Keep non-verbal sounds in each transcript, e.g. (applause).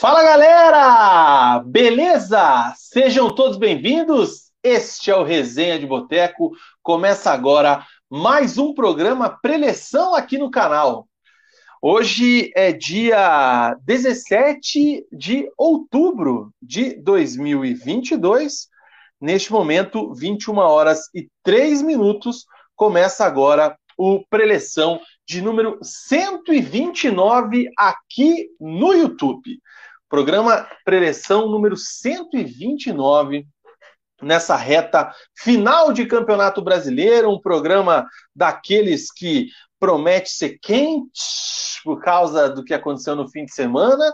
Fala galera! Beleza? Sejam todos bem-vindos. Este é o Resenha de Boteco. Começa agora mais um programa preleção aqui no canal. Hoje é dia 17 de outubro de 2022. Neste momento, 21 horas e 3 minutos, começa agora o preleção de número 129 aqui no YouTube. Programa Preleção número 129 nessa reta final de Campeonato Brasileiro, um programa daqueles que promete ser quente por causa do que aconteceu no fim de semana.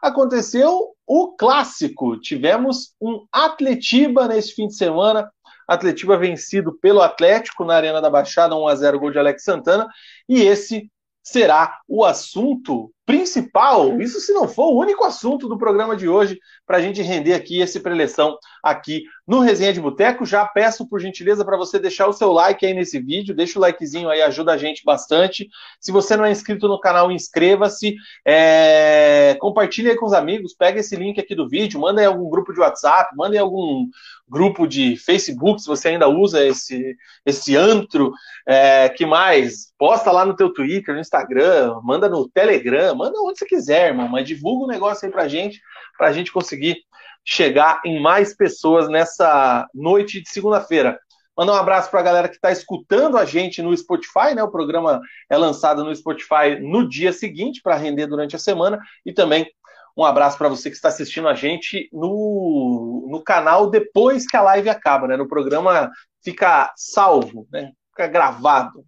Aconteceu o clássico. Tivemos um Atletiba nesse fim de semana. Atletiba vencido pelo Atlético na Arena da Baixada, 1 a 0 gol de Alex Santana. E esse será o assunto principal, isso se não for o único assunto do programa de hoje, para a gente render aqui esse preleção aqui no Resenha de Boteco. Já peço por gentileza para você deixar o seu like aí nesse vídeo, deixa o likezinho aí, ajuda a gente bastante. Se você não é inscrito no canal, inscreva-se, é... compartilhe aí com os amigos, pega esse link aqui do vídeo, manda em algum grupo de WhatsApp, manda em algum grupo de Facebook, se você ainda usa esse, esse antro, é... que mais? Posta lá no teu Twitter, no Instagram, manda no Telegram, manda onde você quiser, irmão, mas divulga o negócio aí pra gente, pra gente conseguir chegar em mais pessoas nessa noite de segunda-feira. Mandar um abraço para a galera que está escutando a gente no Spotify, né? O programa é lançado no Spotify no dia seguinte para render durante a semana e também um abraço para você que está assistindo a gente no, no canal depois que a live acaba, né? No programa fica salvo, né? Fica gravado.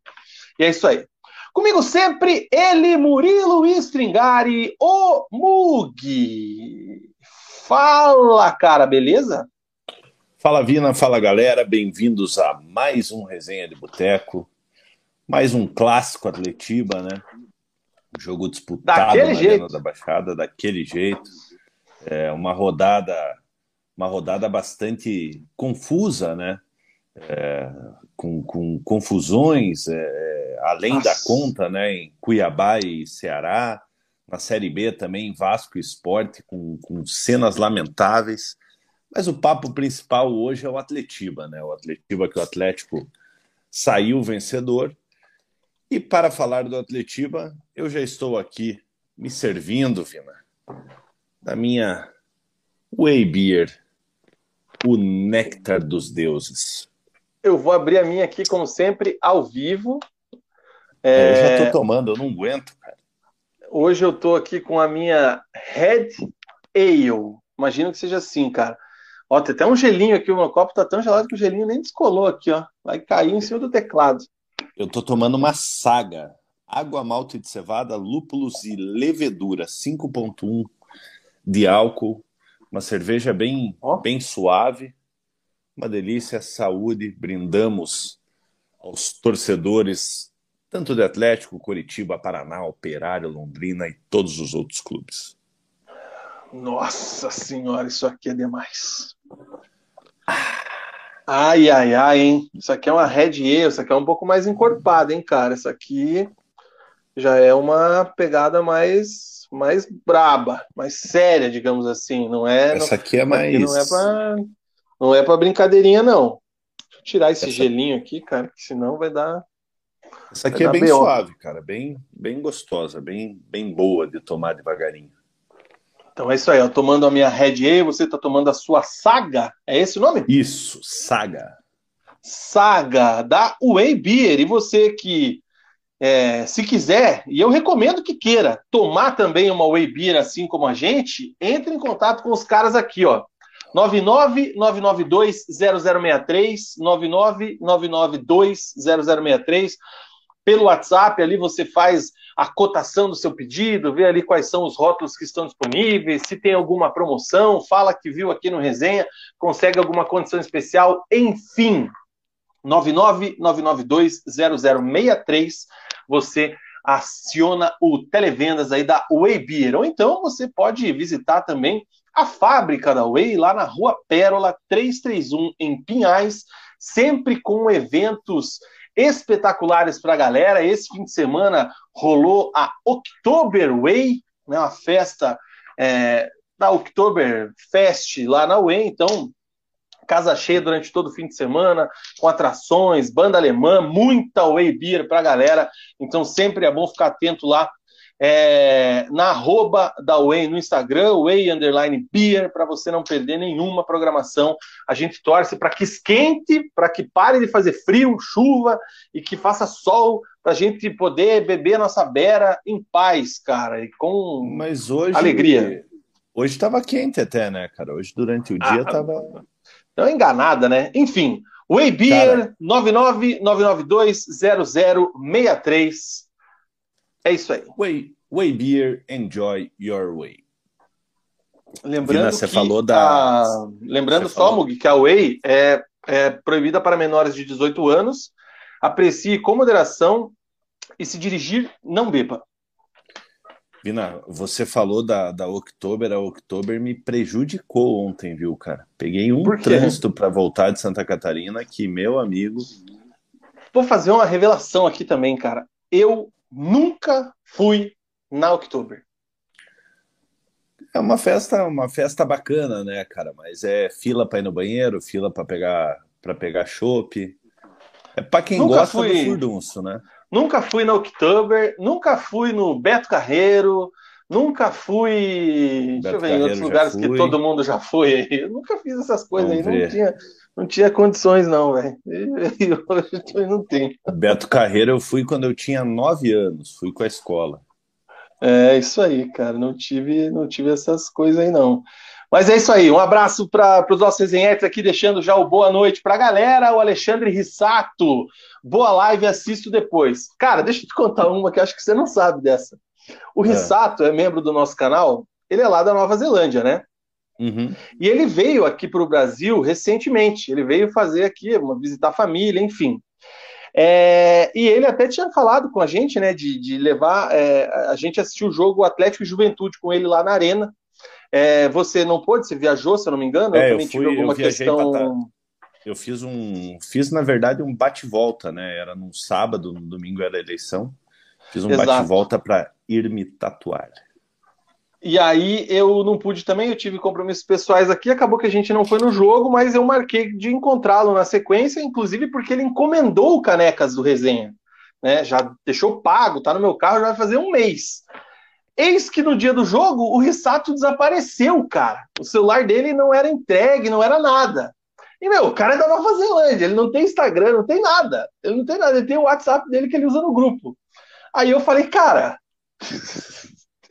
E é isso aí. Comigo sempre, ele, Murilo Stringari, o Mug. Fala, cara, beleza? Fala, Vina, fala, galera. Bem-vindos a mais um Resenha de Boteco. Mais um clássico Atletiba, né? Jogo disputado daquele na jeito. Arena da Baixada, daquele jeito. É uma rodada, uma rodada bastante confusa, né? É, com, com confusões, é, além Nossa. da conta, né? Em Cuiabá e Ceará, na Série B também, Vasco e Esporte, com, com cenas lamentáveis. Mas o papo principal hoje é o Atletiba, né? O Atletiba que o Atlético saiu vencedor. E para falar do Atletiba, eu já estou aqui me servindo, Vina, da minha Whey Beer, o néctar dos deuses. Eu vou abrir a minha aqui, como sempre, ao vivo. É... Eu já É, estou tomando, eu não aguento, cara. Hoje eu tô aqui com a minha Red Ale. Imagino que seja assim, cara. Ó, tem até um gelinho aqui, o meu copo tá tão gelado que o gelinho nem descolou aqui, ó. Vai cair em cima do teclado. Eu estou tomando uma saga. Água, malte de cevada, lúpulos e levedura, 5.1 de álcool. Uma cerveja bem, Ó. bem suave. Uma delícia, saúde. Brindamos aos torcedores, tanto de Atlético, Curitiba, Paraná, Operário, Londrina e todos os outros clubes. Nossa senhora, isso aqui é demais. Ai, ai, ai, hein? Isso aqui é uma Red Ale, isso aqui é um pouco mais encorpada, hein, cara? Isso aqui já é uma pegada mais, mais braba, mais séria, digamos assim. Não é, Essa aqui é aqui mais. não é pra, não é pra brincadeirinha, não. Deixa eu tirar esse Essa- gelinho aqui, cara, que senão vai dar. Essa aqui é bem BO. suave, cara. Bem, bem gostosa, bem, bem boa de tomar devagarinho. Então é isso aí, ó. Tomando a minha Red Ale, você tá tomando a sua Saga? É esse o nome? Isso, saga. Saga da Whey Beer. E você que, é, se quiser, e eu recomendo que queira, tomar também uma Whey Beer assim como a gente, entre em contato com os caras aqui, ó. 999920063, 999920063. Pelo WhatsApp, ali você faz a cotação do seu pedido, vê ali quais são os rótulos que estão disponíveis, se tem alguma promoção, fala que viu aqui no resenha, consegue alguma condição especial, enfim. 999920063, você aciona o televendas aí da Whey Beer, ou então você pode visitar também a fábrica da Whey lá na Rua Pérola 331 em Pinhais, sempre com eventos espetaculares para a galera. Esse fim de semana rolou a October Way, né, uma festa é, da Oktoberfest lá na UE, então casa cheia durante todo o fim de semana, com atrações, banda alemã, muita Way Beer pra galera, então sempre é bom ficar atento lá é, na arroba da Way no Instagram, Way Underline Beer, para você não perder nenhuma programação. A gente torce para que esquente, para que pare de fazer frio, chuva e que faça sol, para a gente poder beber nossa beira em paz, cara, e com Mas hoje, alegria. Hoje estava quente até, né, cara? Hoje durante o dia estava. Ah, Não enganada, né? Enfim, Way Beer 999920063. É isso aí. Way, way Beer, enjoy your way. Lembrando Vina, você que falou da. A... Lembrando só, Mug, que a Way é, é proibida para menores de 18 anos. Aprecie com moderação e se dirigir, não beba. Vina, você falou da, da Oktober, a Oktober me prejudicou ontem, viu, cara? Peguei um trânsito para voltar de Santa Catarina que, meu amigo. Vou fazer uma revelação aqui também, cara. Eu nunca fui na Oktober. É uma festa, uma festa bacana, né, cara? Mas é fila para ir no banheiro, fila para pegar para pegar chopp. É para quem nunca gosta fui... do furdunço, né? Nunca fui na Oktober, nunca fui no Beto Carreiro, nunca fui. Beto deixa eu ver, Carreiro em outros lugares fui. que todo mundo já foi aí. (laughs) Eu nunca fiz essas coisas Vamos aí, não tinha, não tinha condições, não, velho. (laughs) Hoje não tem. Beto Carreiro eu fui quando eu tinha nove anos, fui com a escola. É isso aí, cara. Não tive, não tive essas coisas aí, não. Mas é isso aí. Um abraço para os nossos resenhetes aqui, deixando já o boa noite para a galera. O Alexandre Rissato. Boa live, assisto depois. Cara, deixa eu te contar uma que acho que você não sabe dessa. O é. Rissato é, é membro do nosso canal. Ele é lá da Nova Zelândia, né? Uhum. E ele veio aqui para o Brasil recentemente. Ele veio fazer aqui, uma, visitar a família, enfim. É, e ele até tinha falado com a gente, né, de, de levar é, a gente assistir o jogo Atlético e Juventude com ele lá na Arena. É, você não pôde, você viajou, se eu não me engano? É, eu também eu fui, tive alguma questão. Eu fiz um, fiz na verdade um bate-volta, né? Era num sábado, no domingo era eleição. Fiz um bate-volta para ir me tatuar. E aí eu não pude também, eu tive compromissos pessoais aqui, acabou que a gente não foi no jogo, mas eu marquei de encontrá-lo na sequência, inclusive porque ele encomendou o canecas do resenha, né? Já deixou pago, tá no meu carro, já vai fazer um mês. Eis que no dia do jogo o Rissato desapareceu, cara. O celular dele não era entregue, não era nada. E, meu, o cara é da Nova Zelândia, ele não tem Instagram, não tem nada. Ele não tem nada, ele tem o WhatsApp dele que ele usa no grupo. Aí eu falei, cara.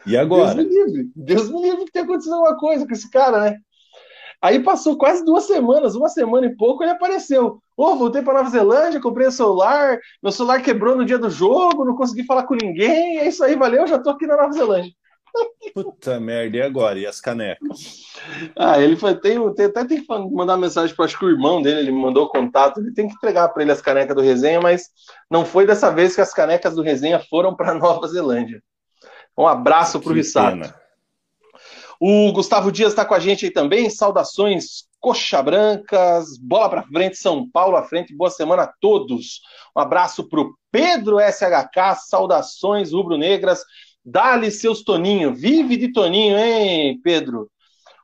E agora? Deus me livre, Deus me livre que tenha acontecido alguma coisa com esse cara, né? Aí passou quase duas semanas, uma semana e pouco, ele apareceu. Ô, oh, voltei para Nova Zelândia, comprei o celular, meu celular quebrou no dia do jogo, não consegui falar com ninguém, é isso aí, valeu, já tô aqui na Nova Zelândia. Puta merda, e agora? E as canecas? Ah, ele foi, tem, tem, até tem que mandar mensagem para acho que o irmão dele, ele me mandou contato, ele tem que entregar para ele as canecas do resenha, mas não foi dessa vez que as canecas do resenha foram para (laughs) Nova Zelândia. Um abraço para o Rissato. O Gustavo Dias está com a gente aí também. Saudações, coxa brancas, bola para frente, São Paulo à frente. Boa semana a todos. Um abraço para o Pedro SHK. Saudações rubro-negras. Dá-lhe seus Toninho. Vive de Toninho, hein, Pedro?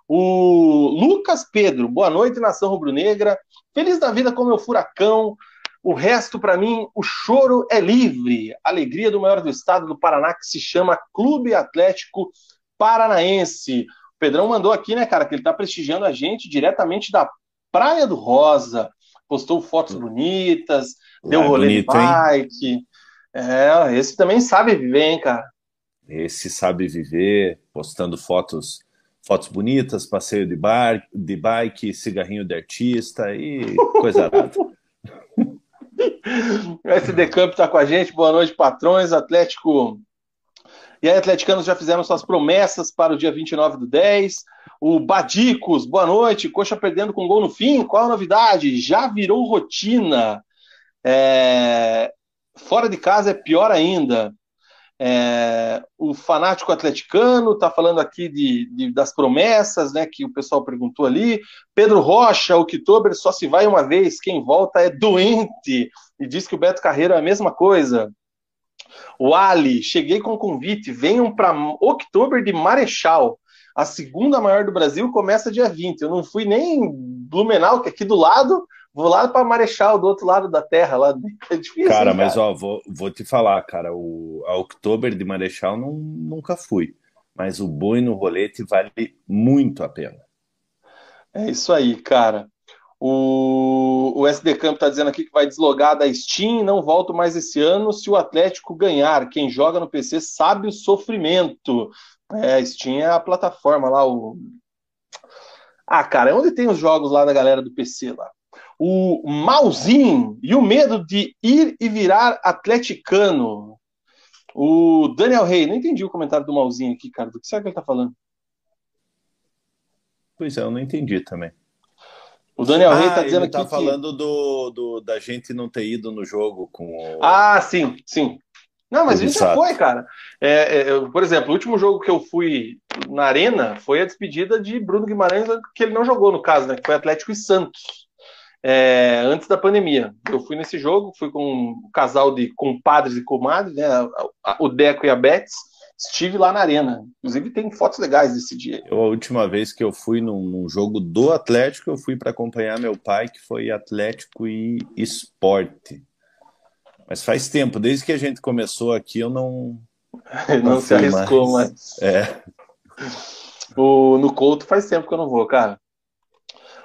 O Lucas Pedro. Boa noite, nação rubro-negra. Feliz da vida com meu furacão. O resto, para mim, o choro é livre. Alegria do maior do estado do Paraná, que se chama Clube Atlético Paranaense. O Pedrão mandou aqui, né, cara, que ele tá prestigiando a gente diretamente da Praia do Rosa. Postou fotos bonitas, deu é rolê bonito, de bike. Hein? É, esse também sabe viver, hein, cara. Esse sabe viver, postando fotos fotos bonitas, passeio de, bar, de bike, cigarrinho de artista e coisa (laughs) nada. O SD Camp tá com a gente, boa noite, patrões, Atlético e aí, atleticanos já fizeram suas promessas para o dia 29 do 10. O Badicos, boa noite. Coxa perdendo com gol no fim. Qual a novidade? Já virou rotina. É... Fora de casa é pior ainda. É... O fanático atleticano está falando aqui de, de, das promessas, né? Que o pessoal perguntou ali. Pedro Rocha, o Kitober só se vai uma vez, quem volta é doente. E diz que o Beto Carreiro é a mesma coisa. O Ali, cheguei com convite, venham para Oktober de Marechal. a segunda maior do Brasil começa dia 20. Eu não fui nem Blumenau, que é aqui do lado, vou lá para Marechal, do outro lado da terra. Lá. (laughs) É difícil, cara, hein, mas ó, vou, vou te falar, cara, o, a Oktober de Marechal não, nunca fui. Mas o boi no rolete vale muito a pena. É isso aí, cara. O, o SD Camp está dizendo aqui que vai deslogar da Steam, não volto mais esse ano se o Atlético ganhar. Quem joga no PC sabe o sofrimento. É, a Steam é a plataforma lá, o. Ah, cara, é onde tem os jogos lá da galera do PC lá. O Malzinho e o medo de ir e virar atleticano. O Daniel Rey, não entendi o comentário do Malzinho aqui, cara. Do que será que ele tá falando? Pois é, eu não entendi também. O Daniel tá ah, Rey está dizendo ele tá falando do, do, da gente não ter ido no jogo com o... Ah, sim, sim. Não, mas gente já foi, cara. É, é, por exemplo, o último jogo que eu fui na Arena foi a despedida de Bruno Guimarães, que ele não jogou, no caso, né? Que foi Atlético e Santos. É, antes da pandemia. Eu fui nesse jogo, fui com um casal de compadres e comadres, né? O Deco e a Betts estive lá na arena. Inclusive tem fotos legais desse dia. Eu, a última vez que eu fui num, jogo do Atlético, eu fui para acompanhar meu pai, que foi Atlético e Esporte. Mas faz tempo, desde que a gente começou aqui, eu não. (laughs) não, não se arriscou mais. mais. É. O, no Couto faz tempo que eu não vou, cara.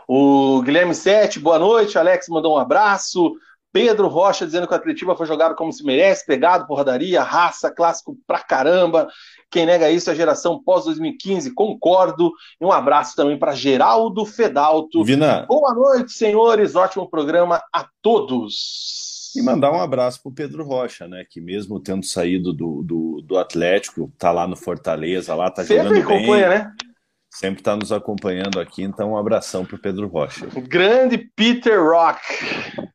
O Guilherme Sete, boa noite. Alex mandou um abraço. Pedro Rocha dizendo que o Atletiba foi jogado como se merece, pegado, porradaria, raça, clássico pra caramba. Quem nega isso é a geração pós-2015, concordo. E um abraço também para Geraldo Fedalto. Vina. Boa noite, senhores. Ótimo programa a todos. E mandar um abraço para o Pedro Rocha, né? Que mesmo tendo saído do, do, do Atlético, tá lá no Fortaleza, lá tá Sempre jogando bem. acompanha, né? Sempre está nos acompanhando aqui, então um abração para o Pedro Rocha. Grande Peter Rock.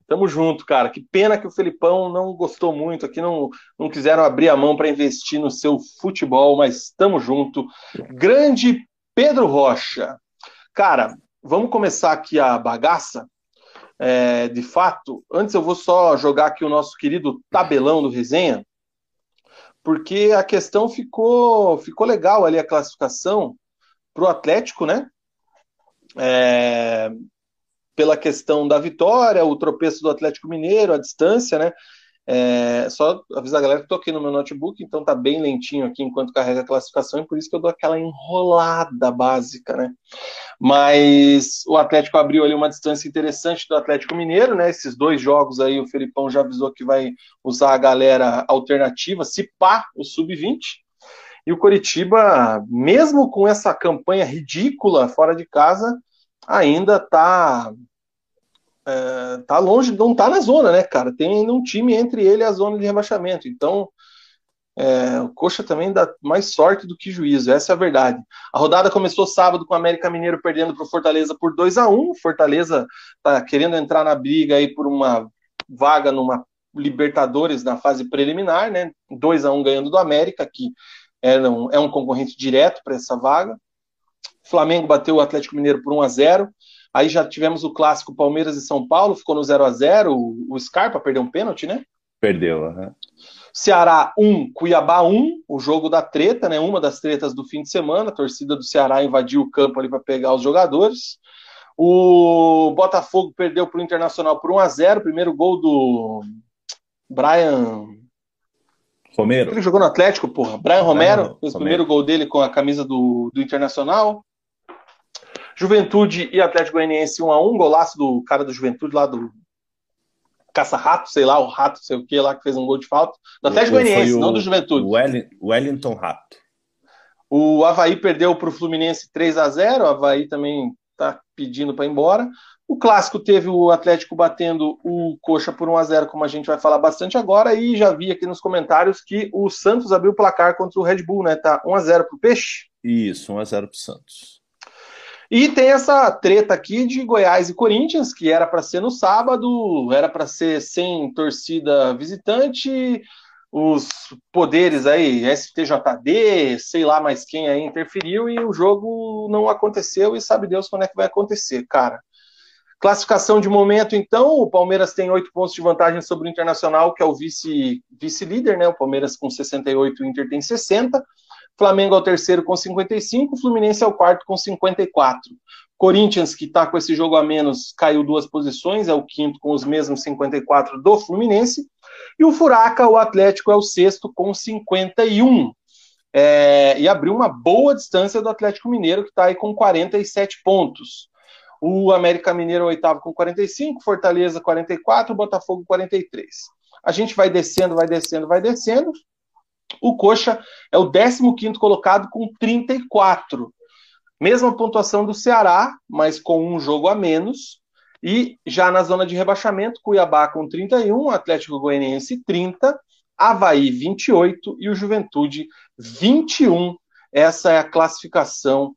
Tamo junto, cara. Que pena que o Felipão não gostou muito aqui, não, não quiseram abrir a mão para investir no seu futebol, mas tamo junto. Grande Pedro Rocha. Cara, vamos começar aqui a bagaça. É, de fato, antes eu vou só jogar aqui o nosso querido tabelão do resenha, porque a questão ficou, ficou legal ali a classificação para o Atlético, né? É, pela questão da vitória, o tropeço do Atlético Mineiro, a distância, né? É, só avisar a galera que estou aqui no meu notebook, então tá bem lentinho aqui enquanto carrega a classificação, e por isso que eu dou aquela enrolada básica, né? Mas o Atlético abriu ali uma distância interessante do Atlético Mineiro, né? Esses dois jogos aí, o Felipão já avisou que vai usar a galera alternativa, se pá, o sub-20. E o Coritiba, mesmo com essa campanha ridícula fora de casa, ainda está é, tá longe, não está na zona, né, cara? Tem ainda um time entre ele e a zona de rebaixamento. Então, é, o Coxa também dá mais sorte do que juízo, essa é a verdade. A rodada começou sábado com o América Mineiro perdendo para o Fortaleza por 2 a 1 Fortaleza está querendo entrar na briga aí por uma vaga numa Libertadores na fase preliminar, né? 2 a 1 ganhando do América, que é um, é um concorrente direto para essa vaga. Flamengo bateu o Atlético Mineiro por 1 a 0 Aí já tivemos o clássico Palmeiras e São Paulo, ficou no 0 a 0 O, o Scarpa perdeu um pênalti, né? Perdeu, uhum. Ceará 1, Cuiabá 1, o jogo da treta, né? Uma das tretas do fim de semana. A torcida do Ceará invadiu o campo ali para pegar os jogadores. O Botafogo perdeu para o Internacional por 1 a 0 Primeiro gol do Brian Romero. Ele jogou no Atlético, porra. Brian Romero, Romero fez o primeiro gol dele com a camisa do, do Internacional. Juventude e Atlético Goianiense 1 a 1 golaço do cara do Juventude lá do Caça-Rato, sei lá, o Rato, sei o que lá, que fez um gol de falta. Do Atlético Goianiense, não do Juventude. Wellington Rato. O Havaí perdeu para o Fluminense 3 a 0 o Havaí também está pedindo para ir embora. O clássico teve o Atlético batendo o Coxa por 1 a 0 como a gente vai falar bastante agora, e já vi aqui nos comentários que o Santos abriu o placar contra o Red Bull, né? Tá 1 a 0 pro Peixe. Isso, 1 a 0 pro Santos. E tem essa treta aqui de Goiás e Corinthians, que era para ser no sábado, era para ser sem torcida visitante, os poderes aí, STJD, sei lá mais quem aí interferiu e o jogo não aconteceu e sabe Deus quando é que vai acontecer, cara. Classificação de momento, então, o Palmeiras tem oito pontos de vantagem sobre o Internacional, que é o vice-líder, vice né? O Palmeiras com 68, o Inter tem 60. Flamengo é o terceiro com 55, Fluminense é o quarto com 54. Corinthians, que está com esse jogo a menos, caiu duas posições, é o quinto com os mesmos 54 do Fluminense. E o Furaca, o Atlético, é o sexto com 51. É, e abriu uma boa distância do Atlético Mineiro, que está aí com 47 pontos. O América Mineiro oitavo com 45, Fortaleza 44, Botafogo 43. A gente vai descendo, vai descendo, vai descendo. O Coxa é o 15 colocado com 34. Mesma pontuação do Ceará, mas com um jogo a menos. E já na zona de rebaixamento, Cuiabá com 31, Atlético Goianiense 30, Havaí 28 e o Juventude 21. Essa é a classificação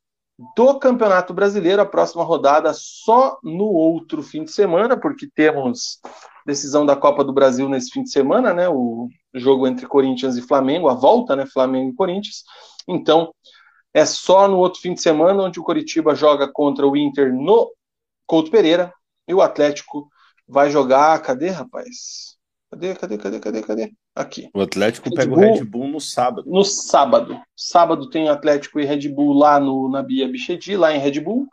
do Campeonato Brasileiro. A próxima rodada só no outro fim de semana, porque temos decisão da Copa do Brasil nesse fim de semana, né? O jogo entre Corinthians e Flamengo, a volta, né? Flamengo e Corinthians. Então, é só no outro fim de semana onde o Coritiba joga contra o Inter no Couto Pereira e o Atlético vai jogar. Cadê, rapaz? Cadê, cadê, cadê, cadê, cadê? Aqui. O Atlético Red pega Bull, o Red Bull no sábado. No sábado. Sábado tem Atlético e Red Bull lá no, na Bia Bichedi, lá em Red Bull.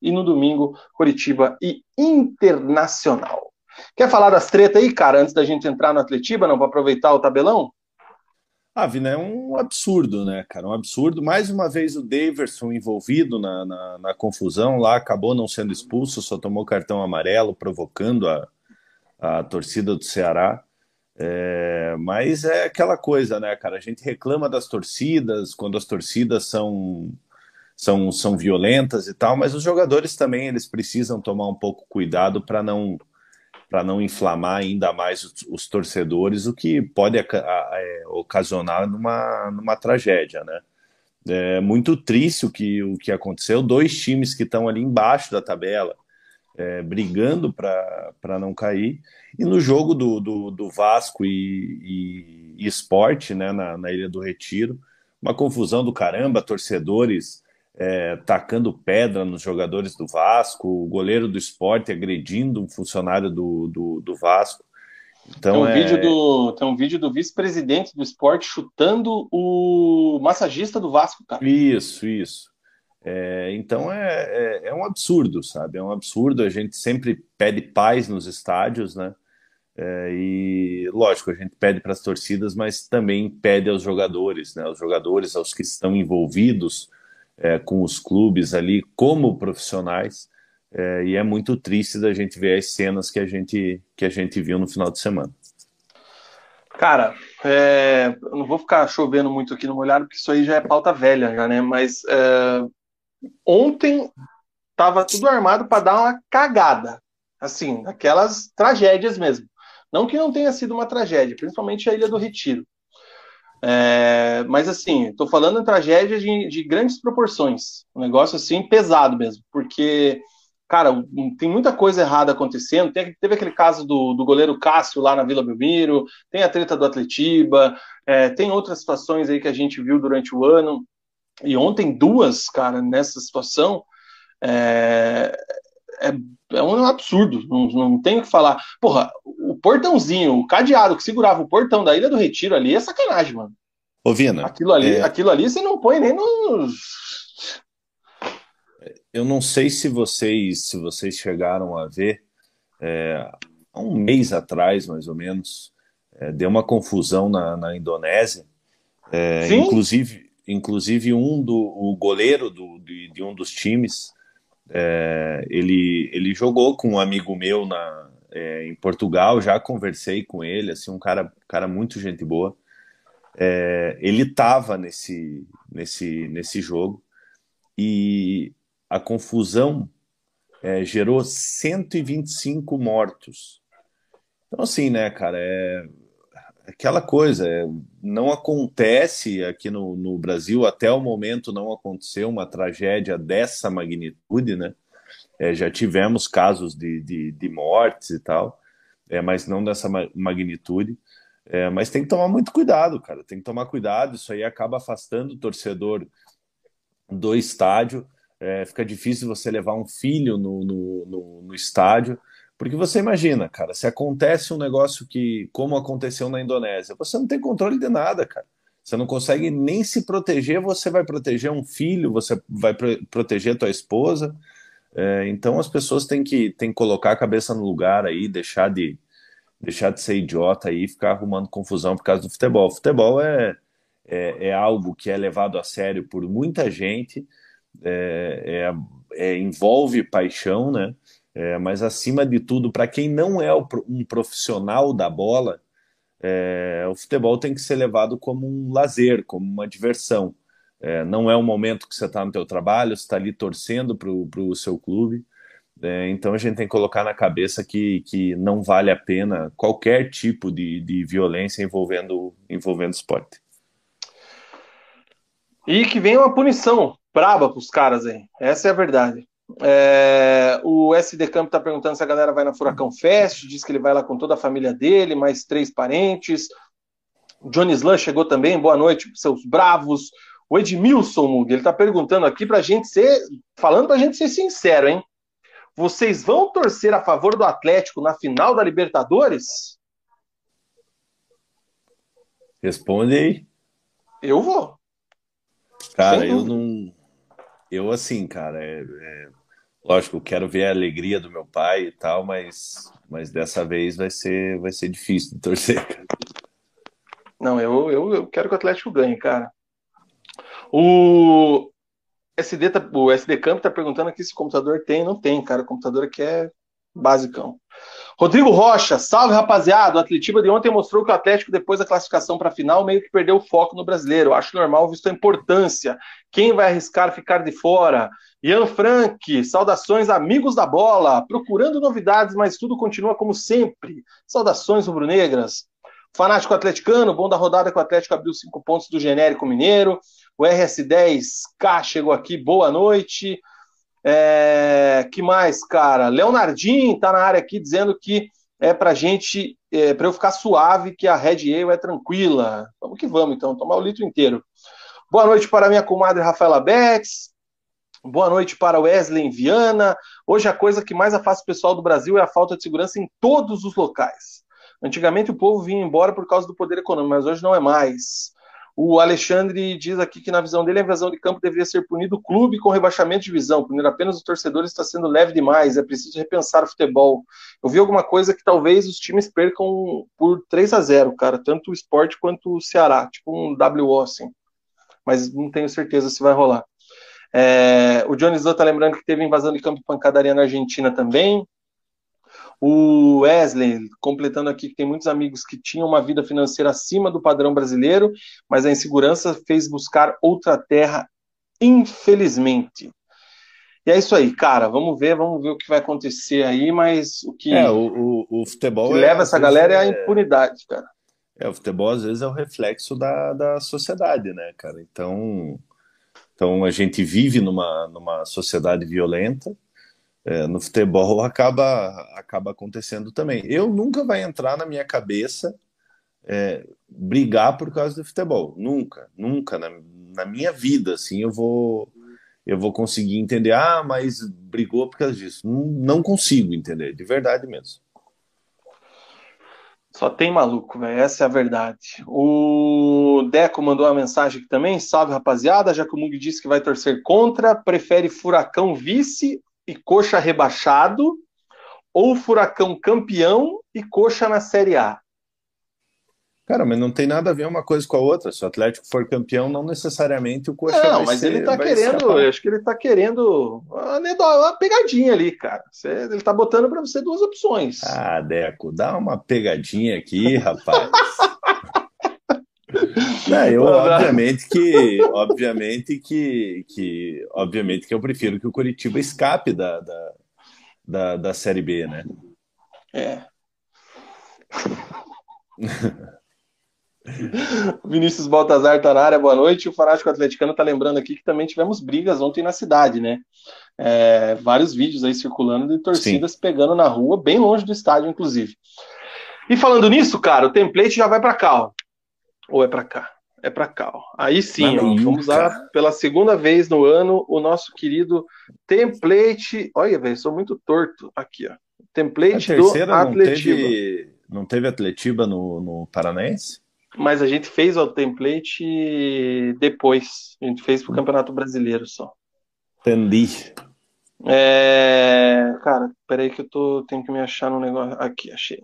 E no domingo, Curitiba e Internacional. Quer falar das tretas aí, cara, antes da gente entrar no Atletiba, não, para aproveitar o tabelão? Ah, Vina, é um absurdo, né, cara? Um absurdo. Mais uma vez o Daverson envolvido na, na, na confusão lá, acabou não sendo expulso, só tomou cartão amarelo, provocando a, a torcida do Ceará. É, mas é aquela coisa, né, cara? A gente reclama das torcidas quando as torcidas são, são, são violentas e tal, mas os jogadores também eles precisam tomar um pouco cuidado para não para não inflamar ainda mais os, os, torcedores, o que pode a, a, é, ocasionar numa, numa tragédia, né? É muito triste o que, o que aconteceu. Dois times que estão ali embaixo da tabela, é, brigando para não cair. E no jogo do, do, do Vasco e, e, e Esporte, né, na, na Ilha do Retiro, uma confusão do caramba, torcedores é, tacando pedra nos jogadores do Vasco, o goleiro do esporte agredindo um funcionário do, do, do Vasco. Então, tem, um é... vídeo do, tem um vídeo do vice-presidente do esporte chutando o massagista do Vasco, cara. Isso, isso. É, então é, é, é, um absurdo, sabe? É um absurdo. A gente sempre pede paz nos estádios, né? É, e lógico, a gente pede para as torcidas, mas também pede aos jogadores, né? Aos jogadores, aos que estão envolvidos é, com os clubes ali como profissionais. É, e é muito triste da gente ver as cenas que a gente que a gente viu no final de semana. Cara, é, eu não vou ficar chovendo muito aqui no molhado, porque isso aí já é pauta velha, já, né? Mas é, ontem tava tudo armado para dar uma cagada. Assim, aquelas tragédias mesmo. Não que não tenha sido uma tragédia, principalmente a Ilha do Retiro. É, mas assim, estou falando em tragédia de, de, grandes proporções. Um negócio assim pesado mesmo. Porque, cara, tem muita coisa errada acontecendo. Tem, teve aquele caso do, do goleiro Cássio lá na Vila Belmiro, tem a treta do Atletiba, é, tem outras situações aí que a gente viu durante o ano e ontem duas, cara, nessa situação, é, é, é um absurdo, não, não tenho o que falar. Porra, o portãozinho, o cadeado que segurava o portão da Ilha do Retiro ali é sacanagem, mano. Ô, Vina, aquilo ali, é... aquilo ali você não põe nem nos. Eu não sei se vocês, se vocês chegaram a ver, é, há um mês atrás, mais ou menos, é, deu uma confusão na, na Indonésia. É, inclusive, inclusive um do o goleiro do, de, de um dos times, é, ele, ele jogou com um amigo meu na, é, em Portugal, já conversei com ele, assim, um cara, cara muito gente boa. É, ele estava nesse, nesse, nesse jogo e a confusão é, gerou 125 mortos. Então, assim, né, cara, é, aquela coisa, é, não acontece aqui no, no, Brasil, até o momento não aconteceu uma tragédia dessa magnitude, né? É, já tivemos casos de, de, de, mortes e tal, é, mas não dessa magnitude. É, mas tem que tomar muito cuidado, cara, tem que tomar cuidado, isso aí acaba afastando o torcedor do estádio, é, fica difícil você levar um filho no, no, no, no estádio, porque você imagina, cara, se acontece um negócio que, como aconteceu na Indonésia, você não tem controle de nada, cara. Você não consegue nem se proteger, você vai proteger um filho, você vai proteger tua esposa. É, então as pessoas têm que, têm que colocar a cabeça no lugar aí, deixar de, deixar de ser idiota aí e ficar arrumando confusão por causa do futebol. O futebol é, é, é algo que é levado a sério por muita gente, é, é, é envolve paixão, né? É, mas acima de tudo, para quem não é um profissional da bola, é, o futebol tem que ser levado como um lazer, como uma diversão. É, não é um momento que você está no teu trabalho, você está ali torcendo para o seu clube. É, então a gente tem que colocar na cabeça que, que não vale a pena qualquer tipo de, de violência envolvendo, envolvendo esporte. E que venha uma punição braba para os caras aí. Essa é a verdade. É, o SD Campo está perguntando se a galera vai na Furacão Fest, diz que ele vai lá com toda a família dele, mais três parentes. Johnny Slan chegou também, boa noite, seus bravos. O Edmilson Mug, ele está perguntando aqui para a gente ser, falando para a gente ser sincero, hein? Vocês vão torcer a favor do Atlético na final da Libertadores? Responde aí. Eu vou. Cara, eu não. Eu, assim, cara, é, é, lógico, quero ver a alegria do meu pai e tal, mas, mas dessa vez vai ser, vai ser difícil de torcer. Não, eu, eu, eu quero que o Atlético ganhe, cara. O SD, tá, o SD Camp tá perguntando aqui se o computador tem. Não tem, cara. O computador aqui é basicão. Rodrigo Rocha, salve rapaziada. O Atletiba de ontem mostrou que o Atlético, depois da classificação para a final, meio que perdeu o foco no brasileiro. Acho normal, visto a importância. Quem vai arriscar ficar de fora? Ian Frank, saudações amigos da bola, procurando novidades, mas tudo continua como sempre. Saudações rubro-negras. Fanático atleticano, bom da rodada que o Atlético abriu cinco pontos do genérico mineiro. O RS10K chegou aqui, boa noite. É, que mais, cara? Leonardinho tá na área aqui dizendo que é pra gente, é, pra eu ficar suave, que a Red Ale é tranquila. Vamos que vamos, então, tomar o litro inteiro. Boa noite para minha comadre Rafaela Betts. Boa noite para Wesley Viana. Hoje a coisa que mais afasta o pessoal do Brasil é a falta de segurança em todos os locais. Antigamente o povo vinha embora por causa do poder econômico, mas hoje não é mais. O Alexandre diz aqui que, na visão dele, a invasão de campo deveria ser punido o clube com rebaixamento de divisão. Punir apenas os torcedores está sendo leve demais. É preciso repensar o futebol. Eu vi alguma coisa que talvez os times percam por 3 a 0 cara. Tanto o esporte quanto o Ceará. Tipo um WO, assim. Mas não tenho certeza se vai rolar. É, o Jones está lembrando que teve invasão de campo e pancadaria na Argentina também. O Wesley, completando aqui, que tem muitos amigos que tinham uma vida financeira acima do padrão brasileiro, mas a insegurança fez buscar outra terra, infelizmente. E é isso aí, cara. Vamos ver, vamos ver o que vai acontecer aí, mas o que, é, o, o, o futebol que é, leva essa galera é a impunidade, cara. É, o futebol às vezes é o reflexo da, da sociedade, né, cara? Então, então a gente vive numa, numa sociedade violenta é, no futebol acaba, acaba acontecendo também. Eu nunca vai entrar na minha cabeça é, brigar por causa do futebol. Nunca, nunca. Na, na, minha vida, assim, eu vou eu vou conseguir entender, ah, mas brigou por causa disso. Não, não consigo entender, de verdade mesmo. Só tem maluco, velho. Essa é a verdade. O Deco mandou uma mensagem aqui também. Salve, rapaziada. Já que o Mug disse que vai torcer contra, prefere Furacão vice e Coxa rebaixado, ou Furacão campeão e Coxa na Série A? Cara, mas não tem nada a ver uma coisa com a outra. Se o Atlético for campeão, não necessariamente o Coxa Não, mas ser, ele tá querendo, eu acho que ele tá querendo uma, uma pegadinha ali, cara. ele tá botando para você duas opções. Ah, Deco, dá uma pegadinha aqui, rapaz. (laughs) Não, eu obviamente que, obviamente que, que, obviamente que eu prefiro que o Curitiba escape da, da, da, da Série B, né? É. (laughs) (laughs) Vinícius Baltazar tá na área, boa noite. O Fanático Atleticano tá lembrando aqui que também tivemos brigas ontem na cidade, né? É, vários vídeos aí circulando de torcidas Sim. pegando na rua, bem longe do estádio, inclusive. E falando nisso, cara, o template já vai para cá, ó. Ou é para cá? É para cá. Ó. Aí sim, ó, vamos usar pela segunda vez no ano o nosso querido template. Olha, velho, sou muito torto aqui, ó. Template do Atletiba. Não teve, não teve Atletiba no, no Paranaense? Mas a gente fez o template depois. A gente fez pro Campeonato Brasileiro só. Entendi. É... Cara, peraí que eu tô... tenho que me achar no negócio. Aqui, achei.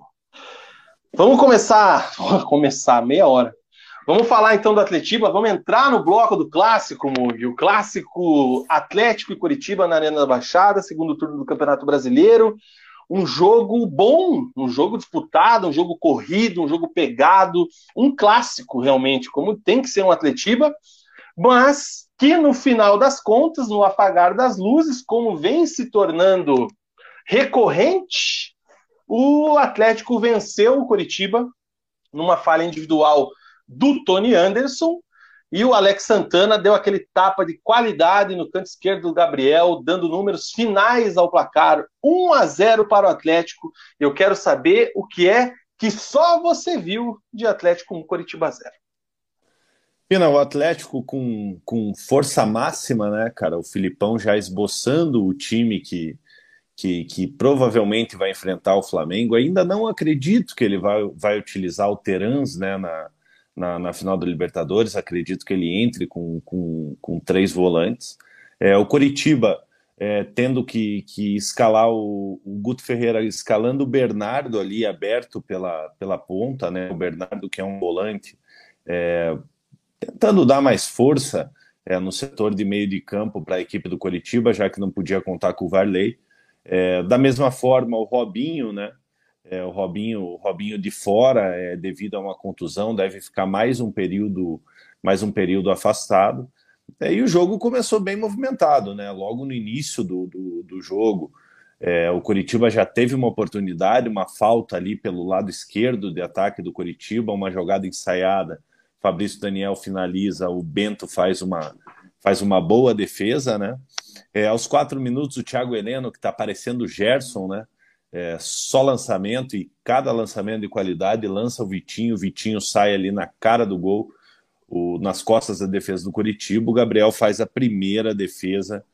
Vamos começar. (laughs) Vamos começar, meia hora. Vamos falar então do Atletiba, vamos entrar no bloco do clássico, Mugi. O clássico Atlético e Curitiba na Arena da Baixada, segundo turno do Campeonato Brasileiro. Um jogo bom, um jogo disputado, um jogo corrido, um jogo pegado, um clássico realmente, como tem que ser um Atletiba, mas que no final das contas, no apagar das luzes, como vem se tornando recorrente, o Atlético venceu o Curitiba numa falha individual do Tony Anderson. E o Alex Santana deu aquele tapa de qualidade no canto esquerdo do Gabriel, dando números finais ao placar 1 a 0 para o Atlético. Eu quero saber o que é que só você viu de Atlético com Coritiba 0. Pina, o Atlético com, com força máxima, né, cara? O Filipão já esboçando o time que, que, que, provavelmente vai enfrentar o Flamengo. Ainda não acredito que ele vai, vai utilizar o Terans né, na, na, na final da Libertadores. Acredito que ele entre com, com, com três volantes. É, o Coritiba é, tendo que, que escalar o, o, Guto Ferreira escalando o Bernardo ali aberto pela, pela ponta, né? O Bernardo que é um volante, é, tentando dar mais força é, no setor de meio de campo para a equipe do Coritiba, já que não podia contar com o Varley. É, da mesma forma, o Robinho, né? É, o Robinho, o Robinho de fora, é, devido a uma contusão, deve ficar mais um período, mais um período afastado. É, e o jogo começou bem movimentado, né? Logo no início do, do, do jogo, é, o Curitiba já teve uma oportunidade, uma falta ali pelo lado esquerdo de ataque do Curitiba, uma jogada ensaiada. Fabrício Daniel finaliza, o Bento faz uma, faz uma boa defesa, né? É, aos quatro minutos, o Thiago Heleno, que está parecendo o Gerson, né? É, só lançamento e cada lançamento de qualidade lança o Vitinho, o Vitinho sai ali na cara do gol, o, nas costas da defesa do Curitiba, o Gabriel faz a primeira defesa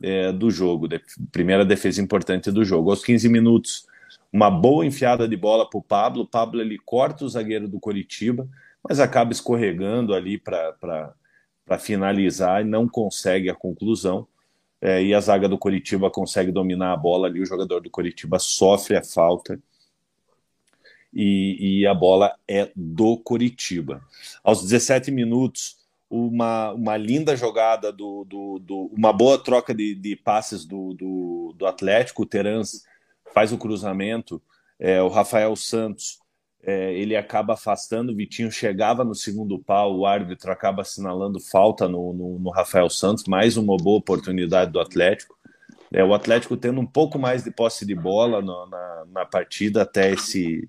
é, do jogo, de, primeira defesa importante do jogo. Aos 15 minutos, uma boa enfiada de bola para o Pablo, o Pablo ele corta o zagueiro do Curitiba, mas acaba escorregando ali para finalizar e não consegue a conclusão é, e a zaga do Coritiba consegue dominar a bola ali, o jogador do Coritiba sofre a falta. E, e a bola é do Coritiba. Aos 17 minutos, uma, uma linda jogada do, do, do uma boa troca de, de passes do, do, do Atlético, o Terans faz o cruzamento, é, o Rafael Santos é, ele acaba afastando, o Vitinho chegava no segundo pau, o árbitro acaba assinalando falta no, no, no Rafael Santos, mais uma boa oportunidade do Atlético. É, o Atlético tendo um pouco mais de posse de bola no, na, na partida até esse,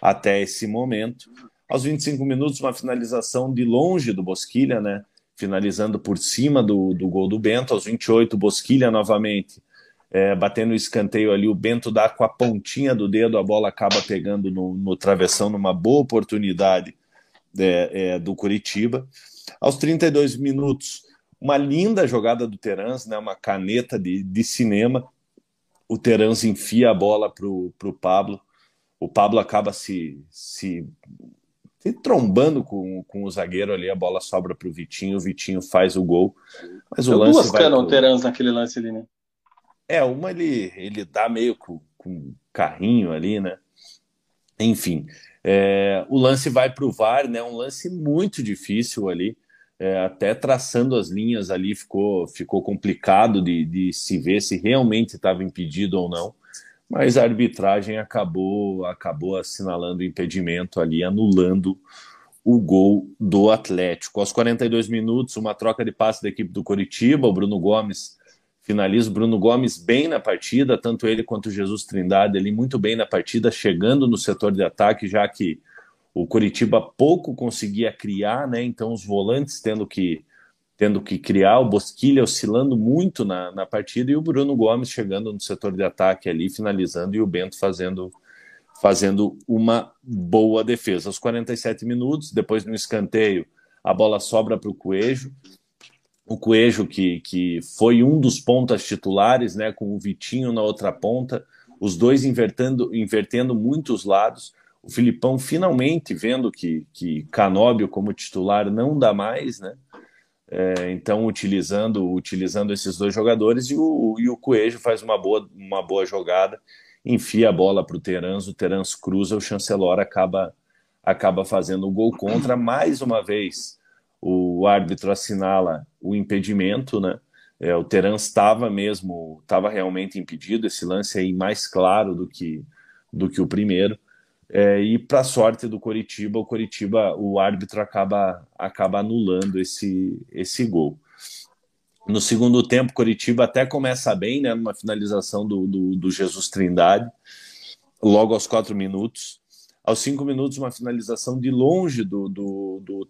até esse momento. Aos 25 minutos, uma finalização de longe do Bosquilha, né? finalizando por cima do, do gol do Bento. Aos 28, Bosquilha novamente é, batendo o escanteio ali, o Bento dá com a pontinha do dedo, a bola acaba pegando no, no travessão, numa boa oportunidade é, é, do Curitiba. Aos 32 minutos, uma linda jogada do Terans, né, uma caneta de, de cinema. O Terans enfia a bola para o Pablo. O Pablo acaba se, se, se trombando com, com o zagueiro ali, a bola sobra para o Vitinho, o Vitinho faz o gol. Mas o lance duas canas pro... o Terans naquele lance ali, né? É, uma ele, ele dá meio com, com carrinho ali, né? Enfim, é, o lance vai para o VAR, né? Um lance muito difícil ali. É, até traçando as linhas ali ficou, ficou complicado de, de se ver se realmente estava impedido ou não. Mas a arbitragem acabou, acabou assinalando o impedimento ali, anulando o gol do Atlético. Aos 42 minutos, uma troca de passe da equipe do Coritiba, o Bruno Gomes finaliza o Bruno Gomes bem na partida, tanto ele quanto o Jesus Trindade ali muito bem na partida, chegando no setor de ataque, já que o Curitiba pouco conseguia criar, né? Então os volantes tendo que tendo que criar, o Bosquilha oscilando muito na, na partida e o Bruno Gomes chegando no setor de ataque ali, finalizando e o Bento fazendo fazendo uma boa defesa. Aos 47 minutos, depois no escanteio, a bola sobra para o Coelho, o Coelho, que, que foi um dos pontas titulares, né, com o Vitinho na outra ponta, os dois invertendo, invertendo muitos lados. o Filipão finalmente vendo que, que Canóbio como titular não dá mais, né? É, então utilizando utilizando esses dois jogadores e o, e o Coelho faz uma boa, uma boa jogada, enfia a bola para o Terans, o Terans cruza, o Chancelor acaba acaba fazendo o gol contra mais uma vez. O árbitro assinala o impedimento, né? É, o Terans estava mesmo, estava realmente impedido. Esse lance aí mais claro do que do que o primeiro. É, e para sorte do Coritiba, o Coritiba, o árbitro acaba, acaba anulando esse, esse gol. No segundo tempo, Coritiba até começa bem, né, numa finalização do, do, do Jesus Trindade, logo aos quatro minutos. Aos cinco minutos, uma finalização de longe do, do, do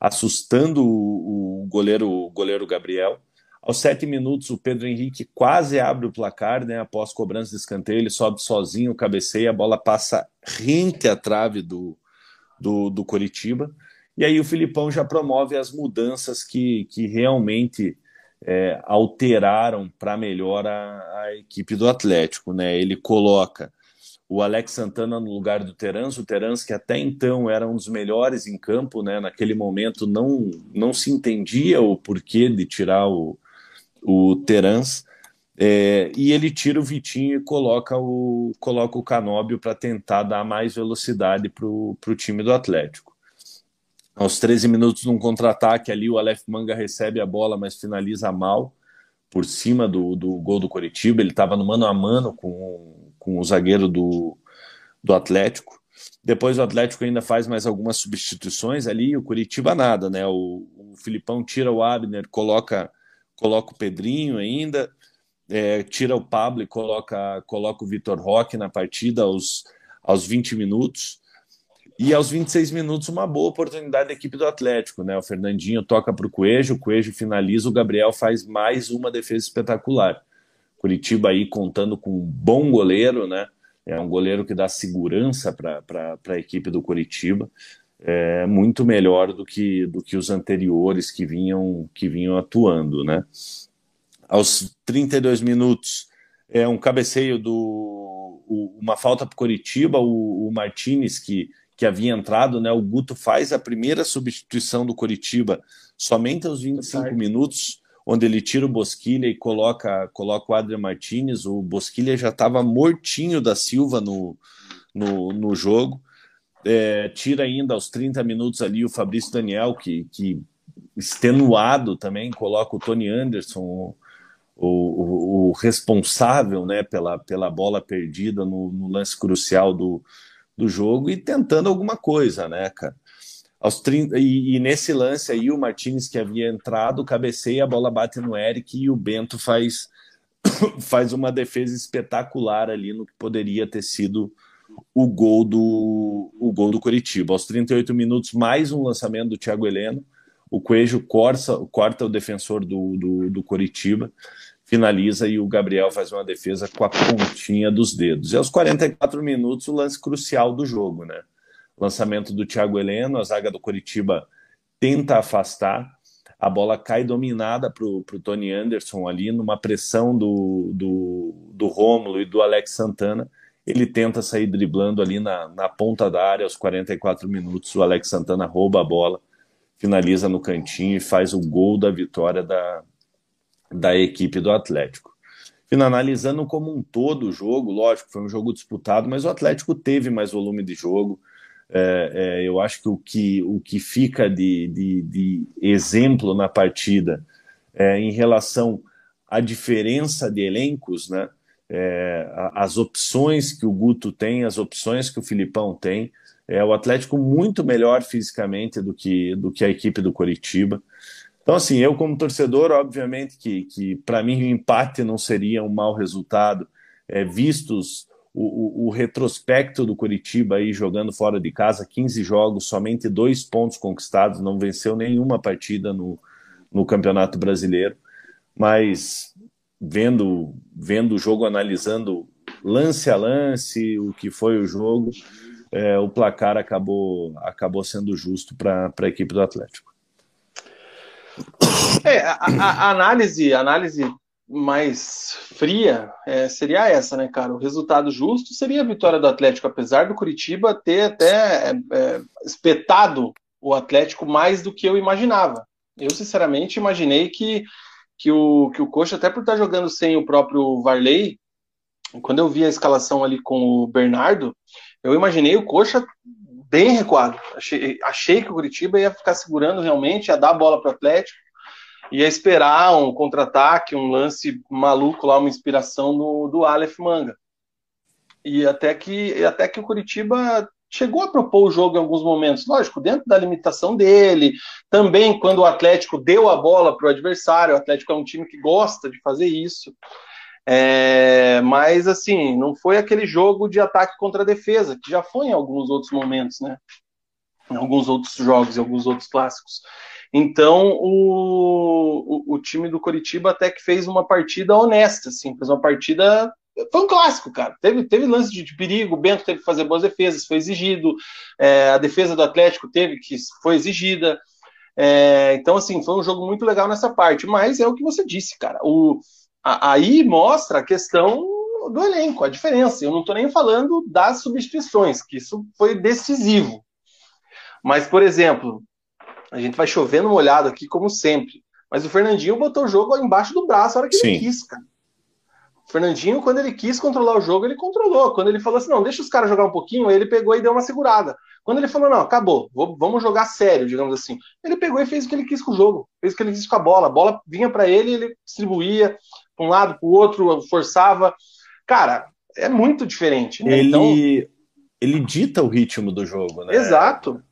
assustando o, o goleiro, o goleiro Gabriel. Aos sete minutos, o Pedro Henrique quase abre o placar, né? Após cobrança de escanteio, ele sobe sozinho, cabeceia, a bola passa rente à trave do, do, do Coritiba. E aí o Filipão já promove as mudanças que, que realmente é, alteraram para melhor a, a, equipe do Atlético. Né? Ele coloca o Alex Santana no lugar do Terans, o Terans que até então era um dos melhores em campo, né? naquele momento não, não se entendia o porquê de tirar o, o Terans, é, e ele tira o Vitinho e coloca o, coloca o Canóbio para tentar dar mais velocidade para o time do Atlético. Aos 13 minutos, num contra-ataque, ali o Aleph Manga recebe a bola, mas finaliza mal por cima do, do gol do Coritiba. Ele estava no mano a mano com, com o zagueiro do, do Atlético. Depois o Atlético ainda faz mais algumas substituições ali, o Curitiba nada, né? O, o Filipão tira o Abner, coloca coloca o Pedrinho ainda, é, tira o Pablo e coloca, coloca o Vitor Roque na partida aos, aos 20 minutos. E aos 26 minutos, uma boa oportunidade da equipe do Atlético, né? O Fernandinho toca para o Coelho, o Coelho finaliza, o Gabriel faz mais uma defesa espetacular. Curitiba aí contando com um bom goleiro, né? É um goleiro que dá segurança para a equipe do Curitiba é, muito melhor do que, do que os anteriores que vinham, que vinham atuando. Né? Aos 32 minutos, é um cabeceio do. O, uma falta para o Coritiba, o, o Martinez, que, que havia entrado, né? O Guto faz a primeira substituição do Coritiba somente aos 25 minutos, onde ele tira o Bosquilha e coloca, coloca o Adrian Martinez. O Bosquilha já estava mortinho da Silva no, no, no jogo é, tira ainda aos 30 minutos ali o Fabrício Daniel, que, que extenuado também, coloca o Tony Anderson, o, o, o responsável né, pela, pela bola perdida no, no, lance crucial do, do jogo e tentando alguma coisa, né, cara? Aos 30, e, e nesse lance aí, o Martinez que havia entrado, cabeceia, a bola bate no Eric e o Bento faz, (coughs) faz uma defesa espetacular ali no que poderia ter sido o gol do o gol do Curitiba. Aos 38 minutos, mais um lançamento do Thiago Heleno. O Coelho corta, corta o defensor do, do, do Curitiba, finaliza e o Gabriel faz uma defesa com a pontinha dos dedos. E aos 44 minutos, o lance crucial do jogo, né? Lançamento do Thiago Heleno, a zaga do Curitiba tenta afastar, a bola cai dominada para o Tony Anderson ali, numa pressão do, do, do Rômulo e do Alex Santana ele tenta sair driblando ali na, na ponta da área aos 44 minutos. O Alex Santana rouba a bola, finaliza no cantinho e faz o gol da vitória da, da equipe do Atlético. Finalizando como um todo o jogo, lógico, foi um jogo disputado, mas o Atlético teve mais volume de jogo. É, é, eu acho que o que, o que fica de, de, de exemplo na partida é, em relação à diferença de elencos, né? é, as opções que o Guto tem, as opções que o Filipão tem. É o Atlético muito melhor fisicamente do que, do que a equipe do Coritiba. Então, assim, eu como torcedor, obviamente que, que para mim o empate não seria um mau resultado, é, vistos o, o, retrospecto do Curitiba aí jogando fora de casa, 15 jogos, somente dois pontos conquistados, não venceu nenhuma partida no, no Campeonato Brasileiro. Mas vendo, vendo o jogo, analisando lance a lance, o que foi o jogo, é, o placar acabou, acabou sendo justo para a equipe do Atlético. É, a, a, análise, análise mais fria é, seria essa, né, cara? O resultado justo seria a vitória do Atlético, apesar do Curitiba ter até é, é, espetado o Atlético mais do que eu imaginava. Eu, sinceramente, imaginei que, que, o, que o Coxa, até por estar jogando sem o próprio Varley, quando eu vi a escalação ali com o Bernardo, eu imaginei o Coxa bem recuado. Achei, achei que o Curitiba ia ficar segurando realmente, ia dar a bola para o Atlético, ia esperar um contra-ataque, um lance maluco lá, uma inspiração do, do Aleph Manga. E até que, até que o Curitiba chegou a propor o jogo em alguns momentos, lógico, dentro da limitação dele. Também quando o Atlético deu a bola para o adversário, o Atlético é um time que gosta de fazer isso. É, mas assim, não foi aquele jogo de ataque contra a defesa, que já foi em alguns outros momentos, né? Em alguns outros jogos, em alguns outros clássicos. Então, o, o, o, time do Coritiba até que fez uma partida honesta, assim, fez uma partida. Foi um clássico, cara. Teve, teve lance de, de perigo, o Bento teve que fazer boas defesas, foi exigido. É, a defesa do Atlético teve que foi exigida. É, então, assim, foi um jogo muito legal nessa parte. Mas é o que você disse, cara. O, a, aí mostra a questão do elenco, a diferença. Eu não estou nem falando das substituições, que isso foi decisivo. Mas, por exemplo, a gente vai chovendo molhado aqui, como sempre. Mas o Fernandinho botou o jogo embaixo do braço a hora que Sim. ele quis, cara. O Fernandinho, quando ele quis controlar o jogo, ele controlou. Quando ele falou assim, não, deixa os caras jogar um pouquinho, ele pegou e deu uma segurada. Quando ele falou, não, acabou, vamos jogar sério, digamos assim, ele pegou e fez o que ele quis com o jogo, fez o que ele quis com a bola. A bola vinha para ele, ele distribuía para um lado, para o outro, forçava. Cara, é muito diferente. Né? Ele, então... ele dita o ritmo do jogo, né? Exato.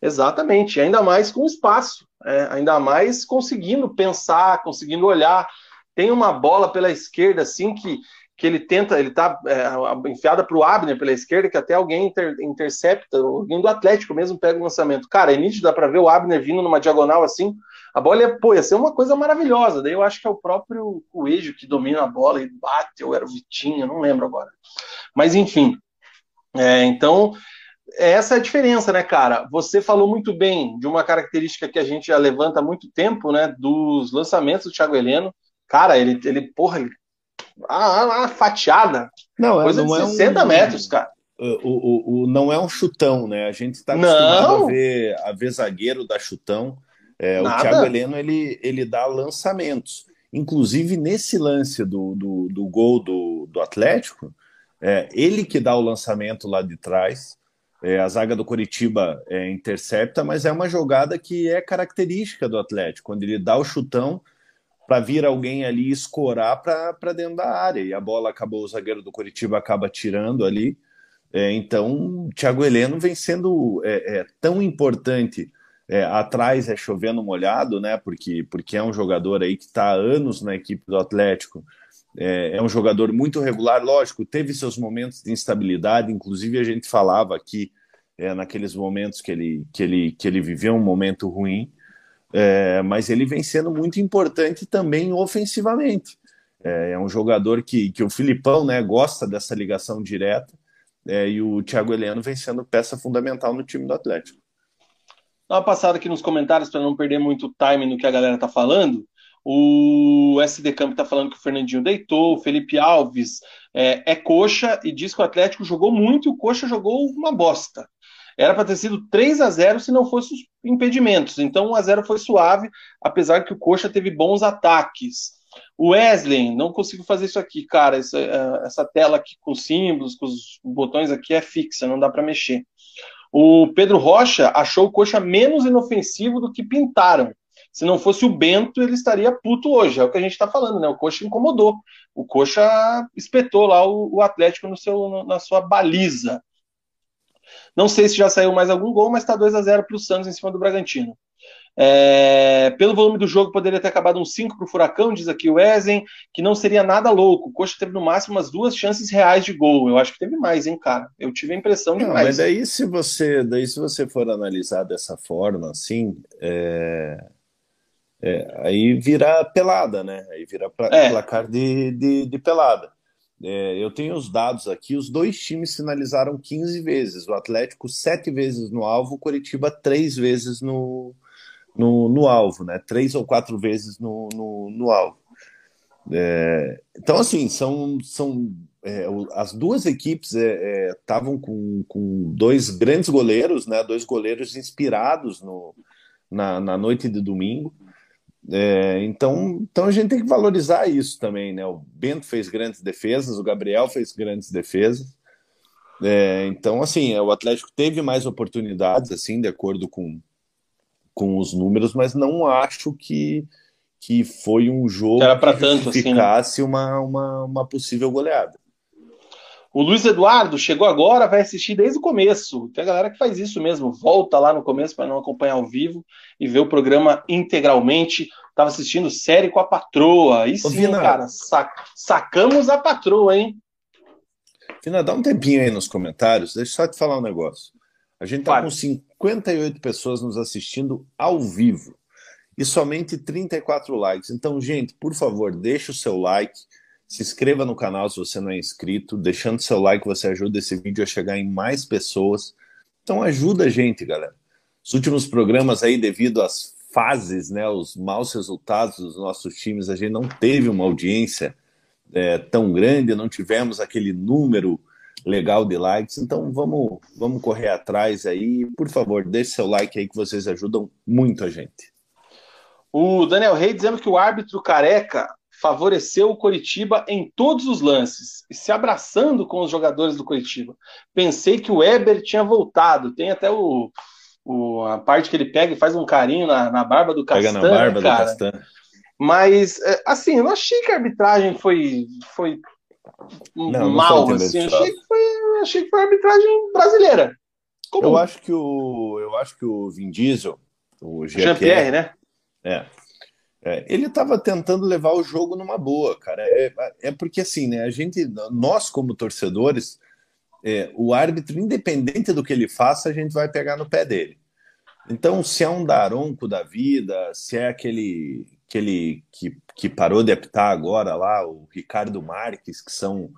Exatamente, ainda mais com espaço, é, ainda mais conseguindo pensar, conseguindo olhar. Tem uma bola pela esquerda, assim, que, que ele tenta, ele tá é, enfiada para o Abner pela esquerda, que até alguém inter, intercepta, alguém do Atlético mesmo pega o lançamento. Cara, é nítido, dá para ver o Abner vindo numa diagonal assim, a bola ia, pô, ia ser uma coisa maravilhosa. Daí eu acho que é o próprio Coelho que domina a bola e bate, ou era o Vitinho, não lembro agora. Mas enfim, é, então essa é a diferença, né, cara? Você falou muito bem de uma característica que a gente já levanta há muito tempo, né? Dos lançamentos do Thiago Heleno. Cara, ele, ele porra, ele, a, a fatiada. Não, é, coisa não de 60 é um, metros, cara. O, o, o, não é um chutão, né? A gente está acostumado não. a ver, a ver zagueiro dar chutão. É, o Thiago Heleno ele, ele dá lançamentos. Inclusive, nesse lance do, do, do gol do, do Atlético, é, ele que dá o lançamento lá de trás. É, a zaga do Coritiba é, intercepta, mas é uma jogada que é característica do Atlético, quando ele dá o chutão para vir alguém ali escorar para dentro da área. E a bola acabou, o zagueiro do Coritiba acaba tirando ali. É, então, Thiago Heleno vem sendo é, é, tão importante. É, atrás é chovendo molhado, né? Porque, porque é um jogador aí que está há anos na equipe do Atlético. É, é, um jogador muito regular, lógico, teve seus momentos de instabilidade, inclusive a gente falava aqui é, naqueles momentos que ele, que, ele, que ele viveu um momento ruim, é, mas ele vem sendo muito importante também ofensivamente. É, é, um jogador que, que o Filipão né, gosta dessa ligação direta, é, e o Thiago Heleno vem sendo peça fundamental no time do Atlético. Dá uma passada aqui nos comentários para não perder muito time no que a galera tá falando. O SD Camp está falando que o Fernandinho deitou, o Felipe Alves é, é, coxa e diz que o Atlético jogou muito e o coxa jogou uma bosta. Era para ter sido 3 a 0 se não fosse os impedimentos. Então 1 a 0 foi suave, apesar que o coxa teve bons ataques. O Wesley, não consigo fazer isso aqui, cara. Essa, é, essa tela aqui com símbolos, com os botões aqui é fixa, não dá para mexer. O Pedro Rocha achou o coxa menos inofensivo do que pintaram. Se não fosse o Bento, ele estaria puto hoje. É o que a gente está falando, né? O Coxa incomodou. O Coxa espetou lá o, o Atlético no seu, no, na sua baliza. Não sei se já saiu mais algum gol, mas está 2 a 0 para o Santos em cima do Bragantino. É, pelo volume do jogo, poderia ter acabado um 5 para o Furacão, diz aqui o Ezen, que não seria nada louco. O Coxa teve no máximo umas duas chances reais de gol. Eu acho que teve mais, hein, cara? Eu tive a impressão de não, mais. Mas daí se, você, daí, se você for analisar dessa forma, assim, é... É, aí vira pelada, né? Aí vira é. placar de, de, de pelada. É, eu tenho os dados aqui, os dois times finalizaram 15 vezes, o Atlético sete vezes no alvo, o Coritiba três vezes no, no, no alvo, né? Três ou quatro vezes no, no, no alvo. É, então, assim, são, são é, as duas equipes estavam é, é com, com dois grandes goleiros, né? Dois goleiros inspirados no, na, na noite de domingo. É, então, então a gente tem que valorizar isso também, né? O Bento fez grandes defesas, o Gabriel fez grandes defesas. É, então, assim, o Atlético teve mais oportunidades, assim, de acordo com, com os números, mas não acho que, que foi um jogo que, era que tanto, justificasse assim, né? uma, uma, uma possível goleada. O Luiz Eduardo chegou agora, vai assistir desde o começo. Tem a galera que faz isso mesmo, volta lá no começo para não acompanhar ao vivo e ver o programa integralmente. Tava assistindo série com a patroa. E sim, cara, sac sacamos a patroa, hein? Vina, dá um tempinho aí nos comentários, deixa eu só te falar um negócio. A gente tá com 58 pessoas nos assistindo ao vivo e somente 34 likes. Então, gente, por favor, deixa o seu like se inscreva no canal se você não é inscrito. Deixando seu like, você ajuda esse vídeo a chegar em mais pessoas. Então ajuda a gente, galera. Os últimos programas aí, devido às fases, né, os maus resultados dos nossos times, a gente não teve uma audiência é, tão grande, não tivemos aquele número legal de likes. Então vamos, vamos correr atrás aí. Por favor, deixe seu like aí que vocês ajudam muito a gente. O Daniel Rey dizendo que o árbitro careca favoreceu o Coritiba em todos os lances e se abraçando com os jogadores do Coritiba. Pensei que o Weber tinha voltado. Tem até o, o a parte que ele pega e faz um carinho na, na barba do Castan. Pega na barba cara. do Castan. Mas, é, assim, eu não achei que a arbitragem foi, foi não, mal. Não assim, achei, que foi, achei que foi a arbitragem brasileira. Eu acho que o eu acho que o Vin Diesel, o Jean-Pierre, né? É, é, ele estava tentando levar o jogo numa boa, cara. É, é, porque assim, né? A gente, nós como torcedores, é, o árbitro, independente do que ele faça, a gente vai pegar no pé dele. Então, se é um daronco da vida, se é aquele, aquele que, que parou de apitar agora lá, o Ricardo Marques, que são,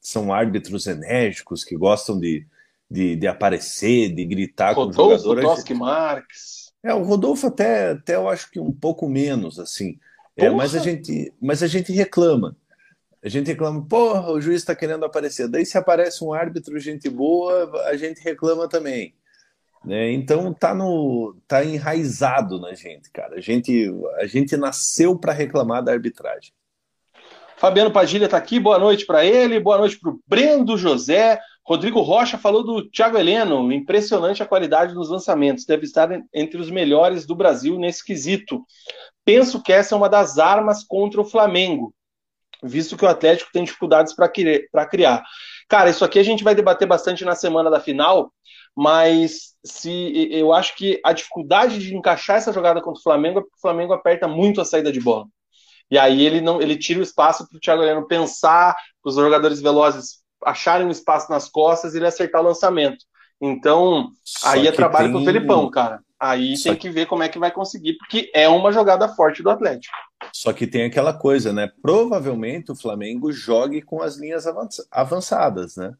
são árbitros enérgicos, que gostam de, de, de aparecer, de gritar Rodolfo com o jogador. Tosque Marques. É, o Rodolfo até, até eu acho que um pouco menos, assim. É, mas, a gente, mas a gente reclama. A gente reclama, porra, o juiz está querendo aparecer. Daí se aparece um árbitro, gente boa, a gente reclama também. Né? Então tá no tá enraizado na gente, cara. A gente, a gente nasceu para reclamar da arbitragem. Fabiano Padilha está aqui, boa noite para ele, boa noite para o Brendo José, Rodrigo Rocha falou do Thiago Heleno, impressionante a qualidade dos lançamentos, deve estar entre os melhores do Brasil nesse quesito. Penso que essa é uma das armas contra o Flamengo, visto que o Atlético tem dificuldades para criar. Cara, isso aqui a gente vai debater bastante na semana da final, mas se eu acho que a dificuldade de encaixar essa jogada contra o Flamengo é porque o Flamengo aperta muito a saída de bola. E aí ele não ele tira o espaço para o Thiago Heleno pensar, os jogadores velozes acharem um espaço nas costas e ele acertar o lançamento. Então, Só aí é trabalho tem... pro Felipão, cara. Aí Só tem que... que ver como é que vai conseguir, porque é uma jogada forte do Atlético. Só que tem aquela coisa, né? Provavelmente o Flamengo jogue com as linhas avançadas, né?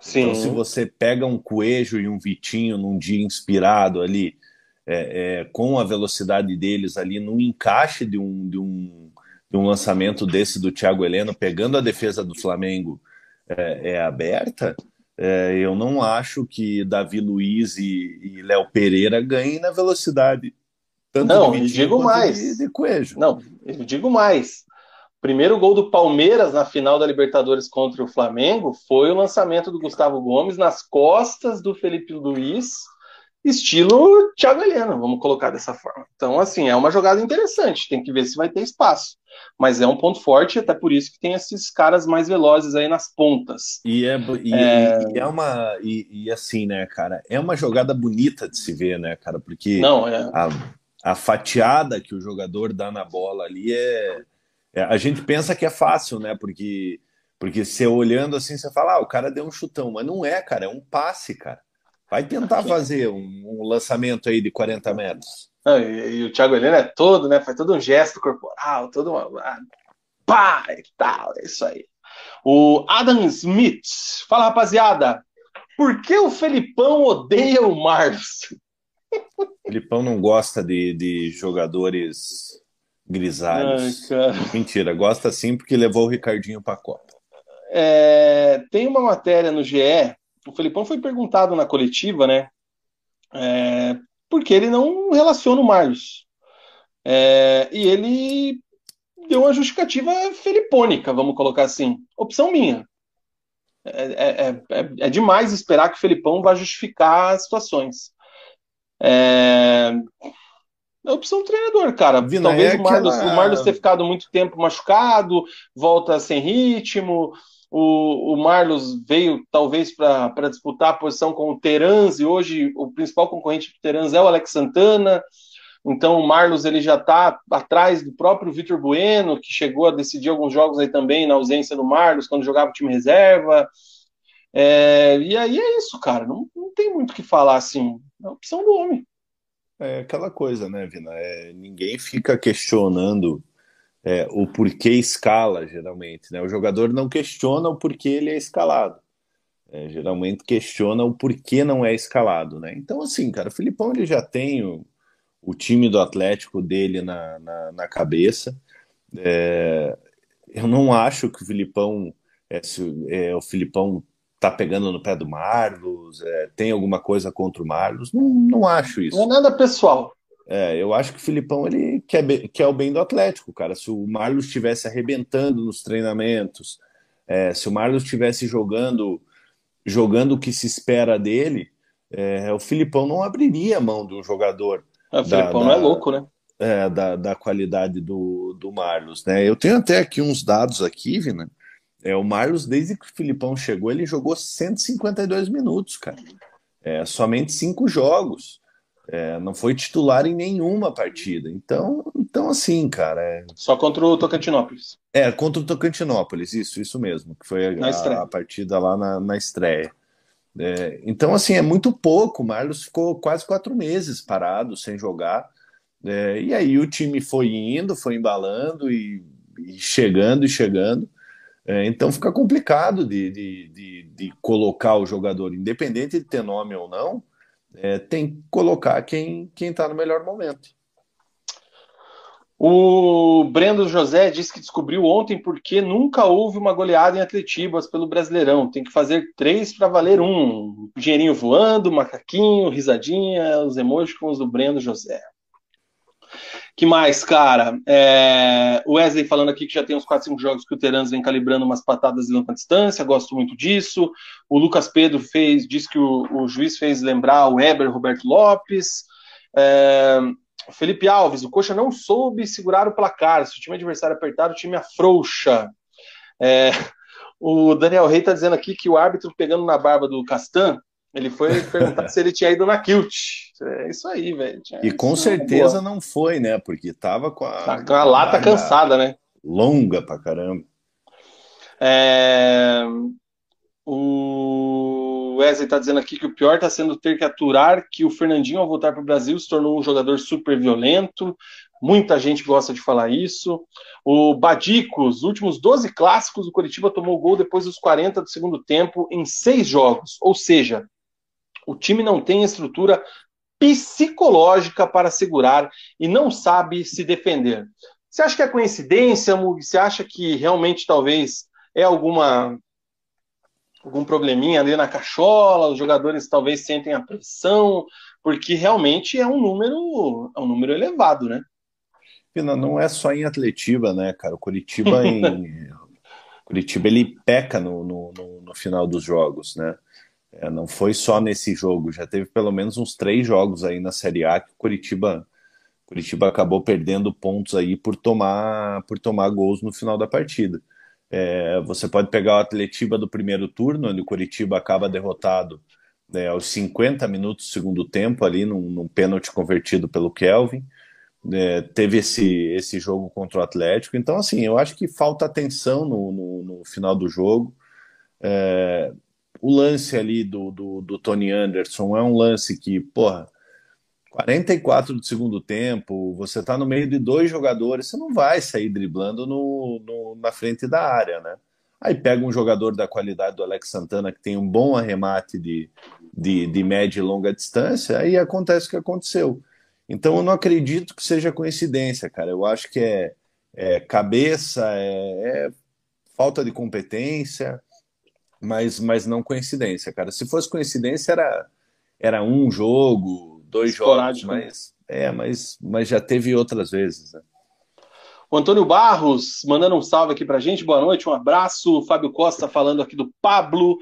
Sim. Então, se você pega um Coelho e um Vitinho num dia inspirado ali, é, é, com a velocidade deles ali, num encaixe de um, de um, de um lançamento desse do Thiago Heleno, pegando a defesa do Flamengo é, é aberta, é, eu não acho que Davi Luiz e, e Léo Pereira ganhem na velocidade. Tanto não, eu digo mais. De, de Coelho. Não, eu digo mais. Primeiro gol do Palmeiras na final da Libertadores contra o Flamengo foi o lançamento do Gustavo Gomes nas costas do Felipe Luiz estilo Thiago Helena, vamos colocar dessa forma. Então, assim, é uma jogada interessante, tem que ver se vai ter espaço. Mas é um ponto forte, até por isso que tem esses caras mais velozes aí nas pontas. E é, e, é... E é uma. E, e, assim, né, cara, é uma jogada bonita de se ver, né, cara? Porque Não, é... a, a fatiada que o jogador dá na bola ali é, é. A gente pensa que é fácil, né? Porque. Porque você olhando assim, você fala, ah, o cara deu um chutão, mas não é, cara, é um passe, cara. Vai tentar fazer um, um lançamento aí de 40 metros. Não, e, e, o Thiago Helena é todo, né? Faz todo um gesto corporal, todo uma. Pá, e tal, é isso aí. O Adam Smith. Fala, rapaziada. Por que o Felipão odeia o Marlos? O Felipão não gosta de, de jogadores grisalhos. Ai, Mentira, gosta sim porque levou o Ricardinho para a Copa. É, tem uma matéria no GE, o Felipão foi perguntado na coletiva, né? É, porque ele não relaciona o Marlos. É, e ele deu uma justificativa felipônica, vamos colocar assim. Opção minha. É, é, é, é demais esperar que o Felipão vá justificar as situações. É, é opção do treinador, cara. Vina, Talvez é o, Marlos, aquela... o Marlos ter ficado muito tempo machucado, volta sem ritmo. O, o Marlos veio talvez para disputar a posição com o Terans, e hoje o principal concorrente do Terans é o Alex Santana. Então o Marlos ele já está atrás do próprio Vitor Bueno, que chegou a decidir alguns jogos aí também na ausência do Marlos, quando jogava o time reserva. É, e aí é isso, cara. Não, não tem muito o que falar assim. É a opção do homem. É aquela coisa, né, Vina? É, ninguém fica questionando é, o porquê escala, geralmente. Né? O jogador não questiona o porquê ele é escalado. É, geralmente questiona o porquê não é escalado. Né? Então, assim, cara, o Filipão ele já tem o, o time do Atlético dele na, na, na cabeça. É, eu não acho que o Filipão, é, é, o Filipão tá pegando no pé do Marlos, é, tem alguma coisa contra o Marlos. Não, não acho isso. Não é nada pessoal. É, eu acho que o Filipão ele quer, quer o bem do Atlético, cara. Se o Marlos estivesse arrebentando nos treinamentos, é, se o Marlos estivesse jogando jogando o que se espera dele, é, o Filipão não abriria a mão um jogador. É, o Filipão da, não é louco, né? É, da, da qualidade do, do Marlos, né? Eu tenho até aqui uns dados aqui, Vina, é, o Marlos, desde que o Filipão chegou, ele jogou 152 minutos, cara. É, somente cinco jogos. É, não foi titular em nenhuma partida. Então, então assim, cara. É... Só contra o Tocantinópolis. É, contra o Tocantinópolis, isso, isso mesmo. Que foi a, a, partida lá na, na estreia. É, então, assim, é muito pouco. O Marlos ficou quase quatro meses parado, sem jogar. É, e aí o time foi indo, foi embalando e, e chegando e chegando. É, então fica complicado de, de, de, de, colocar o jogador, independente de ter nome ou não, é, tem que colocar quem está no melhor momento. O Brendo José disse que descobriu ontem porque nunca houve uma goleada em Atletibas pelo Brasileirão. Tem que fazer três para valer um. Dinheirinho voando, macaquinho, risadinha, os emoticons do Brendo José que mais, cara? É... O Wesley falando aqui que já tem uns 4, 5 jogos que o Terans vem calibrando umas patadas de longa distância, gosto muito disso. O Lucas Pedro fez, disse que o, o juiz fez lembrar o Weber Roberto Lopes. É... Felipe Alves, o Coxa não soube segurar o placar. Se o time adversário apertar, o time afrouxa. É... O Daniel Rey está dizendo aqui que o árbitro pegando na barba do Castan ele foi perguntar se ele tinha ido na Kilt. É isso aí, velho. E com certeza não foi, né? Porque tava com a. Tá com a lata cansada, né? Longa pra caramba. É... O Wesley tá dizendo aqui que o pior tá sendo ter que aturar que o Fernandinho, ao voltar para o Brasil, se tornou um jogador super violento. Muita gente gosta de falar isso. O Badico, os últimos 12 clássicos, o Curitiba tomou gol depois dos 40 do segundo tempo em seis jogos. Ou seja, o time não tem estrutura psicológica para segurar e não sabe se defender. Você acha que é coincidência, Mug? Você acha que realmente talvez é alguma algum probleminha ali na cachola, os jogadores talvez sentem a pressão, porque realmente é um número, é um número elevado, né? Pina, não é só em atletiva, né, cara? O Curitiba (laughs) em Curitiba ele peca no, no, no, no final dos jogos, né? É, não foi só nesse jogo, já teve pelo menos uns três jogos aí na Série A que o Curitiba, Curitiba acabou perdendo pontos aí por tomar, por tomar gols no final da partida. É, você pode pegar o Atletiba do primeiro turno, onde o Curitiba acaba derrotado é, aos 50 minutos do segundo tempo, ali num, num pênalti convertido pelo Kelvin. É, teve esse, esse jogo contra o Atlético. Então, assim, eu acho que falta atenção no, no, no final do jogo. É, o lance ali do, do, do, Tony Anderson é um lance que, porra, 44 do segundo tempo, você tá no meio de dois jogadores, você não vai sair driblando no, no, na frente da área, né? Aí pega um jogador da qualidade do Alex Santana, que tem um bom arremate de, de, de média e longa distância, aí acontece o que aconteceu. Então eu não acredito que seja coincidência, cara. Eu acho que é, é cabeça, é, é, falta de competência, mas, mas não coincidência, cara. Se fosse coincidência, era, era um jogo, dois jogos, mas, é, mas, mas já teve outras vezes. Né? O Antônio Barros mandando um salve aqui pra gente, boa noite, um abraço. O Fábio Costa falando aqui do Pablo.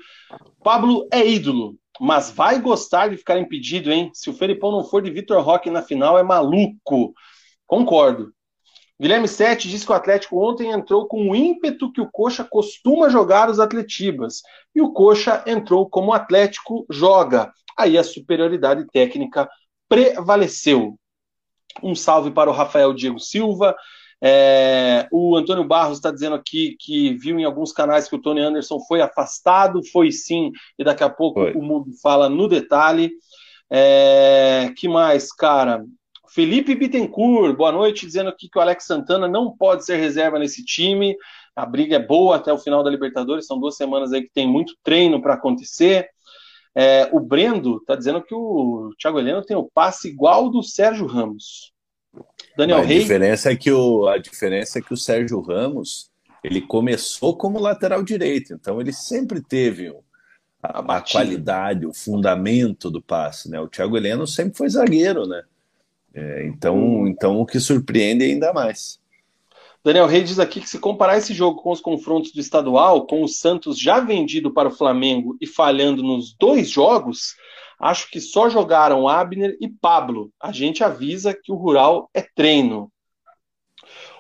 Pablo é ídolo, mas vai gostar de ficar impedido, hein? Se o Felipão não for de Vitor Roque na final, é maluco. Concordo. Guilherme Sete diz que o Atlético ontem entrou com o ímpeto que o Coxa costuma jogar os Atletibas. E o Coxa entrou como o Atlético joga. Aí a superioridade técnica prevaleceu. Um salve para o Rafael Diego Silva. É, o Antônio Barros está dizendo aqui que viu em alguns canais que o Tony Anderson foi afastado, foi sim, e daqui a pouco foi. o mundo fala no detalhe. É, que mais, cara? Felipe Bittencourt, boa noite, dizendo aqui que o Alex Santana não pode ser reserva nesse time. A briga é boa até o final da Libertadores, são duas semanas aí que tem muito treino para acontecer. É, o Brendo está dizendo que o Thiago Heleno tem o passe igual do Sérgio Ramos. Daniel a Rey. Diferença é que o, a diferença é que o Sérgio Ramos ele começou como lateral direito, então ele sempre teve a, a, qualidade, o fundamento do passe. Né? O Thiago Heleno sempre foi zagueiro, né? É, então, então o que surpreende ainda mais. Daniel Rey diz aqui que se comparar esse jogo com os confrontos do estadual, com o Santos já vendido para o Flamengo e falhando nos dois jogos, Acho que só jogaram Abner e Pablo. A gente avisa que o Rural é treino.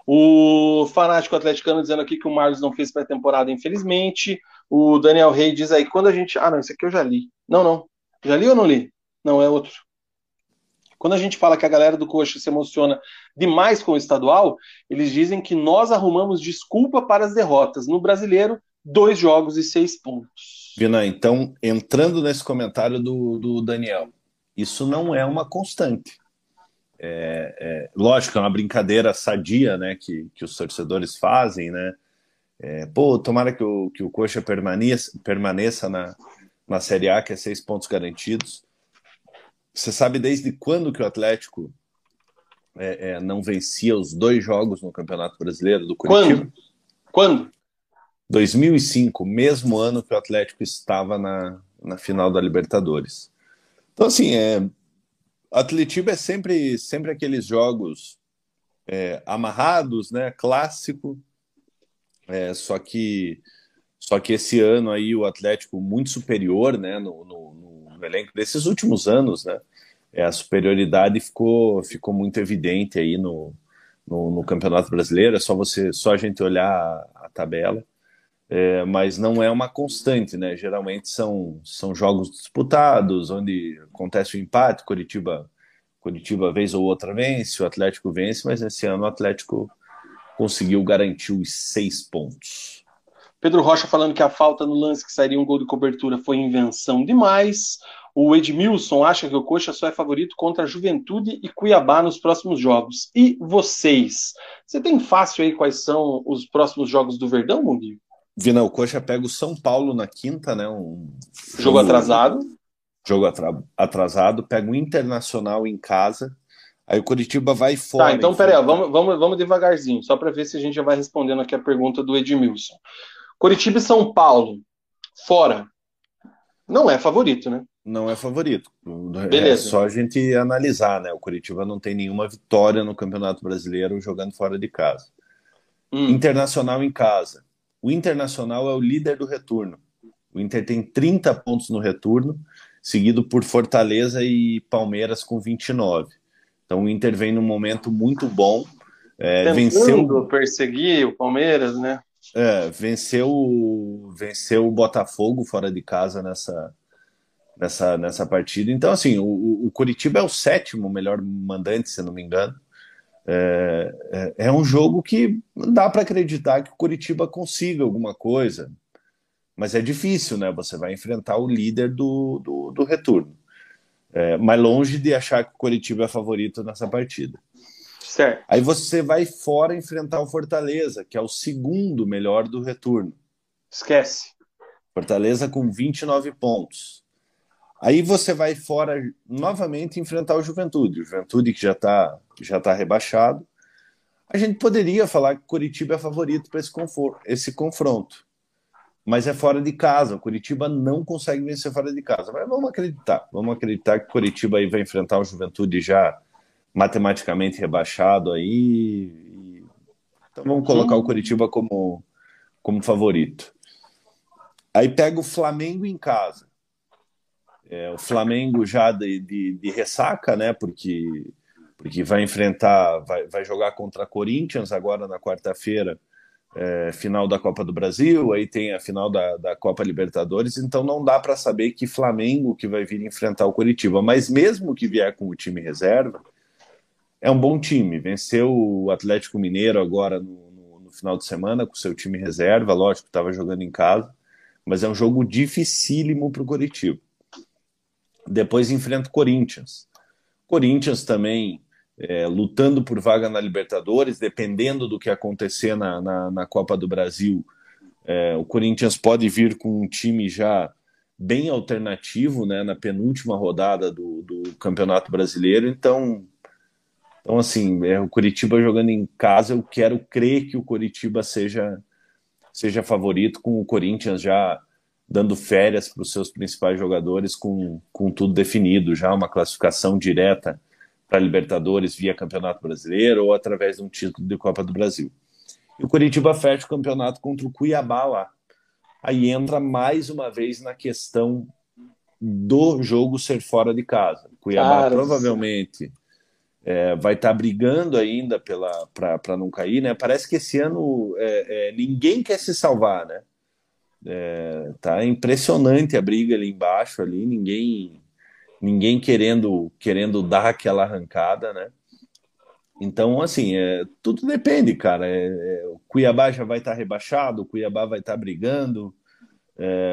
O fanático atleticano dizendo aqui que o Marlos não fez pré-temporada, infelizmente. O Daniel Rey diz aí, quando a gente. Ah, não, isso aqui eu já li. Não, não. Já li ou não li? Não, é outro. Quando a gente fala que a galera do Coxa se emociona demais com o estadual, eles dizem que nós arrumamos desculpa para as derrotas. No brasileiro, dois jogos e seis pontos. Vina, então, entrando nesse comentário do, do Daniel, isso não é uma constante. É, é, lógico, é uma brincadeira sadia né, que, que os torcedores fazem, né? É, pô, tomara que o, que o Coxa permaneça, permaneça na, na Série A, que é seis pontos garantidos. Você sabe desde quando que o Atlético é, é, não vencia os dois jogos no Campeonato Brasileiro do Curitiba? Quando? Quando? 2005, mesmo ano que o Atlético estava na, na final da Libertadores. Então, assim, é, Atletiba é sempre, sempre aqueles jogos é, amarrados, né? Clássico. É, só que só que esse ano aí o Atlético muito superior, né? No, no, no elenco desses últimos anos, né? É, a superioridade ficou ficou muito evidente aí no, no, no Campeonato Brasileiro. É só você só a gente olhar a, a tabela é, mas não é uma constante, né? Geralmente são, são jogos disputados, onde acontece o empate, Curitiba, Curitiba vez ou outra vence, o Atlético vence, mas esse ano o Atlético conseguiu garantir os seis pontos. Pedro Rocha falando que a falta no lance que sairia um gol de cobertura foi invenção demais. O Edmilson acha que o Coxa só é favorito contra a Juventude e Cuiabá nos próximos jogos. E vocês? Você tem fácil aí quais são os próximos jogos do Verdão, Mundi? Vina, o Coxa pega o São Paulo na quinta, né? Um jogo atrasado. Jogo atrasado, pega o Internacional em casa. Aí o Curitiba vai fora. Tá, então peraí, vamos, vamos, vamos devagarzinho, só para ver se a gente já vai respondendo aqui a pergunta do Edmilson. Curitiba e São Paulo, fora. Não é favorito, né? Não é favorito. Beleza. É só a gente analisar, né? O Curitiba não tem nenhuma vitória no Campeonato Brasileiro jogando fora de casa. Hum. Internacional em casa. O Internacional é o líder do retorno. O Inter tem 30 pontos no retorno, seguido por Fortaleza e Palmeiras com 29. Então o Inter vem num momento muito bom. É, venceu perseguir o Palmeiras, né? É, venceu, venceu o Botafogo fora de casa nessa, nessa, nessa partida. Então, assim, o, o Curitiba é o sétimo melhor mandante, se não me engano. É, é, é, um jogo que dá para acreditar que o Curitiba consiga alguma coisa, mas é difícil, né? Você vai enfrentar o líder do, do, do retorno. É, mas longe de achar que o Curitiba é favorito nessa partida. Certo. Aí você vai fora enfrentar o Fortaleza, que é o segundo melhor do retorno. Esquece. Fortaleza com 29 pontos. Aí você vai fora novamente enfrentar o Juventude, o Juventude que já está já tá rebaixado. A gente poderia falar que Curitiba é favorito para esse, esse confronto, mas é fora de casa. O Curitiba não consegue vencer fora de casa. Mas vamos acreditar, vamos acreditar que Curitiba aí vai enfrentar o Juventude já matematicamente rebaixado aí. Então vamos colocar o Curitiba como, como favorito. Aí pega o Flamengo em casa. É, o Flamengo já de, de, de, ressaca, né? Porque, porque vai enfrentar, vai, vai jogar contra Corinthians agora na quarta-feira, é, final da Copa do Brasil, aí tem a final da, da Copa Libertadores, então não dá para saber que Flamengo que vai vir enfrentar o Curitiba. Mas mesmo que vier com o time reserva, é um bom time. Venceu o Atlético Mineiro agora no, no, no final de semana com seu time reserva, lógico, estava jogando em casa, mas é um jogo dificílimo para o Curitiba. Depois enfrenta o Corinthians. Corinthians também é, lutando por vaga na Libertadores, dependendo do que acontecer na, na, na Copa do Brasil. É, o Corinthians pode vir com um time já bem alternativo né, na penúltima rodada do, do Campeonato Brasileiro. Então, então assim, é, o Curitiba jogando em casa, eu quero crer que o Curitiba seja, seja favorito, com o Corinthians já dando férias para os seus principais jogadores com, com tudo definido, já uma classificação direta para a Libertadores via Campeonato Brasileiro ou através de um título de Copa do Brasil. E o Curitiba fecha o campeonato contra o Cuiabá lá. Aí entra mais uma vez na questão do jogo ser fora de casa. Cuiabá Cara, provavelmente é, vai estar tá brigando ainda para não cair, né? Parece que esse ano é, é, ninguém quer se salvar, né? É, tá impressionante a briga ali embaixo, ali ninguém ninguém querendo querendo dar aquela arrancada, né? Então, assim, é, tudo depende, cara. É, é, o Cuiabá já vai estar tá rebaixado, o Cuiabá vai estar tá brigando.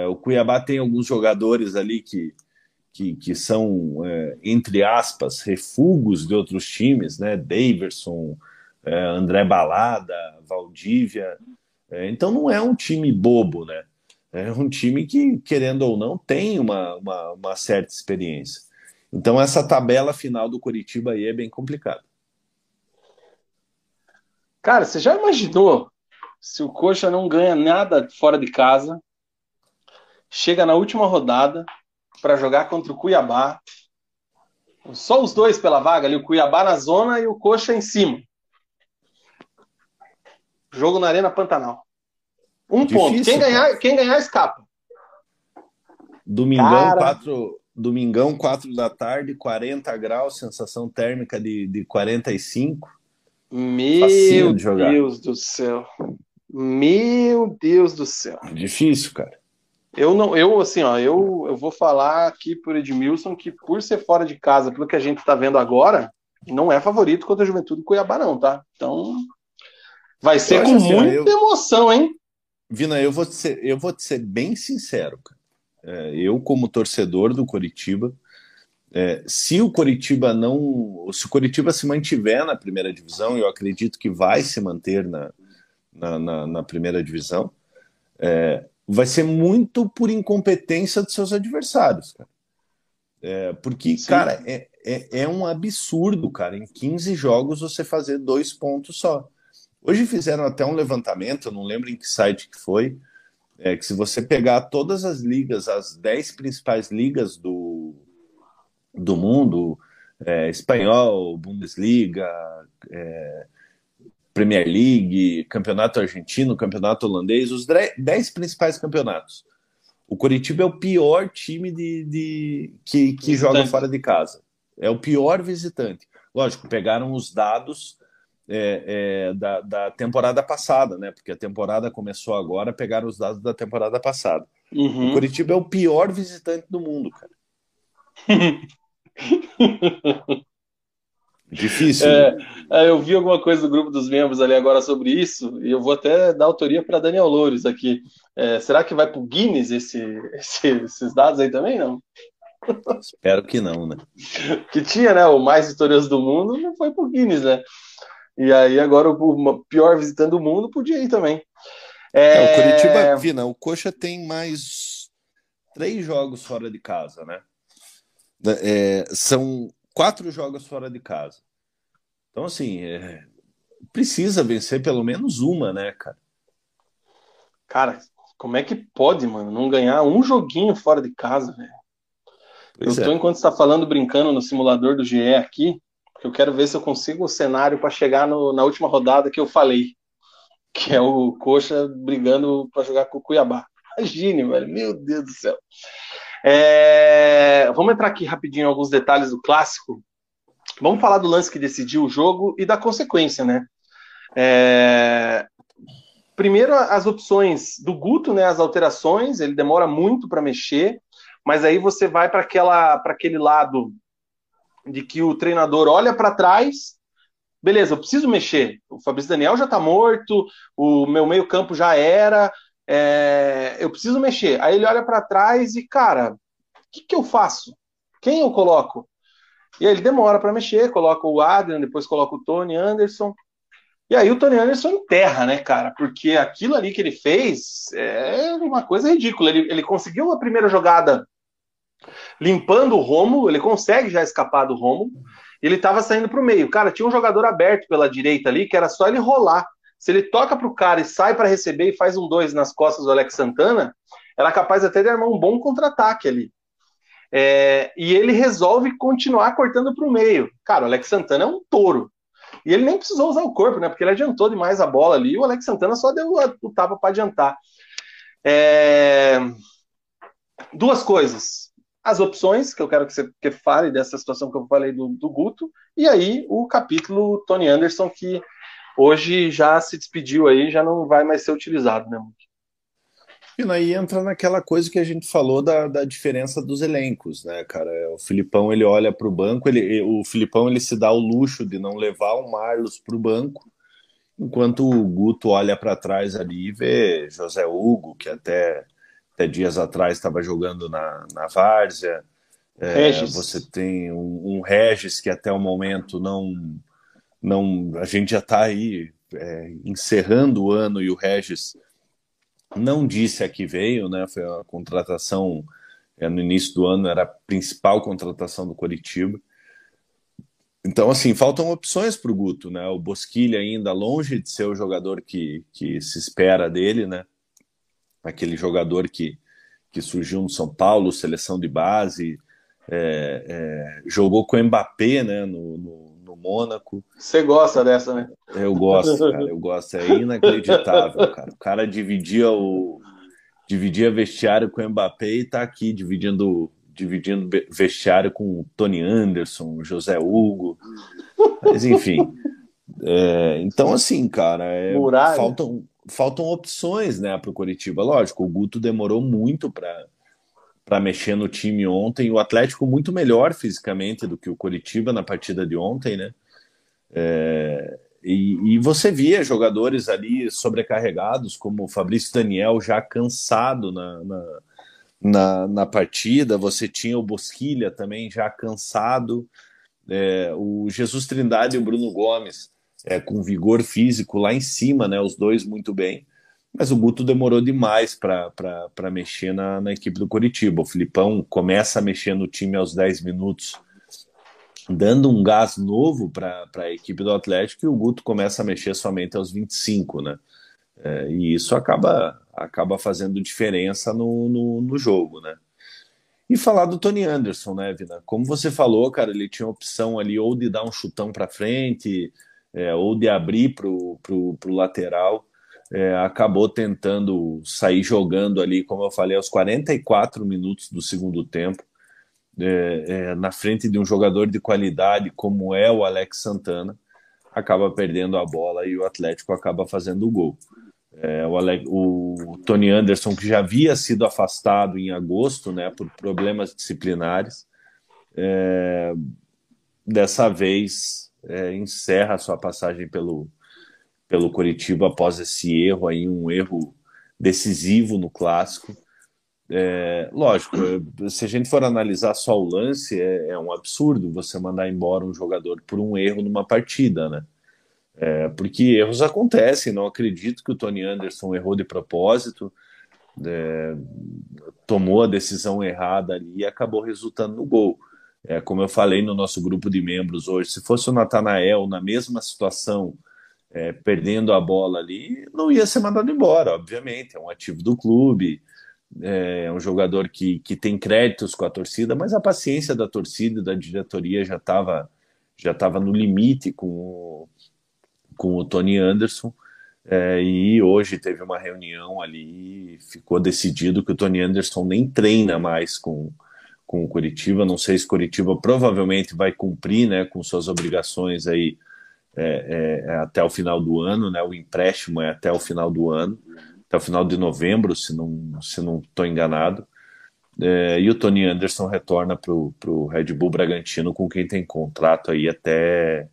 O Cuiabá tem alguns jogadores ali que, que, que são, é, entre aspas, refugos de outros times, né? Daverson, é, André Balada, Valdívia. então não é um time bobo, né? É um time que, querendo ou não, tem uma, uma, uma certa experiência. Então, essa tabela final do Curitiba aí é bem complicada. Cara, você já imaginou se o Coxa não ganha nada fora de casa, chega na última rodada para jogar contra o Cuiabá, só os dois pela vaga ali, o Cuiabá na zona e o Coxa em cima. Jogo na Arena Pantanal. Um Difícil, ponto. Quem ganhar, quem ganhar, escapa. Domingão, cara... quatro, domingão, 4 da tarde, 40 graus, sensação térmica de, de 45. Meu de Deus do céu. Meu Deus do céu. Difícil, cara. Eu não, eu assim, ó, eu, eu vou falar aqui por Edmilson que por ser fora de casa, pelo que a gente tá vendo agora, não é favorito contra a Juventude Cuiabá não, tá? Então, vai ser com assim, muita eu... emoção, hein? Vina, eu vou te ser, eu vou ser bem sincero, cara. É, eu, como torcedor do Coritiba, é, se o Coritiba não. Se o Coritiba se mantiver na primeira divisão, eu acredito que vai se manter na, na, na, na primeira divisão, é, vai ser muito por incompetência dos seus adversários, cara. É, porque, Sim. cara, é, é, é, um absurdo, cara, em 15 jogos você fazer dois pontos só. Hoje fizeram até um levantamento, não lembro em que site que foi, é que se você pegar todas as ligas, as 10 principais ligas do, do mundo, é, espanhol, Bundesliga, é, Premier League, campeonato argentino, campeonato holandês, os 10 principais campeonatos. O Coritiba é o pior time de, de que, que joga fora de casa. É o pior visitante. Lógico, pegaram os dados é, é, da, da, temporada passada, né? Porque a temporada começou agora, pegaram os dados da temporada passada. Uhum. O Curitiba é o pior visitante do mundo, cara. (laughs) Difícil. É, é, eu vi alguma coisa do grupo dos membros ali agora sobre isso, e eu vou até dar autoria para Daniel Loures aqui. É, será que vai para o Guinness esse, (laughs) esse, esses dados aí também? Não. Espero que não, né? (laughs) Que tinha, né? O mais vitorioso do mundo não foi para o Guinness, né? E aí agora o pior visitante do mundo podia ir também. É... É, o Curitiba, Vina, o Coxa tem mais três jogos fora de casa, né? É, são quatro jogos fora de casa. Então, assim, é, precisa vencer pelo menos uma, né, cara? Cara, como é que pode, mano, não ganhar um joguinho fora de casa, velho? Eu estou, é. enquanto está falando, brincando no simulador do GE aqui, porque eu quero ver se eu consigo o cenário para chegar no, na última rodada que eu falei, que é o Coxa brigando para jogar com o Cuiabá. Imagine, velho, meu Deus do céu. É... Vamos entrar aqui rapidinho em alguns detalhes do clássico. Vamos falar do lance que decidiu o jogo e da consequência, né? É... Primeiro, as opções do Guto, né? As alterações, ele demora muito para mexer, mas aí você vai para aquela, para aquele lado de que o treinador olha para trás, beleza, eu preciso mexer. O Fabrício Daniel já está morto, o meu meio campo já era, é... eu preciso mexer. Aí ele olha para trás e, cara, o que, que eu faço? Quem eu coloco? E aí ele demora para mexer, coloca o Adrian, depois coloca o Tony Anderson. E aí o Tony Anderson enterra, né, cara? Porque aquilo ali que ele fez é uma coisa ridícula. Ele, ele conseguiu a primeira jogada limpando o Romo, ele consegue já escapar do Romo. Ele estava saindo para o meio. Cara, tinha um jogador aberto pela direita ali, que era só ele rolar. Se ele toca para o cara e sai para receber e faz um dois nas costas do Alex Santana, era capaz até de armar um bom contra-ataque ali. É, e ele resolve continuar cortando para o meio. Cara, o Alex Santana é um touro. E ele nem precisou usar o corpo, né? Porque ele adiantou demais a bola ali. E o Alex Santana só deu o tapa para adiantar. É... Duas coisas. As opções, que eu quero que você que fale dessa situação que eu falei do, do Guto. E aí o capítulo Tony Anderson, que hoje já se despediu aí, já não vai mais ser utilizado, né? E aí entra naquela coisa que a gente falou da, da diferença dos elencos, né, cara? O Filipão ele olha para o banco, ele, o Filipão ele se dá o luxo de não levar o Marlos para o banco, enquanto o Guto olha para trás ali e vê José Hugo, que até, até dias atrás estava jogando na, na Várzea. É, você tem um, um, Regis que até o momento não. Não a gente já está aí é, encerrando o ano e o Regis não disse a que veio, né? Foi a contratação é, no início do ano, era a principal contratação do Coritiba. Então, assim, faltam opções para o Guto, né? O Bosquilha ainda longe de ser o jogador que, que se espera dele, né? Aquele jogador que, que surgiu no São Paulo, seleção de base, é, é, jogou com o Mbappé, né? No, no, Mônaco. Você gosta dessa, né? Eu gosto, cara, eu gosto. É inacreditável, (laughs) cara. O cara dividia o dividia vestiário com o Mbappé e tá aqui dividindo dividindo vestiário com o Tony Anderson, José Hugo. Mas enfim. É, então, assim, cara, é, faltam, faltam opções né, para o Curitiba. Lógico, o Guto demorou muito para para mexer no time ontem. O Atlético muito melhor fisicamente do que o Coritiba na partida de ontem, né? É, e, e, você via jogadores ali sobrecarregados, como o Fabrício Daniel já cansado na, na, na, na partida, você tinha o Bosquilha também já cansado, é, o Jesus Trindade e o Bruno Gomes é, com vigor físico lá em cima, né? Os dois muito bem mas o Guto demorou demais para mexer na, na, equipe do Curitiba. O Filipão começa a mexer no time aos 10 minutos, dando um gás novo para a equipe do Atlético, e o Guto começa a mexer somente aos 25, né? É, e isso acaba, acaba fazendo diferença no, no, no, jogo, né? E falar do Tony Anderson, né, Vina? Como você falou, cara, ele tinha opção ali ou de dar um chutão para frente, é, ou de abrir para o lateral é, acabou tentando sair jogando ali, como eu falei, aos 44 minutos do segundo tempo, é, é, na frente de um jogador de qualidade como é o Alex Santana, acaba perdendo a bola e o Atlético acaba fazendo o gol. É, o, Alex, o, Tony Anderson, que já havia sido afastado em agosto né, por problemas disciplinares, é, dessa vez é, encerra sua passagem pelo, pelo Coritiba após esse erro aí, um erro decisivo no clássico. É, lógico, é, se a gente for analisar só o lance, é, é, um absurdo você mandar embora um jogador por um erro numa partida, né? É, porque erros acontecem, não acredito que o Tony Anderson errou de propósito, é, tomou a decisão errada ali e acabou resultando no gol. É, como eu falei no nosso grupo de membros hoje, se fosse o Natanael na mesma situação, é, perdendo a bola ali, não ia ser mandado embora, obviamente. É um ativo do clube, é um jogador que, que tem créditos com a torcida, mas a paciência da torcida e da diretoria já estava já tava no limite com o, com o Tony Anderson. É, e hoje teve uma reunião ali ficou decidido que o Tony Anderson nem treina mais com, com o Curitiba. Não sei se Curitiba provavelmente vai cumprir né, com suas obrigações aí é, é, é até o final do ano, né? O empréstimo é até o final do ano, até o final de novembro, se não se não estou enganado. É, e o Tony Anderson retorna para o Red Bull Bragantino com quem tem contrato aí até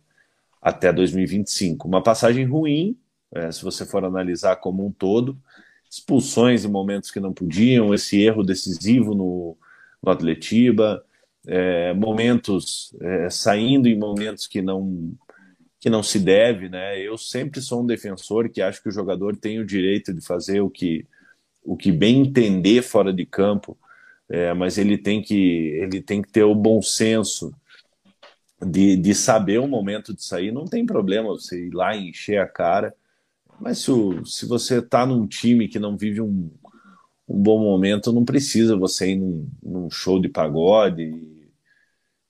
até 2025. Uma passagem ruim, é, se você for analisar como um todo, expulsões em momentos que não podiam, esse erro decisivo no, no Atletiba, é, momentos é, saindo em momentos que não que não se deve, né? Eu sempre sou um defensor que acho que o jogador tem o direito de fazer o que o que bem entender fora de campo, é, mas ele tem que ele tem que ter o bom senso de, de saber o momento de sair. Não tem problema você ir lá e encher a cara, mas se, o, se você está num time que não vive um, um bom momento, não precisa você ir num, num show de pagode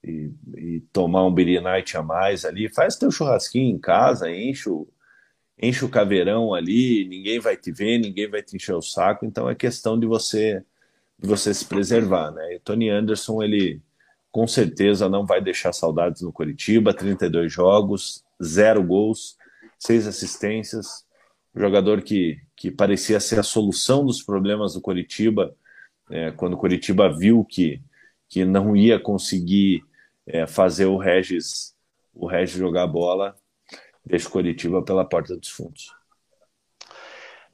e, e, tomar um beer night a mais ali. Faz teu churrasquinho em casa, enche o, enche o caveirão ali, ninguém vai te ver, ninguém vai te encher o saco. Então é questão de você de você se preservar, né? E Tony Anderson, ele com certeza não vai deixar saudades no Curitiba, 32 jogos, zero gols, seis assistências, jogador que, que parecia ser a solução dos problemas do Curitiba, é, quando o Curitiba viu que, que não ia conseguir é, fazer o Regis o Regis jogar bola, deixa o Curitiba pela porta dos fundos.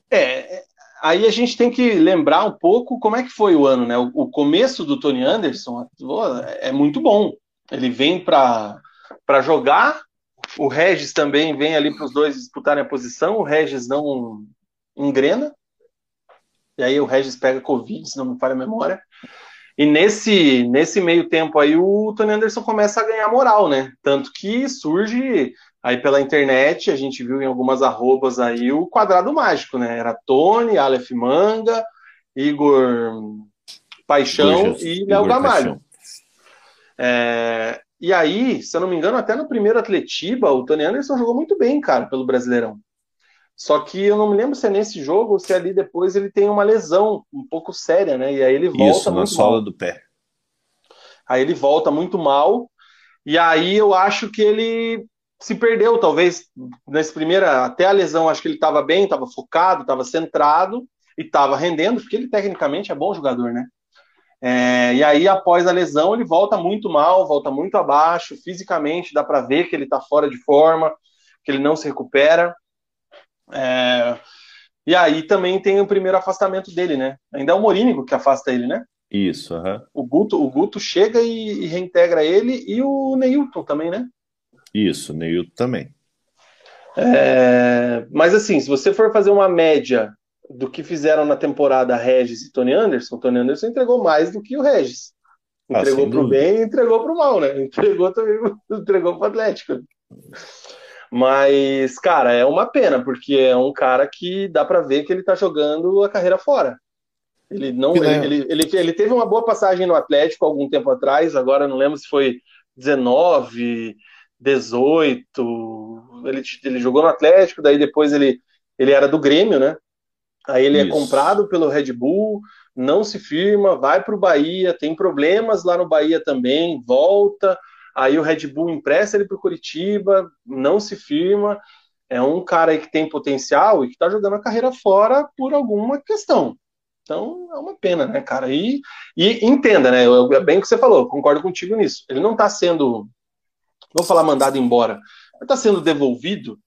É, aí a gente tem que lembrar um pouco como é que foi o ano, né? O, o começo do Tony Anderson é muito bom. Ele vem para jogar, o Regis também vem ali para os dois disputarem a posição. O Regis não engrena. E aí o Regis pega Covid, se não me falha a memória. E nesse, nesse meio tempo aí o Tony Anderson começa a ganhar moral, né? Tanto que surge aí pela internet, a gente viu em algumas arrobas aí o quadrado mágico, né? Era Tony, Aleph Manga, Igor Paixão e Léo Gamalho. É, e aí, se eu não me engano, até no primeiro Atletiba, o Tony Anderson jogou muito bem, cara, pelo Brasileirão. Só que eu não me lembro se é nesse jogo ou se ali depois ele tem uma lesão um pouco séria, né? E aí ele volta. Isso, na sola mal. do pé. Aí ele volta muito mal. E aí eu acho que ele se perdeu, talvez, nesse primeira. Até a lesão, acho que ele estava bem, estava focado, estava centrado e estava rendendo, porque ele tecnicamente é bom jogador, né? É, e aí, após a lesão, ele volta muito mal, volta muito abaixo, fisicamente dá para ver que ele está fora de forma, que ele não se recupera. É, e aí também tem o primeiro afastamento dele, né? Ainda é o Morínigo que afasta ele, né? Isso, uhum. o, Guto, o Guto chega e, e, reintegra ele e o Neilton também, né? Isso, o Neilton também. É, mas assim, se você for fazer uma média do que fizeram na temporada Regis e Tony Anderson, Tony Anderson entregou mais do que o Regis. Ah, entregou ah, pro dúvida. bem e entregou pro mal, né? (laughs) Entregou também, entregou pro Atlético. Mas, cara, é uma pena, porque é um cara que dá para ver que ele tá jogando a carreira fora. Ele não. Ele, ele, ele, ele, teve uma boa passagem no Atlético algum tempo atrás, agora não lembro se foi 19, 18. Ele, ele jogou no Atlético, daí depois ele, ele era do Grêmio, né? Aí ele é Isso. é comprado pelo Red Bull, não se firma, vai para o Bahia, tem problemas lá no Bahia também, volta. Aí o Red Bull empresta ele para o Curitiba, não se firma. É um cara aí que tem potencial e que está jogando a carreira fora por alguma questão. Então é uma pena, né, cara? E, e entenda, né? É bem o que você falou, concordo contigo nisso. Ele não está sendo, vou falar mandado embora, ele está sendo devolvido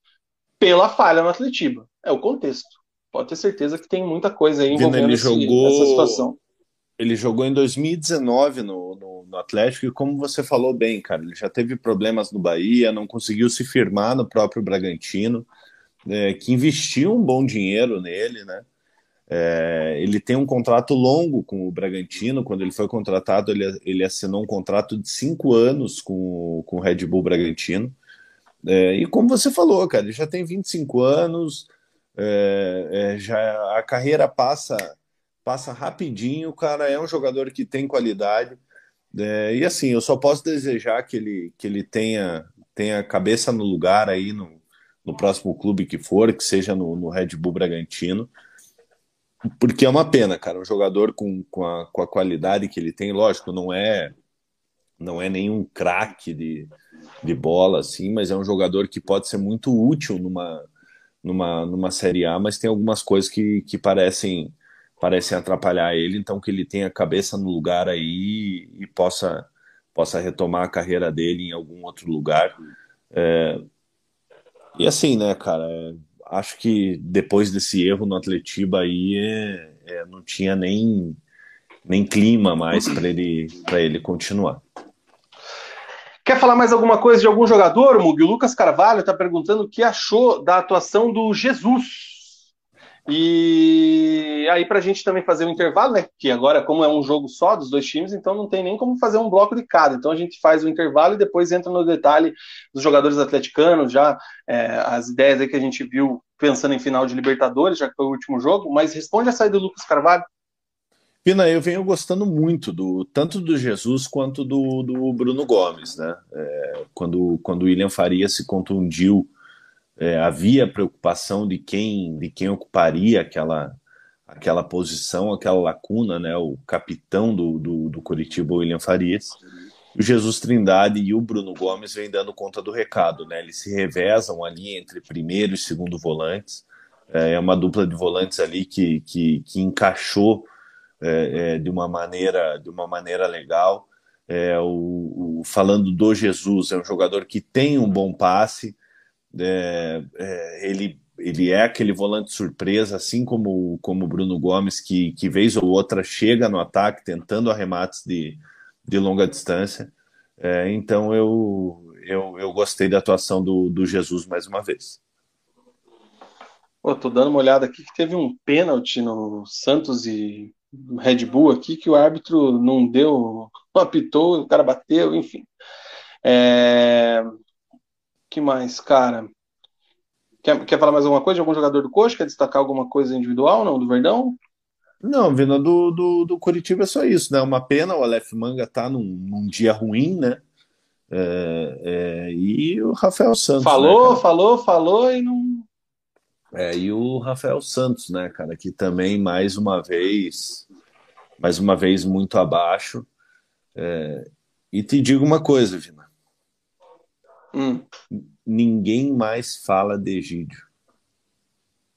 pela falha no Atletiba. É o contexto pode ter certeza que tem muita coisa aí envolvendo ele jogou, essa situação. Ele jogou em 2019 no, no, no, Atlético e como você falou bem, cara, ele já teve problemas no Bahia, não conseguiu se firmar no próprio Bragantino, é, que investiu um bom dinheiro nele, né? É, ele tem um contrato longo com o Bragantino. Quando ele foi contratado, ele, ele assinou um contrato de cinco anos com, com o Red Bull Bragantino. É, e como você falou, cara, ele já tem 25 anos, é, é, já a carreira passa passa rapidinho, o cara é um jogador que tem qualidade. É, e assim, eu só posso desejar que ele, que ele tenha, tenha cabeça no lugar aí no, no próximo clube que for, que seja no, no Red Bull Bragantino. Porque é uma pena, cara, um jogador com, com, a, com a qualidade que ele tem, lógico, não é não é nenhum craque de, de bola, assim, mas é um jogador que pode ser muito útil numa, numa, numa Série A, mas tem algumas coisas que, que parecem parecem atrapalhar ele, então que ele tenha a cabeça no lugar aí e possa, possa retomar a carreira dele em algum outro lugar. É, e assim, né, cara, é, acho que depois desse erro no Atletiba aí é, é, não tinha nem, nem clima mais para ele, ele continuar. Quer falar mais alguma coisa de algum jogador, Mug? O Lucas Carvalho está perguntando o que achou da atuação do Jesus. E aí, para a gente também fazer um intervalo, né? Que agora, como é um jogo só dos dois times, então não tem nem como fazer um bloco de cada. Então a gente faz o intervalo e depois entra no detalhe dos jogadores atleticanos, já é, as ideias aí que a gente viu pensando em final de Libertadores, já que foi o último jogo. Mas responde a saída do Lucas Carvalho. Pina, eu venho gostando muito do tanto do Jesus quanto do, do Bruno Gomes, né? É, quando, quando o William Faria se contundiu é, havia preocupação de quem, de quem ocuparia aquela, aquela posição, aquela lacuna, né? O capitão do, do, do Curitiba, William Farias. O Jesus Trindade e o Bruno Gomes vêm dando conta do recado, né? Eles se revezam ali entre primeiro e segundo volantes. É, é uma dupla de volantes ali que, que, que encaixou é, é, de uma maneira de uma maneira legal. É, o, o, falando do Jesus, é um jogador que tem um bom passe, é, é, ele, ele é aquele volante surpresa, assim como, como Bruno Gomes, que, que vez ou outra chega no ataque tentando arremates de, de longa distância. É, então eu, eu, eu gostei da atuação do, do Jesus mais uma vez. Pô, tô dando uma olhada aqui que teve um pênalti no Santos e Red Bull aqui que o árbitro não deu, não apitou, o cara bateu, enfim. É, que mais, cara? Quer, quer falar mais alguma coisa de algum jogador do Coxa? Quer destacar alguma coisa individual, não, do Verdão? Não, vindo do, do, do Curitiba é só isso, né? Uma pena, o Aleph Manga tá num, num dia ruim, né? É, é, e o Rafael Santos. Falou, né, falou, falou e não. É, e o Rafael Santos, né, cara, que também mais uma vez, mais uma vez muito abaixo. É, e te digo uma coisa, Vina. Hum. Ninguém mais fala de Egídio.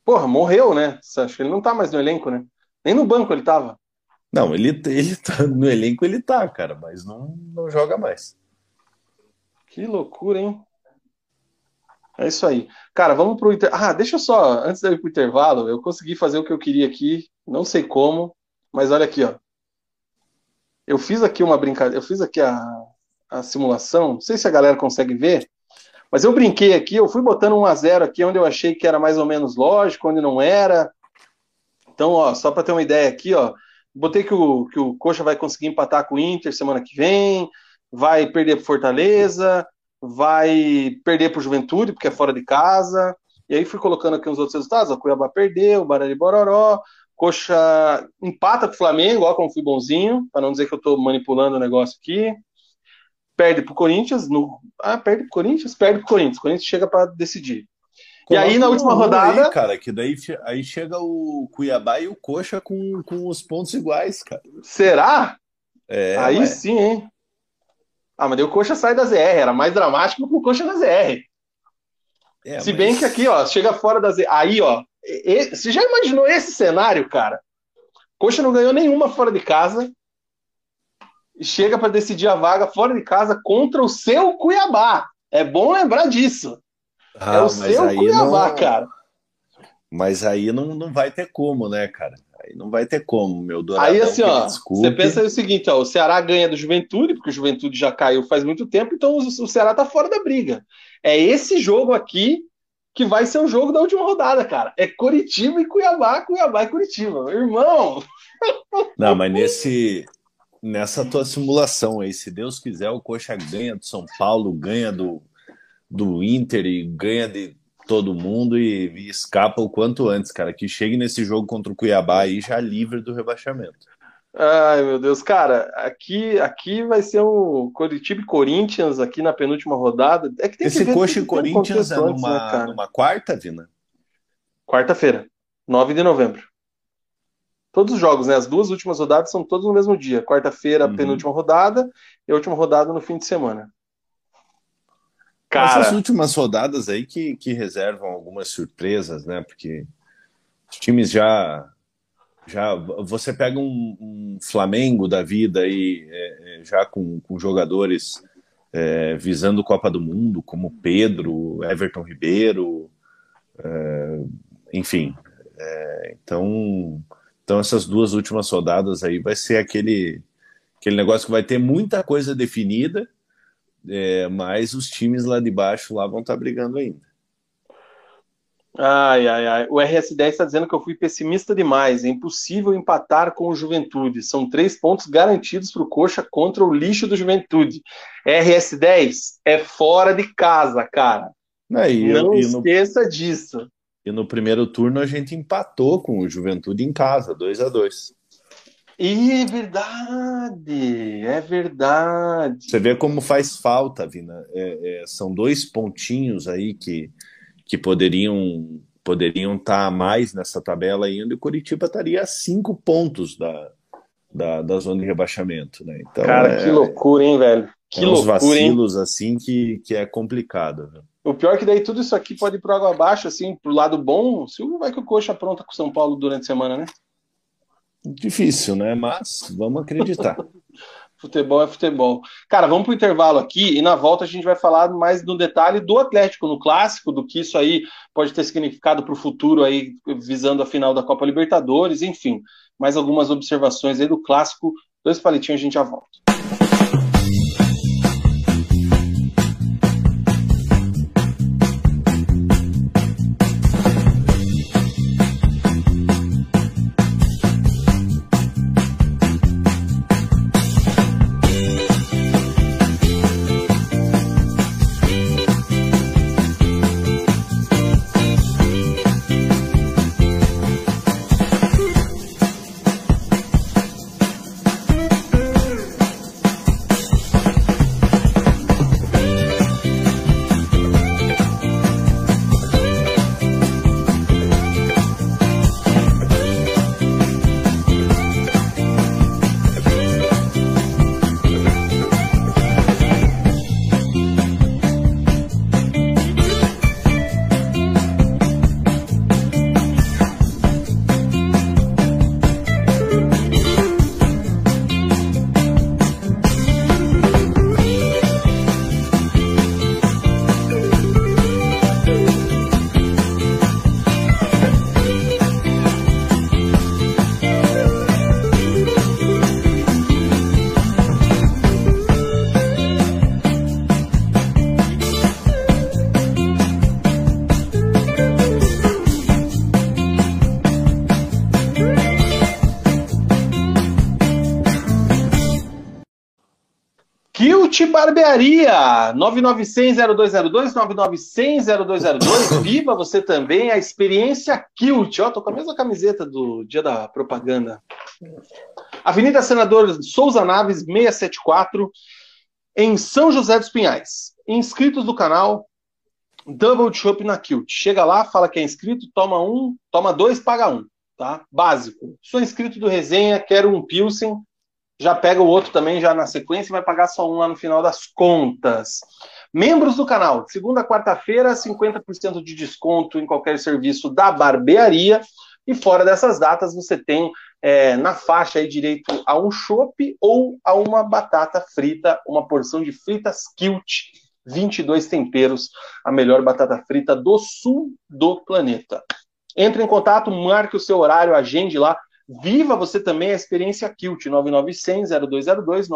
Porra, morreu, né? Acho que ele não tá mais no elenco, né? Nem no banco ele tava. Não, ele, ele tá no elenco, ele tá, cara, mas não, não joga mais. Que loucura, hein? É isso aí. Cara, vamos pro inter... Ah, deixa eu só, antes de eu ir pro intervalo, eu consegui fazer o que eu queria aqui, não sei como, mas olha aqui, ó. Eu fiz aqui uma brincadeira, eu fiz aqui a, a simulação, não sei se a galera consegue ver, mas eu brinquei aqui, eu fui botando um a 0 aqui onde eu achei que era mais ou menos lógico, onde não era. Então, ó, só para ter uma ideia aqui, ó, botei que o, que o Coxa vai conseguir empatar com o Inter semana que vem, vai perder para Fortaleza, vai perder para o Juventude, porque é fora de casa. E aí fui colocando aqui os outros resultados, o Cuiabá perdeu, Barari Bororó, Coxa empata com o Flamengo, ó como fui bonzinho, para não dizer que eu estou manipulando o negócio aqui perde pro Corinthians, no... ah, perde pro Corinthians, perde pro Corinthians, o Corinthians chega para decidir. Coloca e aí na última rodada, aí, cara, que daí aí chega o Cuiabá e o Coxa com, com os pontos iguais, cara. Será? É, aí ué. sim, hein? Ah, mas daí o Coxa sai da ZR, era mais dramático que o Coxa na ZR. É, Se mas... bem que aqui, ó, chega fora da ZR. Aí, ó, e, você já imaginou esse cenário, cara? Coxa não ganhou nenhuma fora de casa, e chega para decidir a vaga fora de casa contra o seu Cuiabá. É bom lembrar disso. Ah, é o seu Cuiabá, não... cara. Mas aí não, não vai ter como, né, cara? Aí não vai ter como, meu Dourado. Aí assim, ó, você pensa o seguinte, ó, o Ceará ganha do Juventude, porque o Juventude já caiu faz muito tempo, então o, o Ceará tá fora da briga. É esse jogo aqui que vai ser o jogo da última rodada, cara. É Curitiba e Cuiabá, Cuiabá e Curitiba. Irmão! Não, mas nesse, nessa tua simulação aí, se Deus quiser, o Coxa ganha do São Paulo, ganha do, do Inter e ganha de todo mundo e, e, escapa o quanto antes, cara. Que chegue nesse jogo contra o Cuiabá aí já livre do rebaixamento. Ai, meu Deus, cara, aqui, aqui vai ser o Curitiba e Corinthians aqui na penúltima rodada. É que tem Esse que ver, Coxa e Corinthians é numa, né, numa quarta, Vina? Quarta-feira, 9 de novembro. Todos os jogos, né? As duas últimas rodadas são todos no mesmo dia. Quarta-feira, uhum. penúltima rodada, e a última rodada no fim de semana. Cara... Essas últimas rodadas aí que, que reservam algumas surpresas, né? Porque os times já. já você pega um, um Flamengo da vida aí, é, é, já com, com jogadores é, visando Copa do Mundo, como Pedro, Everton Ribeiro, é, enfim. É, então, então, essas duas últimas rodadas aí vai ser aquele, aquele negócio que vai ter muita coisa definida é, mas os times lá de baixo lá vão estar tá brigando ainda. Ai, ai, ai. O RS10 está dizendo que eu fui pessimista demais. É impossível empatar com o Juventude. São três pontos garantidos para o Coxa contra o lixo do Juventude. RS10 é fora de casa, cara. E, Não e esqueça disso. E no primeiro turno a gente empatou com o Juventude em casa, 2 a 2 e é verdade, é verdade. Você vê como faz falta, Vina. É, é, são dois pontinhos aí que, que poderiam poderiam estar tá mais nessa tabela ainda. E o Curitiba estaria a cinco pontos da, da, da zona de rebaixamento, né? Então, Cara, é, que loucura, hein, velho? Que é loucura, vacilos hein? assim que, que é complicado. Viu? O pior é que daí tudo isso aqui pode ir pro água abaixo, assim, pro lado bom. Se vai que o Coxa pronta com o São Paulo durante a semana, né? Difícil, né? Mas vamos acreditar. (laughs) futebol é futebol. Cara, vamos para o intervalo aqui e na volta a gente vai falar mais no detalhe do Atlético no clássico, do que isso aí pode ter significado para o futuro aí, visando a final da Copa Libertadores, enfim, mais algumas observações aí do clássico. Dois palitinhos a gente já volta. Kilt Barbearia, 9900-0202, 9900-0202. Viva você também a experiência Kilt. Ó, tô com a mesma camiseta do dia da propaganda. Avenida Senador Souza Naves, 674, em São José dos Pinhais. Inscritos do canal, Double Chop na Kilt. Chega lá, fala que é inscrito, toma um, toma dois, paga um. Tá? Básico. Sou inscrito do Resenha, quero um Pilsen já pega o outro também já na sequência e vai pagar só um lá no final das contas. Membros do canal, segunda quarta-feira, 50% de desconto em qualquer serviço da barbearia. E fora dessas datas, você tem é, na faixa aí direito a um chopp ou a uma batata frita, uma porção de fritas kilt, 22 temperos, a melhor batata frita do sul do planeta. Entre em contato, marque o seu horário, agende lá Viva você também a experiência Kilt 9900-0202,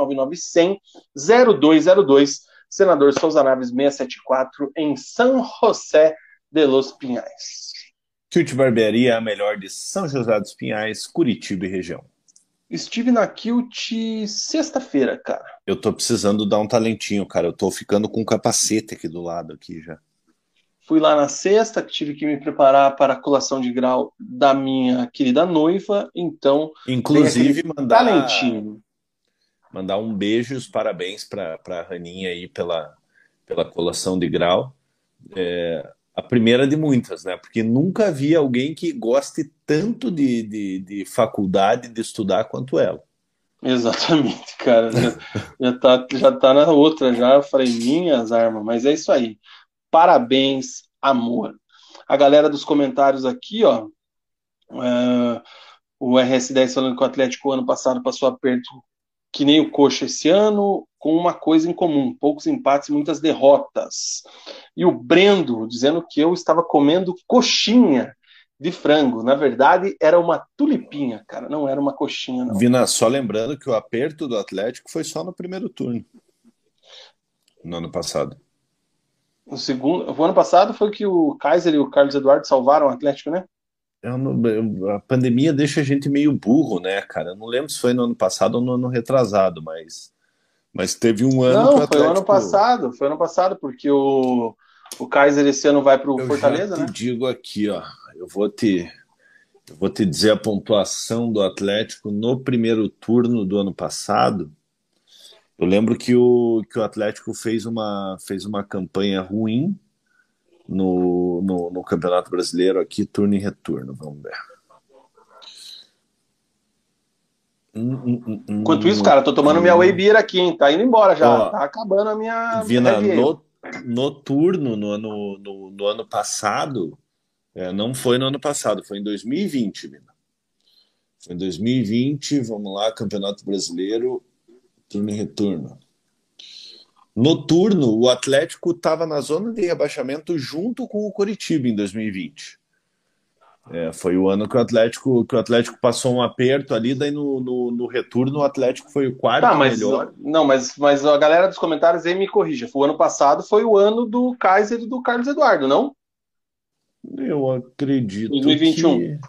9900-0202, Senador Souza Naves 674, em São José de Los Pinhais. Kilt Barbearia, a melhor de São José dos Pinhais, Curitiba e região. Estive na Kilt sexta-feira, cara. Eu tô precisando dar um talentinho, cara. Eu tô ficando com um capacete aqui do lado aqui já. Fui lá na sexta, tive que me preparar para a colação de grau da minha querida noiva, então. Inclusive, mandar. Talentinho. Mandar um beijo e os parabéns para a Raninha aí pela, pela colação de grau. É, a primeira de muitas, né? Porque nunca vi alguém que goste tanto de, de, de faculdade, de estudar quanto ela. Exatamente, cara. Já, já, tá, já tá na outra, já. Eu falei, minhas armas, mas é isso aí. Parabéns, amor. A galera dos comentários aqui, ó. Uh, o RS10 falando que o Atlético ano passado passou aperto que nem o Coxa esse ano, com uma coisa em comum: poucos empates e muitas derrotas. E o Brendo dizendo que eu estava comendo coxinha de frango. Na verdade, era uma tulipinha, cara, não era uma coxinha, não. Vina, só lembrando que o aperto do Atlético foi só no primeiro turno, no ano passado. O segundo, o ano passado foi que o Kaiser e o Carlos Eduardo salvaram o Atlético, né? a pandemia deixa a gente meio burro, né, cara? Eu não lembro se foi no ano passado ou no ano retrasado, mas, mas teve um ano. Não, Atlético... foi ano passado, foi ano passado, porque o, o Kaiser esse ano vai para o Fortaleza, já te né? digo aqui, ó, eu vou te, eu vou te dizer a pontuação do Atlético no primeiro turno do ano passado. Eu lembro que o, que o Atlético fez uma, fez uma campanha ruim, no, no, no, Campeonato Brasileiro aqui, turno e retorno. Vamos ver. Hum, hum, hum, Enquanto isso, cara, tô tomando minha Whey Beer aqui, hein? Tá indo embora já. Ó, tá acabando a minha. Vina, no, no turno, no ano, no, no ano passado, é, não foi no ano passado, foi em 2020, Vina. Foi em 2020, vamos lá, Campeonato Brasileiro, turno e retorno. Noturno, o Atlético estava na zona de rebaixamento junto com o Coritiba em 2020. É, foi o ano que o Atlético que o Atlético passou um aperto ali, daí no, no, no retorno o Atlético foi o quarto tá, mas, melhor. Não, mas, mas a galera dos comentários aí me corrija. O ano passado foi o ano do Kaiser e do Carlos Eduardo, não? Eu acredito. 2021. Que...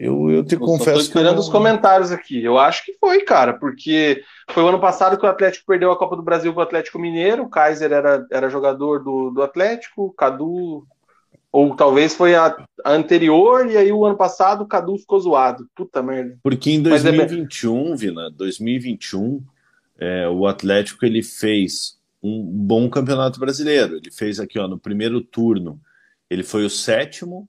Eu, eu te eu confesso. Estou esperando não... os comentários aqui. Eu acho que foi, cara, porque foi o ano passado que o Atlético perdeu a Copa do Brasil para o Atlético Mineiro. O Kaiser era, era jogador do, do Atlético, o Cadu. Ou talvez foi a, a, anterior, e aí o ano passado o Cadu ficou zoado. Puta merda. Porque em 2021, é... Vina, 2021, é, o Atlético ele fez um bom campeonato brasileiro. Ele fez aqui, ó, no primeiro turno, ele foi o sétimo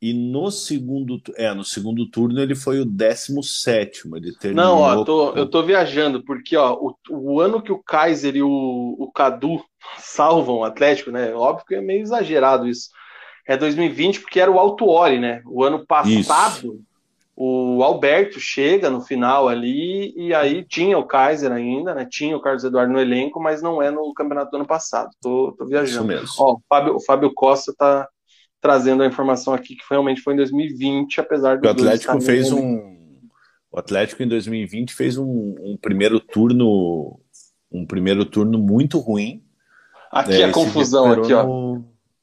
e no segundo, é, no segundo turno ele foi o 17 ele terminou... Não, ó, tô, eu tô viajando, porque ó, o, o ano que o Kaiser e o, o Cadu (laughs) salvam o Atlético, né? Óbvio que é meio exagerado isso. É 2020, porque era o Altuori, né? O ano passado, isso. o Alberto chega no final ali, e aí tinha o Kaiser ainda, né? Tinha o Carlos Eduardo no elenco, mas não é no campeonato do ano passado. Tô, tô viajando. Isso mesmo. Ó, o Fábio, o Fábio Costa tá trazendo a informação aqui que realmente foi em 2020, apesar do. O Atlético fez um. O Atlético em 2020 fez um, um, primeiro turno, um primeiro turno muito ruim. Aqui é, a confusão aqui, ó.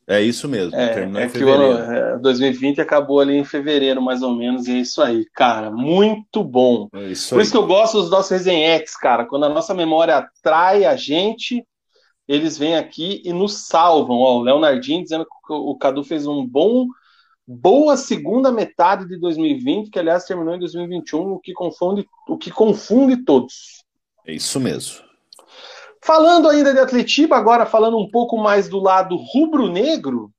É isso mesmo. É, é que o ano, 2020 é, acabou ali em fevereiro, mais ou menos, e é isso aí, cara. Muito bom. É isso Por aí. isso que eu gosto dos nossos resenhex, cara. Quando a nossa memória atrai a gente, eles vêm aqui e nos salvam. Ó, o Leonardinho dizendo que o Cadu fez um bom, boa segunda metade de 2020, que aliás terminou em 2021, o que confunde, o que confunde todos. É isso mesmo. Falando ainda de Atletiba, agora falando um pouco mais do lado rubro-negro,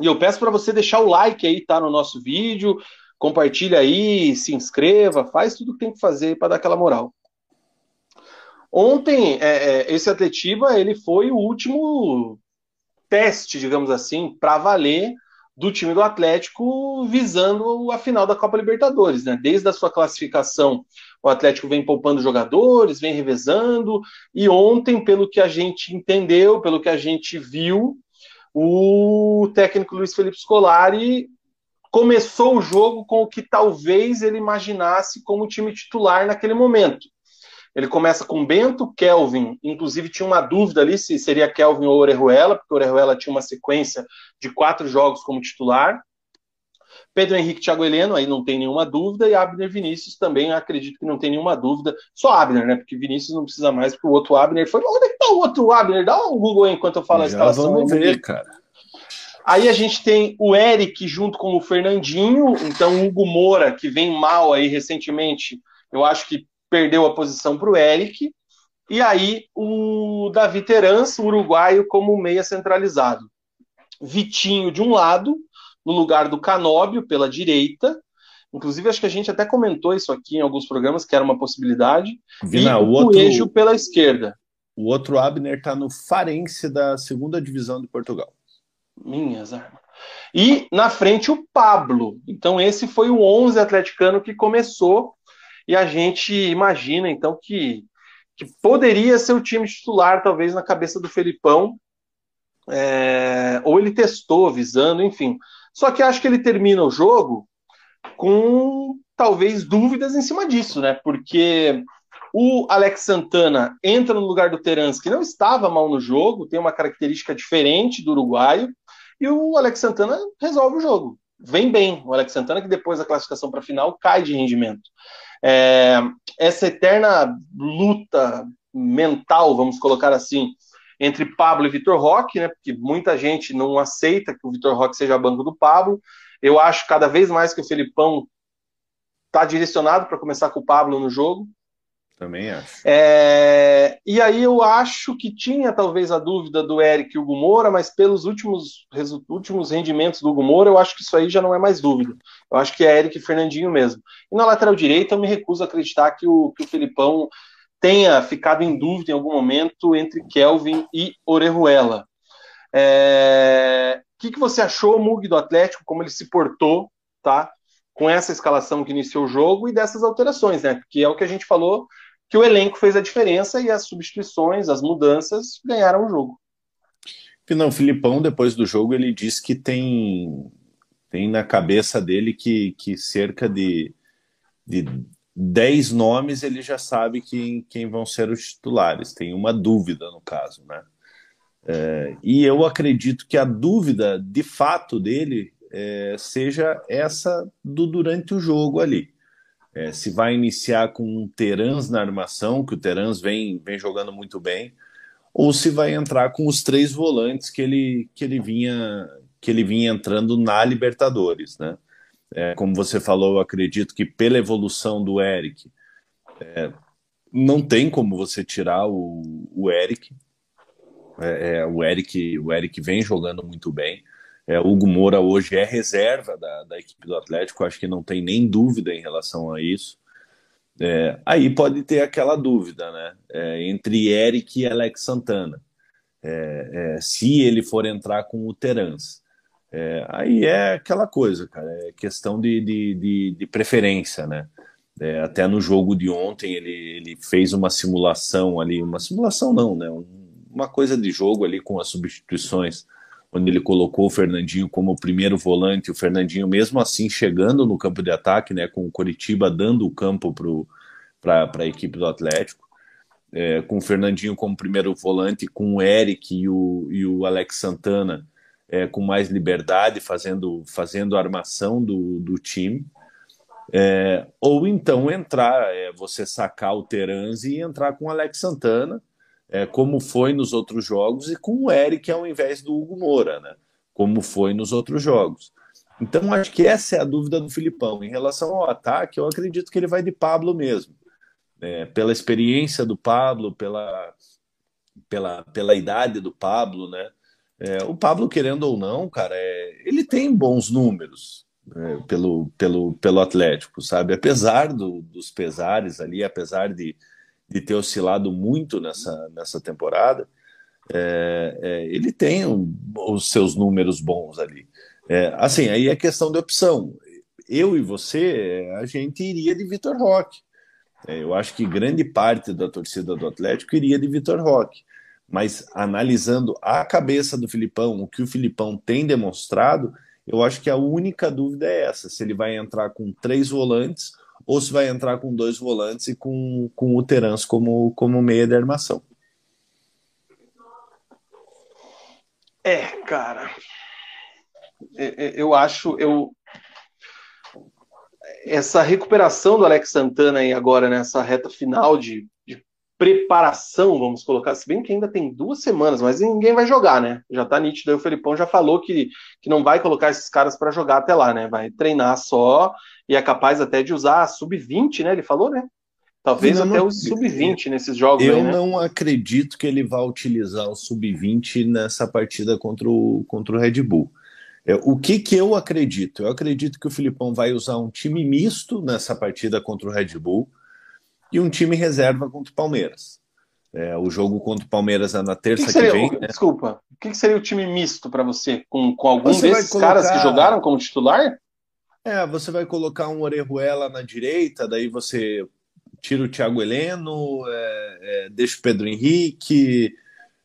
e eu peço para você deixar o like aí, tá, no nosso vídeo, compartilha aí, se inscreva, faz tudo que tem que fazer para dar aquela moral. Ontem, é, é, esse Atletiba ele foi o último teste, digamos assim, para valer do time do Atlético visando a final da Copa Libertadores, né? Desde a sua classificação, o Atlético vem poupando jogadores, vem revezando, e ontem, pelo que a gente entendeu, pelo que a gente viu, o técnico Luiz Felipe Scolari começou o jogo com o que talvez ele imaginasse como time titular naquele momento Ele começa com Bento, Kelvin, inclusive tinha uma dúvida ali se seria Kelvin ou Orejuela, porque Orejuela tinha uma sequência de quatro jogos como titular. Pedro Henrique Thiago Heleno, aí não tem nenhuma dúvida, e Abner Vinícius também acredito que não tem nenhuma dúvida. Só Abner, né? Porque Vinícius não precisa mais, porque o outro Abner foi. Onde é que tá o outro Abner? Dá um Google aí enquanto eu falo Já a escalação. Vamos ver, cara. Aí a gente tem o Eric junto com o Fernandinho, então o Hugo Moura, que vem mal aí recentemente, eu acho que perdeu a posição para o Eric. E aí o Davi Terans, o uruguaio, como meia centralizado. Vitinho de um lado, no lugar do Canóbio, pela direita. Inclusive, acho que a gente até comentou isso aqui em alguns programas, que era uma possibilidade. Vina, e o, o Coelho pela esquerda. O outro Abner está no Farense da segunda divisão de Portugal. Minhas armas. E na frente o Pablo. Então, esse foi o 11 atleticano que começou. E a gente imagina, então, que, que poderia ser o time titular, talvez, na cabeça do Felipão. É, ou ele testou, visando, enfim. Só que acho que ele termina o jogo com talvez dúvidas em cima disso, né? Porque o Alex Santana entra no lugar do Terans, que não estava mal no jogo, tem uma característica diferente do uruguaio, e o Alex Santana resolve o jogo. Vem bem. O Alex Santana, que depois da classificação para a final, cai de rendimento. É, essa eterna luta mental, vamos colocar assim, entre Pablo e Vitor Roque, né? Porque muita gente não aceita que o Vitor Roque seja banco do Pablo. Eu acho cada vez mais que o Felipão está direcionado para começar com o Pablo no jogo. Também acho. É, e aí eu acho que tinha talvez a dúvida do Eric e o Hugo Moura, mas pelos últimos, últimos rendimentos do Hugo Moura, eu acho que isso aí já não é mais dúvida. Eu acho que é Eric e Fernandinho mesmo. E na lateral direita eu me recuso a acreditar que o, que o Felipão tenha ficado em dúvida em algum momento entre Kelvin e Orejuela. É... O que, que você achou, Mug, do Atlético, como ele se portou, tá? Com essa escalação que iniciou o jogo e dessas alterações, né? Que é o que a gente falou, que o elenco fez a diferença e as substituições, as mudanças ganharam o jogo. Não, o Filipão, depois do jogo, ele disse que tem, tem na cabeça dele que, que cerca de, de dez nomes ele já sabe quem, quem vão ser os titulares. Tem uma dúvida no caso, né? É, e eu acredito que a dúvida de fato dele é, seja essa do durante o jogo ali. É, se vai iniciar com um Terans na armação, que o Terans vem, vem jogando muito bem, ou se vai entrar com os três volantes que ele, que ele vinha que ele vinha entrando na Libertadores, né? É, como você falou, eu acredito que pela evolução do Eric, é, não tem como você tirar o, o Eric. É, é, o Eric. O Eric vem jogando muito bem. É, Hugo Moura hoje é reserva da, da equipe do Atlético, acho que não tem nem dúvida em relação a isso. É, aí pode ter aquela dúvida, né? É, entre Eric e Alex Santana. É, é, se ele for entrar com o Terans. É, aí é aquela coisa, cara, é questão de, de, de, de preferência, né? É, até no jogo de ontem ele, ele fez uma simulação ali, uma simulação não, né? Um, uma coisa de jogo ali com as substituições, onde ele colocou o Fernandinho como primeiro volante, o Fernandinho mesmo assim chegando no campo de ataque, né? Com o Coritiba dando o campo para a equipe do Atlético. É, com o Fernandinho como primeiro volante, com o Eric e o, e o Alex Santana é, com mais liberdade, fazendo, fazendo a armação do, do time. É, ou então entrar, é, você sacar o Teranzi e entrar com o Alex Santana, é, como foi nos outros jogos, e com o Eric ao invés do Hugo Moura, né? como foi nos outros jogos. Então, acho que essa é a dúvida do Filipão. Em relação ao ataque, eu acredito que ele vai de Pablo mesmo. É, pela experiência do Pablo, pela, pela, pela idade do Pablo, né? É, o Pablo, querendo ou não, cara, é, ele tem bons números é, pelo, pelo, pelo Atlético, sabe? Apesar do, dos pesares ali, apesar de, de ter oscilado muito nessa, nessa temporada, é, é, ele tem um, os seus números bons ali. É, assim, aí é questão de opção. Eu e você, a gente iria de Vitor Roque. eu acho que grande parte da torcida do Atlético iria de Vitor Roque mas analisando a cabeça do Filipão, o que o Filipão tem demonstrado, eu acho que a única dúvida é essa: se ele vai entrar com três volantes ou se vai entrar com dois volantes e com, com o Terans como, como meia de armação. É, cara. É, é, eu acho. Eu... Essa recuperação do Alex Santana aí agora nessa reta final de, de preparação, vamos colocar, se bem que ainda tem duas semanas, mas ninguém vai jogar, né? Já tá nítido aí, o Felipão já falou que, que não vai colocar esses caras para jogar até lá, né? Vai treinar só e é capaz até de usar a sub-20, né? Ele falou, né? Talvez até o sub-20 nesses jogos. Eu aí, né? não acredito que ele vá utilizar o sub-20 nessa partida contra o, contra o Red Bull. É, o que, que eu acredito? Eu acredito que o Filipão vai usar um time misto nessa partida contra o Red Bull e um time reserva contra o Palmeiras. É, o jogo contra o Palmeiras é na terça que, que, que vem. né? Desculpa, o que, que, seria o time misto para você? Com, com algum você desses colocar... caras que jogaram como titular? É, você vai colocar um Orejuela na direita, daí você tira o Thiago Heleno, é, é, deixa o Pedro Henrique,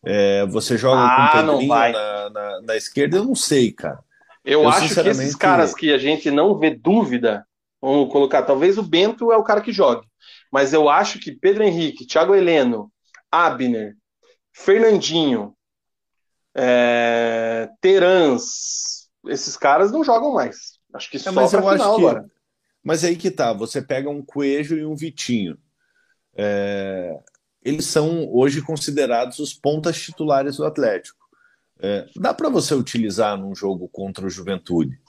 é, você joga ah, com o Pedrinho na, na, na, esquerda, eu não sei, cara. Eu, eu acho sinceramente... que esses caras que a gente não vê dúvida, vamos colocar, talvez o Bento é o cara que jogue, mas eu acho que Pedro Henrique, Thiago Heleno, Abner, Fernandinho, é, Terans, esses caras não jogam mais. Acho que é, só mas eu acho que, agora. Mas aí que tá, você pega um Coelho e um Vitinho. É, eles são hoje considerados os pontas titulares do Atlético. É, dá para você utilizar num jogo contra o Juventude.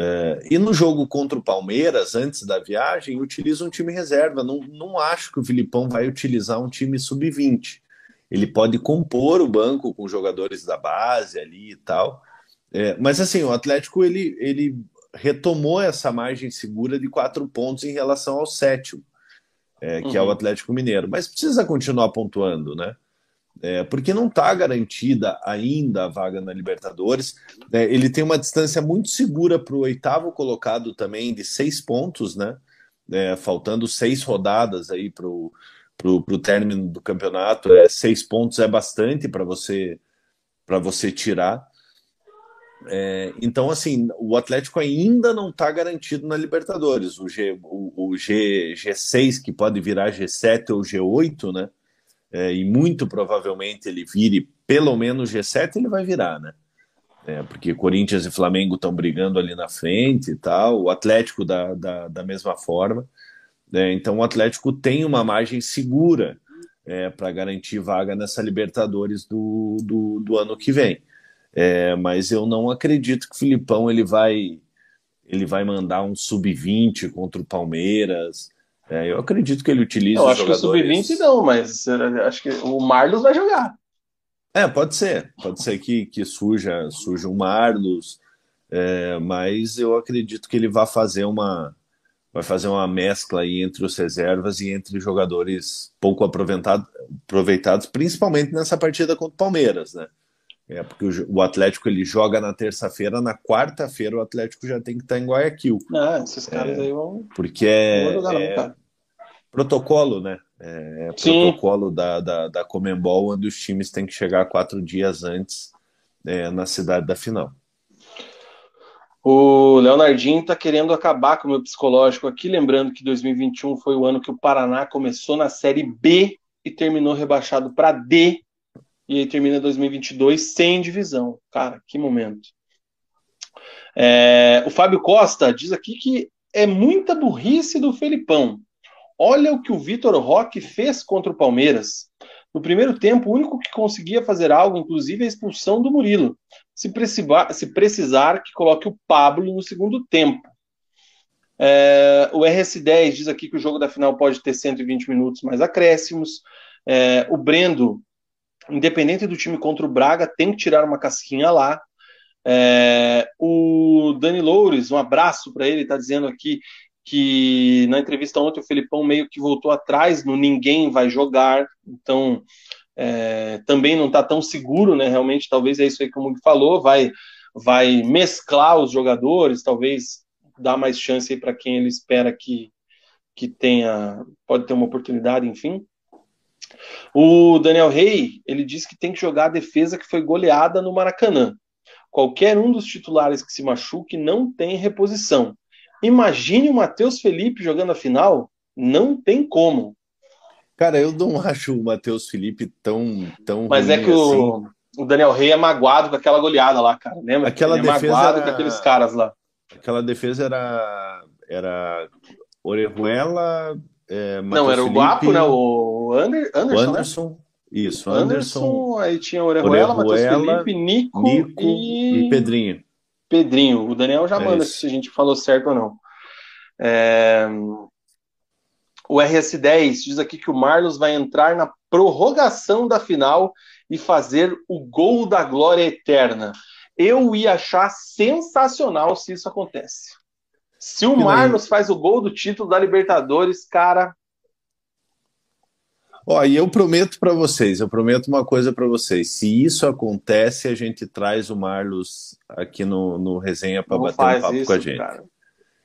É, e no jogo contra o Palmeiras, antes da viagem, utiliza um time reserva. Não, não acho que o Filipão vai utilizar um time sub-20. Ele pode compor o banco com jogadores da base ali e tal. É, mas assim, o Atlético ele, ele retomou essa margem segura de quatro pontos em relação ao sétimo, é, que uhum. é o uhum. Atlético Mineiro. Mas precisa continuar pontuando, né? É, porque não está garantida ainda a vaga na Libertadores. É, ele tem uma distância muito segura para o oitavo colocado também, de seis pontos, né? É, faltando seis rodadas aí para o término do campeonato. É, seis pontos é bastante para você para você tirar. É, então, assim, o Atlético ainda não está garantido na Libertadores. O, G, o, o G, G6, que pode virar G7 ou G8, né? É, e muito provavelmente ele vire pelo menos G7, ele vai virar, né? É, porque Corinthians e Flamengo estão brigando ali na frente e tal, o Atlético da, da, da mesma forma. É, então, o Atlético tem uma margem segura é, para garantir vaga nessa Libertadores do, do, do ano que vem. É, mas eu não acredito que o Filipão ele vai ele vai mandar um sub-20 contra o Palmeiras. É, eu acredito que ele utiliza. Eu acho que o sub-20 não, mas acho que o Marlos vai jogar. É, pode ser. Pode ser que, que surja, surja um Marlos, é, mas eu acredito que ele vai fazer uma vai fazer uma mescla aí entre os reservas e entre jogadores pouco aproveitado, aproveitados, principalmente nessa partida contra o Palmeiras, né? É, porque o, Atlético ele joga na terça-feira, na quarta-feira o Atlético já tem que estar em Guayaquil. Ah, esses caras é, aí vão. Porque é, é protocolo, né? É, é protocolo da, da, da Comembol, onde os times têm que chegar quatro dias antes é, na cidade da final. O Leonardinho está querendo acabar com o meu psicológico aqui, lembrando que 2021 foi o ano que o Paraná começou na Série B e terminou rebaixado para D e aí termina 2022 sem divisão. Cara, que momento. É, o Fábio Costa diz aqui que é muita burrice do Felipão. Olha o que o Vitor Roque fez contra o Palmeiras. No primeiro tempo, o único que conseguia fazer algo, inclusive, é a expulsão do Murilo. Se precisar, se precisar que coloque o Pablo no segundo tempo. É, o RS10 diz aqui que o jogo da final pode ter 120 minutos mais acréscimos. É, o Brendo independente do time contra o Braga, tem que tirar uma casquinha lá. É, o Dani Loures, um abraço para ele, está dizendo aqui que na entrevista ontem o Felipão meio que voltou atrás no ninguém vai jogar, então é, também não está tão seguro, né? Realmente, talvez é isso aí que o Mug falou, vai, vai mesclar os jogadores, talvez dar mais chance para quem ele espera que, que tenha, pode ter uma oportunidade, enfim. O Daniel Rey, ele diz que tem que jogar a defesa que foi goleada no Maracanã. Qualquer um dos titulares que se machuque não tem reposição. imagine o Matheus Felipe jogando a final, não tem como. Cara, eu não (laughs) acho o Matheus Felipe tão, tão Mas é que assim. o, o, Daniel Rey é magoado com aquela goleada lá, cara. Lembra? Aquela Ele é defesa magoado era... com aqueles caras lá. Aquela defesa era, era Orejuela, é, Não, era Felipe, o Guapo, né? O Ander, Anderson, o Anderson. Né? Isso, Anderson, Anderson. Aí tinha Orejuela, Matheus Felipe, Nico, Nico e... e... Pedrinho. Pedrinho. O Daniel já É manda isso. se a gente falou certo ou não. É... O RS10 diz aqui que o Marlos vai entrar na prorrogação da final e fazer o gol da glória eterna. Eu ia achar sensacional se isso acontece. Se o Marlos faz o gol do título da Libertadores, cara, Ó, e eu prometo para vocês, eu prometo uma coisa para vocês. Se isso acontece, a gente traz o Marlos aqui no, no resenha para bater um papo isso, com a gente. cara.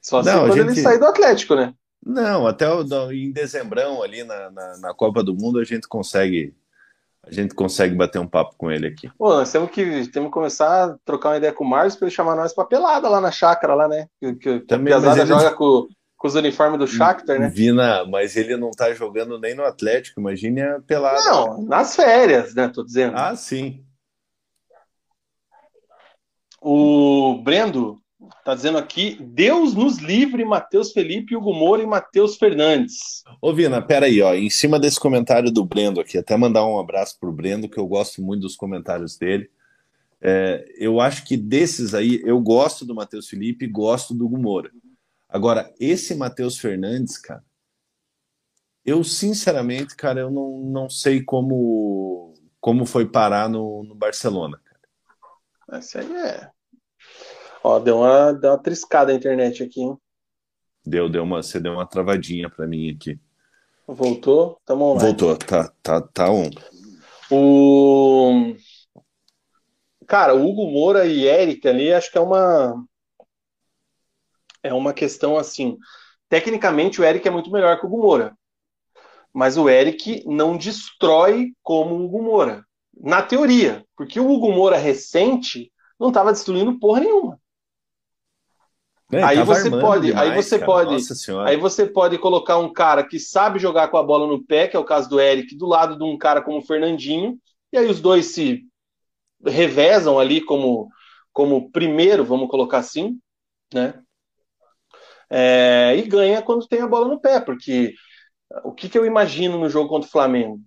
Só Não, quando ele gente- sair do Atlético, né? Não, até o- em dezembrão ali na, na, na Copa do Mundo a gente consegue a gente consegue bater um papo com ele aqui. Pô, nós temos que, temos que começar a trocar uma ideia com o Marlos para ele chamar nós pra pelada lá na chácara, lá, né? Que, que, que Também, piazada ele- joga com, com os uniformes do Shakhtar, né? Vina, mas ele não tá jogando nem no Atlético, imagine a pelada. Não, nas férias, né? Tô dizendo. Ah, sim. O Brendo tá dizendo aqui: Deus nos livre, Matheus Felipe, Hugo Moura e Matheus Fernandes. Ô, Vina, peraí, ó, em cima desse comentário do Brendo aqui, até mandar um abraço pro Brendo, que eu gosto muito dos comentários dele. É, eu acho que desses aí, eu gosto do Matheus Felipe e gosto do Gumora. Agora, esse Matheus Fernandes, cara, eu sinceramente, cara, eu não, não sei como, como foi parar no, no Barcelona. Esse aí é. Ó, deu uma, deu uma triscada a internet aqui, hein? Deu, deu uma, você deu uma travadinha pra mim aqui. Voltou? Tamo online. Voltou, tá, tá, tá on. O. Cara, o Hugo Moura e Eric ali, acho que é uma. É uma questão assim. Tecnicamente, o Eric é muito melhor que o Hugo Moura. Mas o Eric não destrói como o Hugo Moura. Na teoria. Porque o Hugo Moura recente não estava destruindo porra nenhuma. É, Aí você pode- aí demais, você cara. pode- Nossa senhora. Aí você pode colocar um cara que sabe jogar com a bola no pé, que é o caso do Eric, do lado de um cara como o Fernandinho, e aí os dois se revezam ali como, como primeiro, vamos colocar assim, né? É, e ganha quando tem a bola no pé, porque o que, que eu imagino no jogo contra o Flamengo?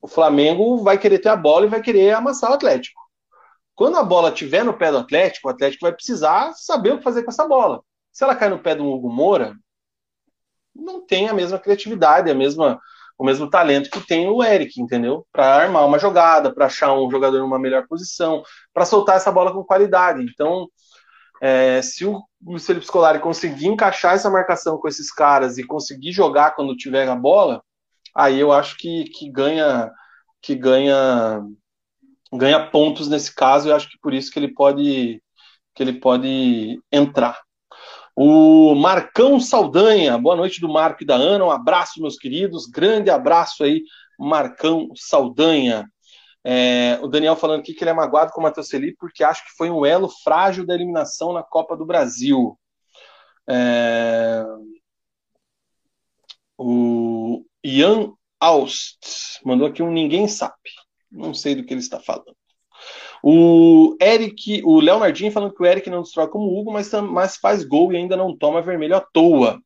O Flamengo vai querer ter a bola e vai querer amassar o Atlético. Quando a bola estiver no pé do Atlético, o Atlético vai precisar saber o que fazer com essa bola. Se ela cai no pé do Hugo Moura, não tem a mesma criatividade, a mesma, o mesmo talento que tem o Eric, entendeu? Para armar uma jogada, para achar um jogador numa melhor posição, para soltar essa bola com qualidade. Então, é, se o Felipe Scolari conseguir encaixar essa marcação com esses caras e conseguir jogar quando tiver a bola, aí eu acho que, que ganha que ganha ganha pontos nesse caso. Eu acho que por isso que ele pode que ele pode entrar. O Marcão Saldanha, boa noite do Marco e da Ana, um abraço, meus queridos, grande abraço aí, Marcão Saldanha. É, o Daniel falando aqui que ele é magoado com o Matheus Felipe porque acha que foi um elo frágil da eliminação na Copa do Brasil. É, o Ian Aust mandou aqui um ninguém sabe. Não sei do que ele está falando. O Eric, o Leonardinho falando que o Eric não destrói como o Hugo, mas, mas faz gol e ainda não toma vermelho à toa.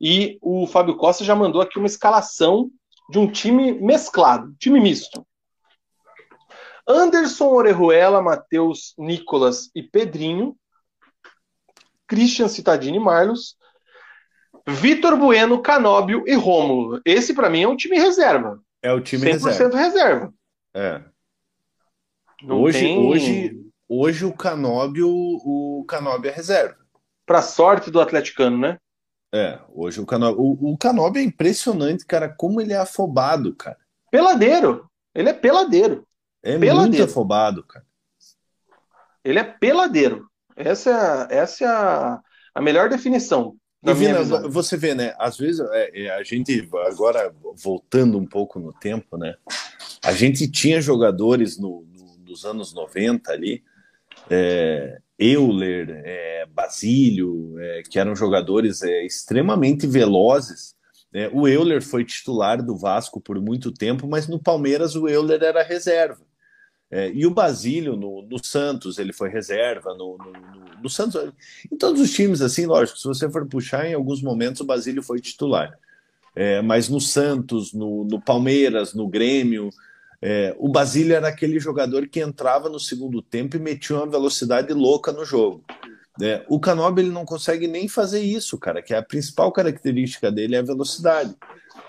E o Fábio Costa já mandou aqui uma escalação de um time mesclado, time misto. Anderson Orejuela, Matheus Nicolas e Pedrinho, Christian Citadini e Marlos, Vitor Bueno, Canóbio e Rômulo. Esse para mim é um time reserva. É o time 100% reserva. reserva. É. Não Hoje, tem- hoje, hoje o Canóbio, o Canóbio é reserva. Pra sorte do atleticano, né? É, hoje o Canóbio, o, o Canóbio é impressionante, cara, como ele é afobado, cara. Peladeiro. Ele é peladeiro. É Peladeiro. muito afobado, cara. Ele é peladeiro. Essa é a, essa é a, a melhor definição. E, Vina, visão. você vê, né? Às vezes é, é, a gente, agora voltando um pouco no tempo, né? A gente tinha jogadores no, nos anos 90 ali, é, Euler, é, Basílio, é, que eram jogadores é, extremamente velozes. É, o Euler foi titular do Vasco por muito tempo, mas no Palmeiras o Euler era reserva. É, e o Basílio no, no, Santos, ele foi reserva, no, no, no, Santos, em todos os times, assim, lógico, se você for puxar, em alguns momentos o Basílio foi titular. É, mas no Santos, no, Palmeiras, no Grêmio, é, o Basílio era aquele jogador que entrava no segundo tempo e metia uma velocidade louca no jogo. É, o Canobi ele não consegue nem fazer isso, cara, que é a principal característica dele é a velocidade.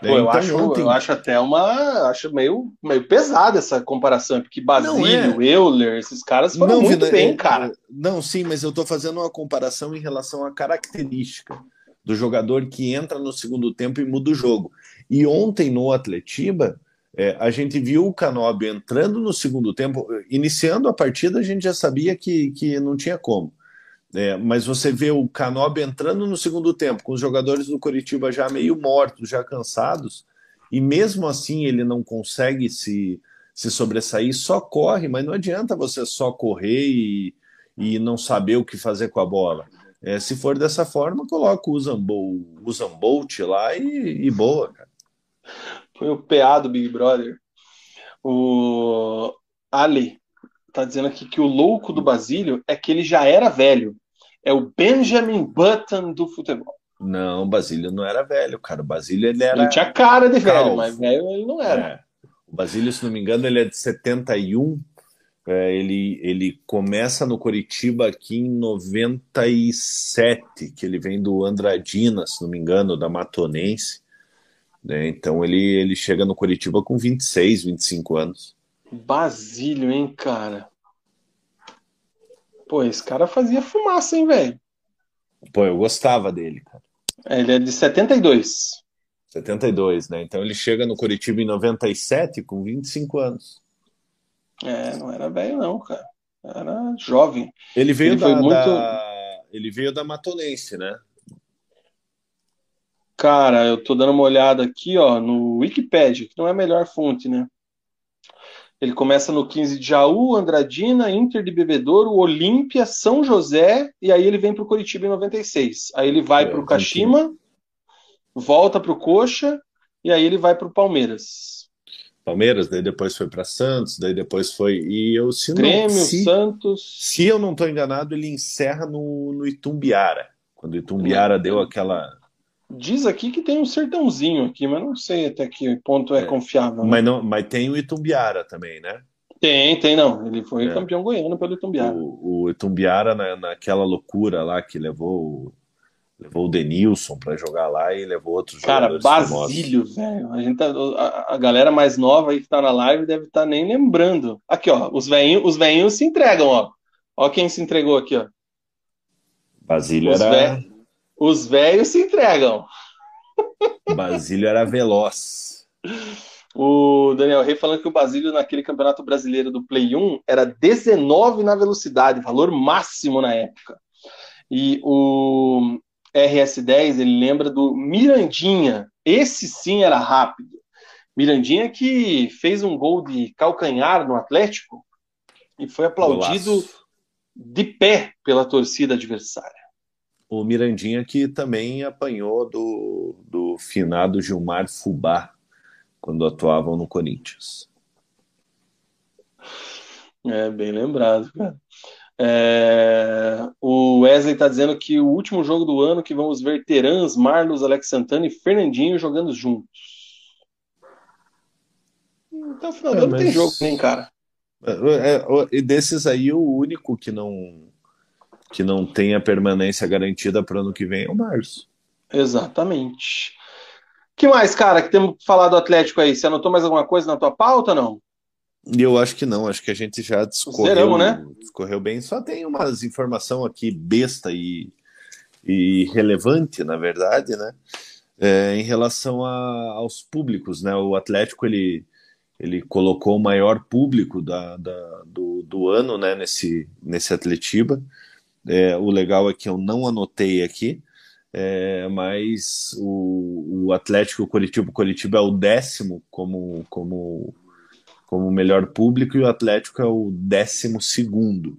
Pô, eu, então, acho, ontem... eu acho até uma. Acho meio, meio pesada essa comparação, porque Basílio, é. Euler, esses caras foram não, muito bem, é, cara. Não, sim, mas eu estou fazendo uma comparação em relação à característica do jogador que entra no segundo tempo e muda o jogo. E ontem no Atletiba, é, a gente viu o Canobi entrando no segundo tempo, iniciando a partida, a gente já sabia que, que não tinha como. É, mas você vê o Canobi entrando no segundo tempo, com os jogadores do Curitiba já meio mortos, já cansados, e mesmo assim ele não consegue se, se sobressair, só corre, mas não adianta você só correr e, e não saber o que fazer com a bola. É, se for dessa forma, coloca o Zambolt lá e, e boa, cara. Foi o PA do Big Brother. O Ali tá dizendo aqui que o louco do Basílio é que ele já era velho. É o Benjamin Button do futebol. Não, o Basílio não era velho, cara. O Basílio ele era. Ele tinha cara de velho, calvo. mas velho ele não era. É. O Basílio, se não me engano, ele é de 71. É, ele, ele começa no Coritiba aqui em 97, que ele vem do Andradina, se não me engano, da Matonense. Né? Então ele, ele chega no Curitiba com 26, 25 anos. Basílio, hein, cara? Pô, esse cara fazia fumaça, hein, velho? Pô, eu gostava dele, cara. É, ele é de 72. 72, né? Então ele chega no Curitiba em 97 com 25 anos. É, não era velho, não, cara. Era jovem. Ele veio ele da, muito... da, Ele veio da Matonense, né? Cara, eu tô dando uma olhada aqui, ó, no Wikipedia, que não é a melhor fonte, né? Ele começa no 15 de Jaú, Andradina, Inter de Bebedouro, Olímpia, São José, e aí ele vem para o Curitiba em 96. Aí ele vai é, para o Kashima, volta para o Coxa, e aí ele vai para o Palmeiras. Palmeiras, daí depois foi para Santos, daí depois foi. E eu se Grêmio, não, se, Santos. Se eu não estou enganado, ele encerra no, no Itumbiara. Quando o Itumbiara deu aquela Diz aqui que tem um sertãozinho aqui, mas não sei até que ponto é, é confiável. Né? Mas, não, mas tem o Itumbiara também, né? Tem, tem, não. Ele foi é. campeão goiano pelo Itumbiara. O, o Itumbiara, na, naquela loucura lá que levou, levou o Denilson para jogar lá e levou outros Cara, Basílio, velho. A, gente tá, a, a, galera mais nova aí que tá na live deve estar tá nem lembrando. Aqui, ó. Os velhinhos os velhinhos se entregam, ó. Ó quem se entregou aqui, ó. Basílio os era. Os velhos se entregam. Basílio era veloz. O Daniel Rey falando que o Basílio naquele campeonato brasileiro do Play 1 era 19 na velocidade, valor máximo na época. E o RS10 ele lembra do Mirandinha. Esse sim era rápido. Mirandinha que fez um gol de calcanhar no Atlético e foi aplaudido Golaço. de pé pela torcida adversária o Mirandinha que também apanhou do, do finado Gilmar Fubá quando atuavam no Corinthians. É, bem lembrado, cara. É, o Wesley está dizendo que o último jogo do ano que vamos ver Terãs, Marlos, Alex Santana e Fernandinho jogando juntos. Então, final do é, ano tem jogo, nem cara. É, é, e desses aí, o único que não que não tem a permanência garantida para o ano que vem é o Março. Exatamente. que mais, cara, que temos que falar do Atlético aí? Você anotou mais alguma coisa na tua pauta não? Eu acho que não, acho que a gente já discorreu, Zeramos, né? discorreu bem. Só tem umas informação aqui besta e, e relevante, na verdade, né? É, em relação a, aos públicos, né? O Atlético ele, ele colocou o maior público da, da do, do ano, né? Nesse nesse Atletiba. É, o legal é que eu não anotei aqui, é, mas o, o Atlético Curitiba, Curitiba é o décimo como, como, como melhor público e o Atlético é o décimo segundo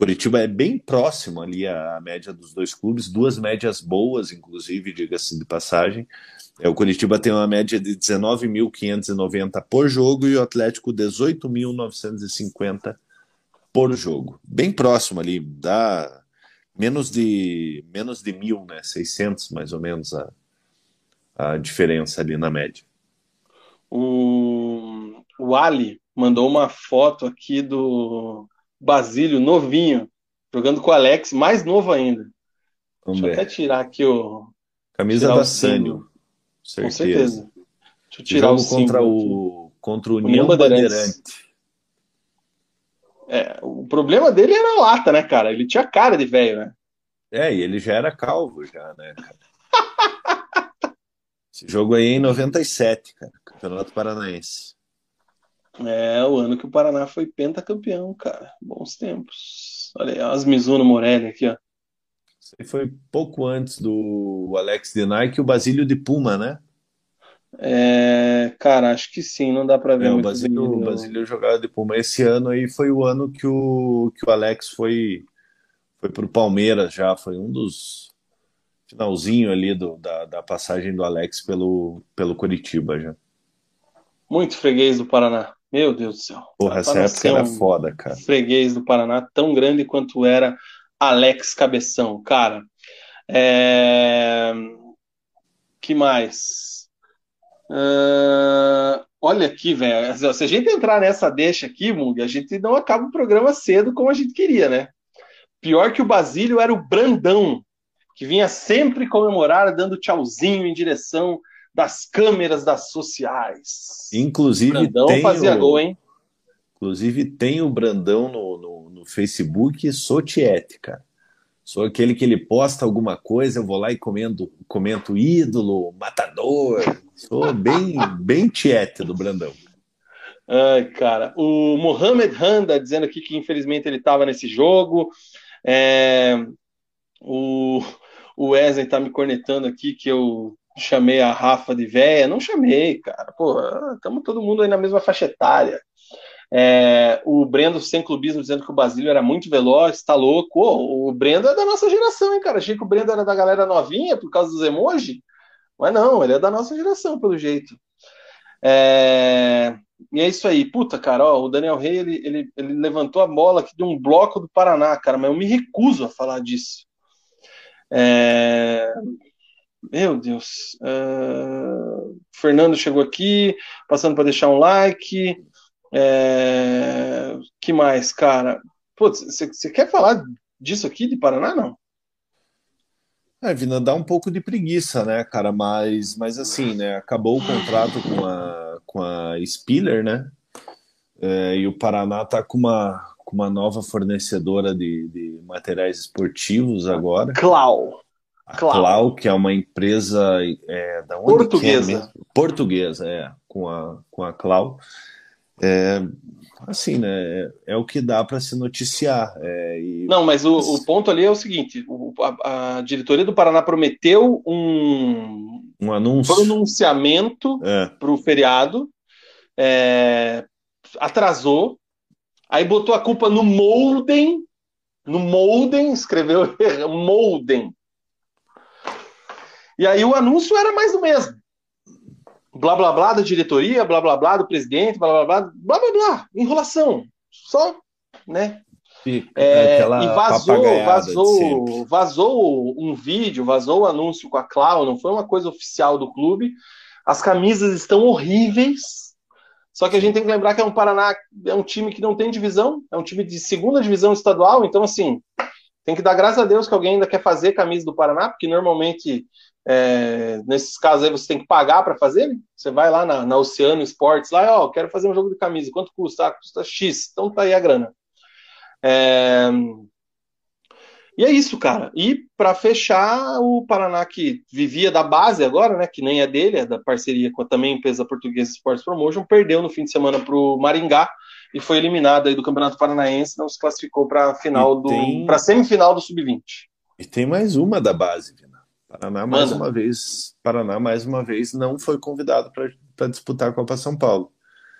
Curitiba é bem próximo ali à média dos dois clubes, duas médias boas, inclusive, diga-se de passagem. É, o Curitiba tem uma média de 19.590 por jogo e o Atlético 18.950 por jogo. Bem próximo ali, dá menos de menos de mil, né? 600 mais ou menos a, a diferença ali na média. O, o Ali mandou uma foto aqui do Basílio novinho, jogando com o Alex, mais novo ainda. Vamos Deixa eu até tirar aqui o. Camisa da Sânio. Certeza. Com certeza. Deixa eu tirar Jogo o contra o contra o União Bandeirantes. Bandeirante. É, o problema dele era a lata, né, cara? Ele tinha cara de velho, né? É, e ele já era calvo já, né, cara? (laughs) Esse jogo aí é em 97, cara, Campeonato Paranaense. É, o ano que o Paraná foi pentacampeão, cara. Bons tempos. Olha aí, as Mizuno Morelli aqui, ó. Isso aí foi pouco antes do Alex Denai que o Basílio de Puma, né? É, cara, acho que sim, não dá para ver é, muito o Basílio, o Basílio jogava de Puma. Esse ano aí foi o ano que o, que o Alex foi foi pro Palmeiras já, foi um dos finalzinho ali do, da, da passagem do Alex pelo, pelo Curitiba já. Muito freguês do Paraná. Meu Deus do céu. Porra, essa época era foda, cara. Freguês do Paraná, tão grande quanto era Alex Cabeção, cara. É... Que mais? Uh... Olha aqui, velho. Se a gente entrar nessa deixa aqui, Mug, a gente não acaba o programa cedo como a gente queria, né? Pior que o Basílio era o Brandão, que vinha sempre comemorar, dando tchauzinho em direção das câmeras das sociais. Inclusive, Brandão tem fazia o... gol, hein? Inclusive, tem o Brandão no, no, no Facebook, sou Tiete, cara. Sou aquele que ele posta alguma coisa, eu vou lá e comento, comento ídolo, matador. Sou bem, bem Tiete do Brandão. Ai, cara. O Mohamed Handa dizendo aqui que infelizmente ele estava nesse jogo. É... O, o Wesley tá me cornetando aqui que eu chamei a Rafa de véia. Não chamei, cara. Pô, estamos todo mundo aí na mesma faixa etária. É, o Brendo sem clubismo dizendo que o Basílio era muito veloz, tá louco. Oh, o Brendo é da nossa geração, hein, cara? Achei que o Brendo era da galera novinha por causa dos emojis. Mas não, ele é da nossa geração, pelo jeito. É, e é isso aí. Puta, cara, ó, o Daniel Rey, ele, ele, ele levantou a bola aqui de um bloco do Paraná, cara, mas eu me recuso a falar disso. É, meu Deus. Uh, Fernando chegou aqui, passando para deixar um like. É, que mais, cara? Você quer falar disso aqui de Paraná, não? É, Vina, dá um pouco de preguiça, né, cara? Mas, mas assim, né? Acabou o contrato com a, com a Spiller, né? É, e o Paraná tá com uma, com uma nova fornecedora de, de materiais esportivos agora. Clau. A Clau, Clau que é uma empresa é, da onde portuguesa. É portuguesa, é, com a, com a Clau. É, assim, né? É, é o que dá para se noticiar. É, e... Não, mas o, o, ponto ali é o seguinte: o, a, a, diretoria do Paraná prometeu um, um anúncio. pronunciamento é. para o feriado, é, atrasou, aí botou a culpa no Molden, no Molden, escreveu (laughs) Molden. E aí o anúncio era mais do mesmo blá blá blá da diretoria, blá blá blá do presidente, blá blá blá, blá blá blá, enrolação. Só, né? É, e vazou, vazou, vazou um vídeo, vazou o um anúncio com a Clau, não foi uma coisa oficial do clube. As camisas estão horríveis. Só que a gente tem que lembrar que é um Paraná, é um time que não tem divisão, é um time de segunda divisão estadual, então assim, tem que dar graças a Deus que alguém ainda quer fazer camisa do Paraná, porque normalmente é, nesses casos aí você tem que pagar para fazer. Você vai lá na, na Oceano Esportes, lá, ó, quero fazer um jogo de camisa, quanto custa? Ah, custa X, então tá aí a grana. É... E é isso, cara. E para fechar, o Paraná que vivia da base agora, né, que nem é dele, é da parceria com a também empresa portuguesa Sports Promotion, perdeu no fim de semana para o Maringá e foi eliminado aí do Campeonato Paranaense, não se classificou para final tem... do para semifinal do sub-20. E tem mais uma da base, Paraná mais Mano. uma vez, Paraná mais uma vez não foi convidado para disputar a Copa São Paulo.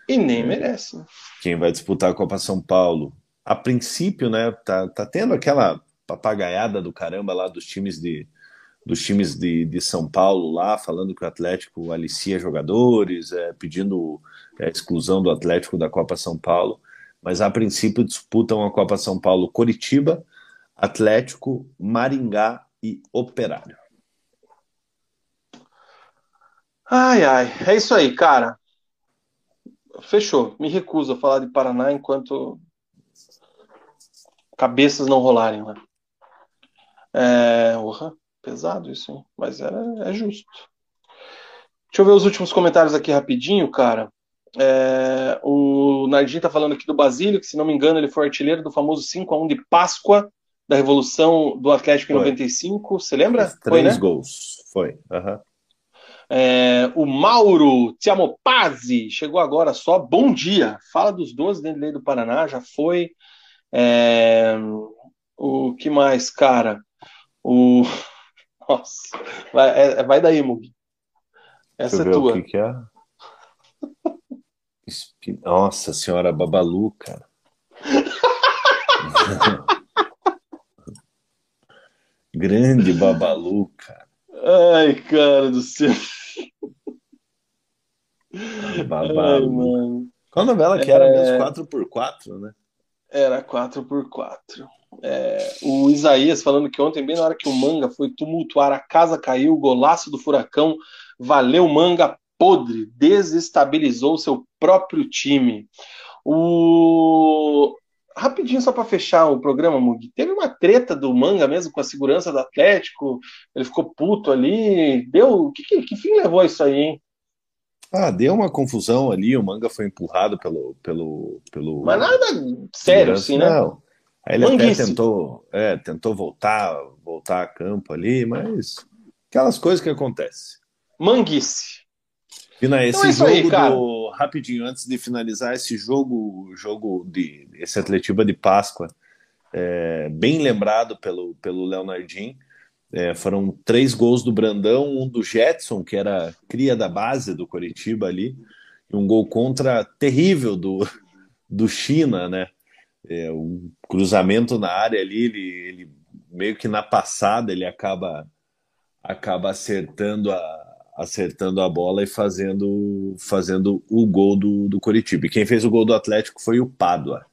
E nem merece. Quem vai disputar a Copa São Paulo a princípio, né, tá, tá tendo aquela papagaiada do caramba lá dos times de dos times de, de São Paulo lá, falando que o Atlético alicia jogadores, é, pedindo é, exclusão do Atlético da Copa São Paulo, mas a princípio disputam a Copa São Paulo Coritiba, Atlético, Maringá e Operário. Ai, ai, é isso aí, cara. Fechou. Me recuso a falar de Paraná enquanto cabeças não rolarem lá. É, uhum, pesado isso, hein? mas é, é justo. Deixa eu ver os últimos comentários aqui rapidinho, cara. É, o Nardim tá falando aqui do Basílio, que se não me engano ele foi artilheiro do famoso 5x1 de Páscoa da Revolução do Atlético em foi. 95. Você lembra? Três foi, né? gols. Foi. Uhum. É, o Mauro Tiamopazzi chegou agora só. Bom dia. Fala dos 12 dentro da lei do Paraná, já foi. É, o que mais, cara? O. (laughs) Nossa. Vai, é, vai daí, Mugi. Essa é tua. O que, que é? (laughs) Nossa senhora, Babalu, cara. (laughs) Grande Babalu, cara. Ai, cara do céu. Babalu. Ai, mano. Qual novela que era é... mesmo? 4x4, né? Era 4x4. É, o Isaías falando que ontem, bem na hora que o manga foi tumultuar, a casa caiu, o golaço do furacão, valeu manga podre, desestabilizou seu próprio time. O rapidinho só para fechar o programa, Mug, teve uma treta do Manga mesmo com a segurança do Atlético, ele ficou puto ali, deu, que, que, que fim levou isso aí, hein? Ah, deu uma confusão ali, o Manga foi empurrado pelo. pelo, pelo Mas nada sério, assim, né? Não. Aí ele Manguice. até tentou, é, tentou voltar, voltar a campo ali, mas aquelas coisas que acontecem. Manguice. Pina, esse então é jogo aí, do, rapidinho, antes de finalizar, esse jogo, jogo de esse Atletiba de Páscoa, é, bem lembrado pelo, pelo Leonardinho. É, foram três gols do Brandão, um do Jetson, que era cria da base do Coritiba ali, e um gol contra terrível do, do China, né? É, um cruzamento na área ali, ele, ele meio que na passada ele acaba acaba acertando a, acertando a bola e fazendo, fazendo o gol do, do Coritiba. E quem fez o gol do Atlético foi o Pádua.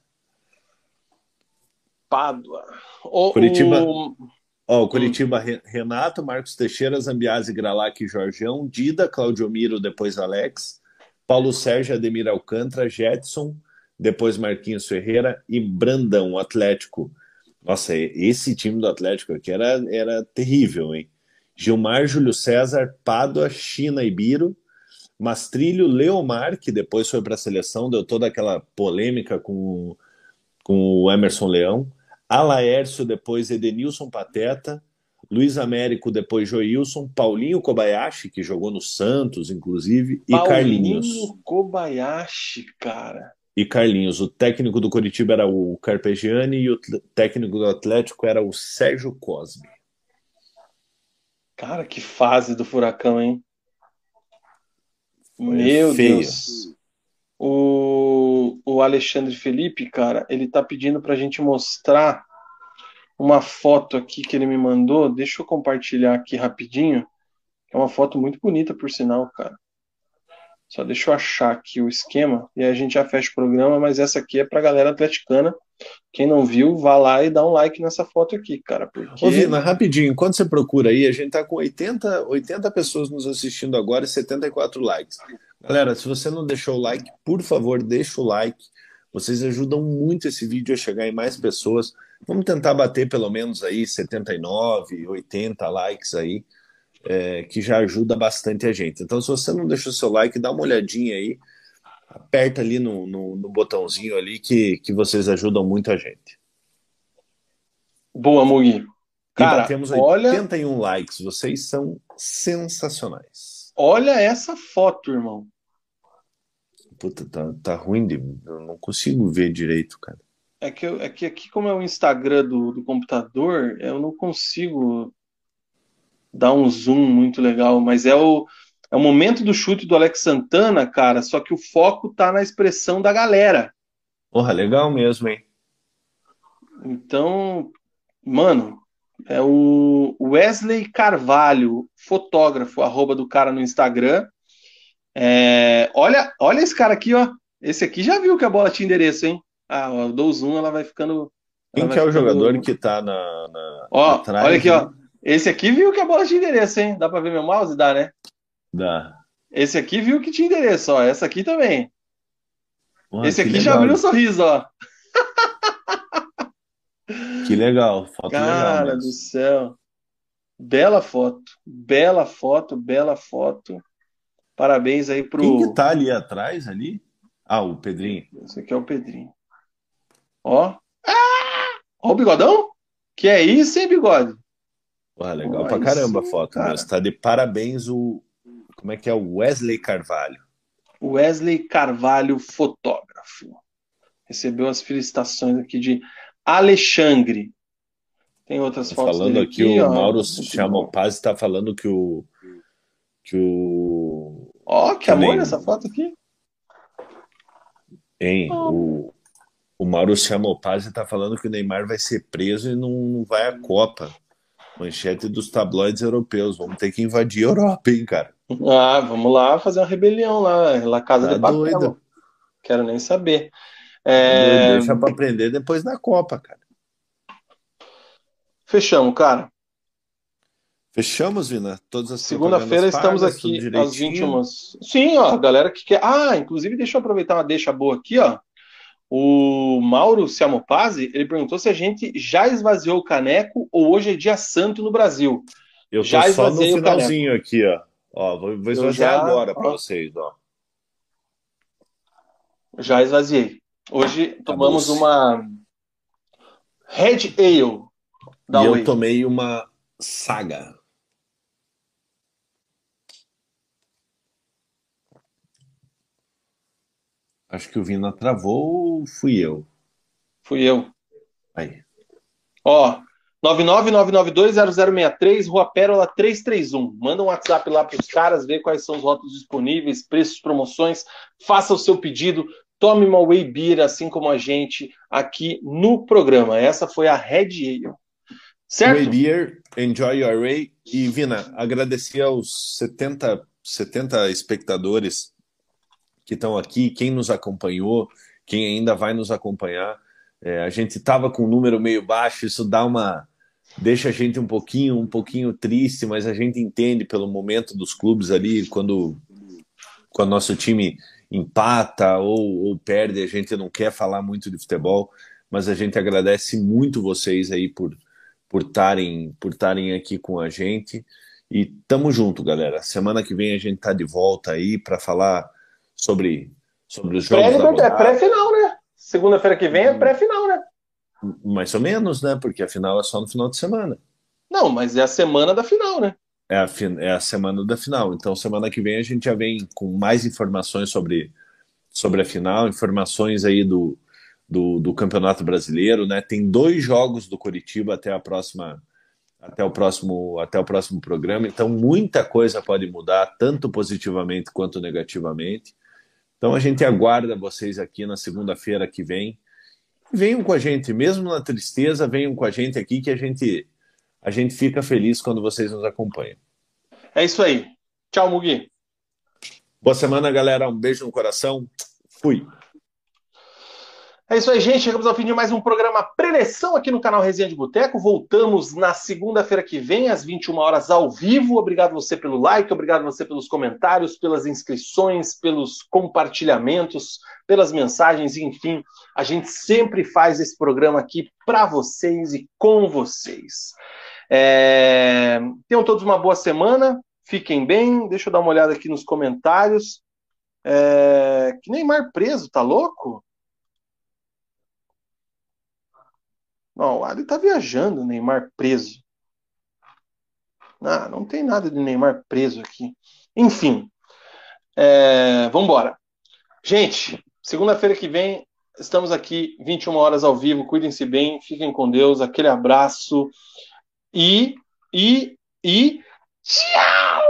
Pádua. O, Curitiba, o... Ó, o Curitiba, hum. Renato, Marcos Teixeira, Zambiase, Gralac e Jorgeão, Dida, Claudio Miro, depois Alex, Paulo Sérgio, Ademir Alcântara, Jetson, depois Marquinhos Ferreira e Brandão, Atlético. Nossa, esse time do Atlético aqui era, era terrível, hein? Gilmar, Júlio César, Pádua, China e Biro, Mastrilho, Leomar, que depois foi para a seleção, deu toda aquela polêmica com, com o Emerson Leão, Alaércio, depois Edenilson Pateta, Luiz Américo, depois Joilson, Paulinho Kobayashi, que jogou no Santos, inclusive, e Paulinho Carlinhos. Paulinho Kobayashi, cara. E Carlinhos. O técnico do Curitiba era o Carpegiani e o técnico do Atlético era o Sérgio Cosme. Cara, que fase do Furacão, hein? Foi Meu feio. Deus. O, o Alexandre Felipe, cara, ele tá pedindo pra gente mostrar uma foto aqui que ele me mandou. Deixa eu compartilhar aqui rapidinho. É uma foto muito bonita, por sinal, cara. Só deixa eu achar aqui o esquema e a gente já fecha o programa, mas essa aqui é pra galera atleticana quem não viu, vá lá e dá um like nessa foto aqui, cara. Porque... Ô, Vina, rapidinho, enquanto você procura aí, a gente tá com 80, 80 pessoas nos assistindo agora e 74 likes. Galera, se você não deixou o like, por favor, deixa o like. Vocês ajudam muito esse vídeo a chegar em mais pessoas. Vamos tentar bater pelo menos aí 79, 80 likes aí, é, que já ajuda bastante a gente. Então, se você não deixou seu like, dá uma olhadinha aí aperta ali no, no, no, botãozinho ali que, que vocês ajudam muito a gente. Boa, Mugi. Cara, e temos olha... 81 likes. Vocês são sensacionais. Olha essa foto, irmão. Puta, tá, tá ruim de. Eu não consigo ver direito, cara. É que, eu, é que aqui, como é o Instagram do, do computador, eu não consigo dar um zoom muito legal, mas é o é o momento do chute do Alex Santana, cara, só que o foco tá na expressão da galera. Porra, legal mesmo, hein? Então, mano, é o Wesley Carvalho, fotógrafo, arroba do cara no Instagram. É, olha, olha esse cara aqui, ó. Esse aqui já viu que a bola tinha endereço, hein? Ah, eu dou zoom, ela vai ficando. Quem ela que é o ficando- jogador que tá na, na- Ó, atrás, olha aqui, ó. Esse aqui viu que a bola tinha endereço, hein? Dá pra ver meu mouse? Dá, né? Da... Esse aqui viu que tinha endereço, ó. Essa aqui também. Porra, Esse aqui já legal. abriu o sorriso, ó. Que legal, foto legal Cara mesmo. do céu. Bela foto. Bela foto, bela foto. Parabéns aí pro. Quem que tá ali atrás, ali? Ah, o Pedrinho. Esse aqui é o Pedrinho. Ó. Ah! Ó o bigodão? Que é isso, hein, bigode? Porra, legal Pô, pra caramba a foto. cara. Mas tá de parabéns o... Como é que é? O Wesley Carvalho. Wesley Carvalho, fotógrafo. Recebeu as felicitações aqui de Alexandre. Tem outras Tá fotos falando dele aqui, o ó. Mauro. Chamopaz está falando que o... Que o... Ó, que Que amor nem- essa foto aqui. Hein? Oh. O, o Mauro Chamopaz está falando que o Neymar vai ser preso e não, não vai à Copa. Manchete dos tabloides europeus. Vamos ter que invadir a Europa, hein, cara? Ah, vamos lá fazer uma rebelião lá, La Casa Tá de Papel. doido. Quero nem saber. É, Deixa pra aprender depois da Copa, cara. Fechamos, cara. Fechamos, Vina? Todas as Segunda-feira estamos aqui às direitinho. 21. Sim, ó, galera que quer. Ah, inclusive, deixa eu aproveitar uma deixa boa aqui, ó. O Mauro Siamopazzi, ele perguntou se a gente já esvaziou o caneco ou hoje é dia santo no Brasil. Eu tô Já só no finalzinho aqui, ó. Ó, vou, vou esvaziar já- agora pra ó. vocês, ó. Já esvaziei. Hoje tomamos Acabou-se. uma Red Ale da e eu tomei uma saga. Acho que o Vina travou ou fui eu? Fui eu. Aí. Ó, 999920063, Rua Pérola 331. Manda um WhatsApp lá para os caras, ver quais são os rótulos disponíveis, preços, promoções. Faça o seu pedido. Tome uma Whey Beer, assim como a gente, aqui no programa. Essa foi a Red Ale. Certo? Way Beer, Enjoy Your Way. E, Vina, agradecer aos 70, 70 espectadores que estão aqui, quem nos acompanhou, quem ainda vai nos acompanhar. É, a gente estava com um número meio baixo, isso dá uma. deixa a gente um pouquinho, um pouquinho triste, mas a gente entende pelo momento dos clubes ali, quando, quando nosso time empata ou, ou perde, a gente não quer falar muito de futebol, mas a gente agradece muito vocês aí por por estarem por estarem aqui com a gente e tamo junto, galera. Semana que vem a gente tá de volta aí para falar sobre sobre os jogos da Pré- é pré-final, né? Segunda-feira que vem é pré-final, né? Mais ou menos, né? Porque a final é só no final de semana. Não, mas é a semana da final, né? É a, é a semana da final. Então, semana que vem a gente já vem com mais informações sobre, sobre a final, informações aí do, do, do Campeonato Brasileiro, né? Tem dois jogos do Curitiba até a próxima até o próximo até o próximo programa. Então, muita coisa pode mudar, tanto positivamente quanto negativamente. Então, a gente aguarda vocês aqui na segunda-feira que vem. Venham com a gente, mesmo na tristeza, venham com a gente aqui que a gente a gente fica feliz quando vocês nos acompanham. É isso aí. Tchau, Mugi. Boa semana, galera. Um beijo no coração. Fui. É isso aí, gente. Chegamos ao fim de mais um programa Preleção aqui no canal Resenha de Boteco. Voltamos na segunda-feira que vem, às 21 horas, ao vivo. Obrigado você pelo like, obrigado você pelos comentários, pelas inscrições, pelos compartilhamentos, pelas mensagens, enfim. A gente sempre faz esse programa aqui para vocês e com vocês. É... Tenham todos uma boa semana. Fiquem bem. Deixa eu dar uma olhada aqui nos comentários. É... Que Neymar preso, tá louco? Não, o Ali tá viajando, Neymar preso. Ah, não tem nada de Neymar preso aqui. Enfim, é, vamos embora. Gente, segunda-feira que vem estamos aqui, 21 horas ao vivo. Cuidem-se bem, fiquem com Deus. Aquele abraço e e e tchau!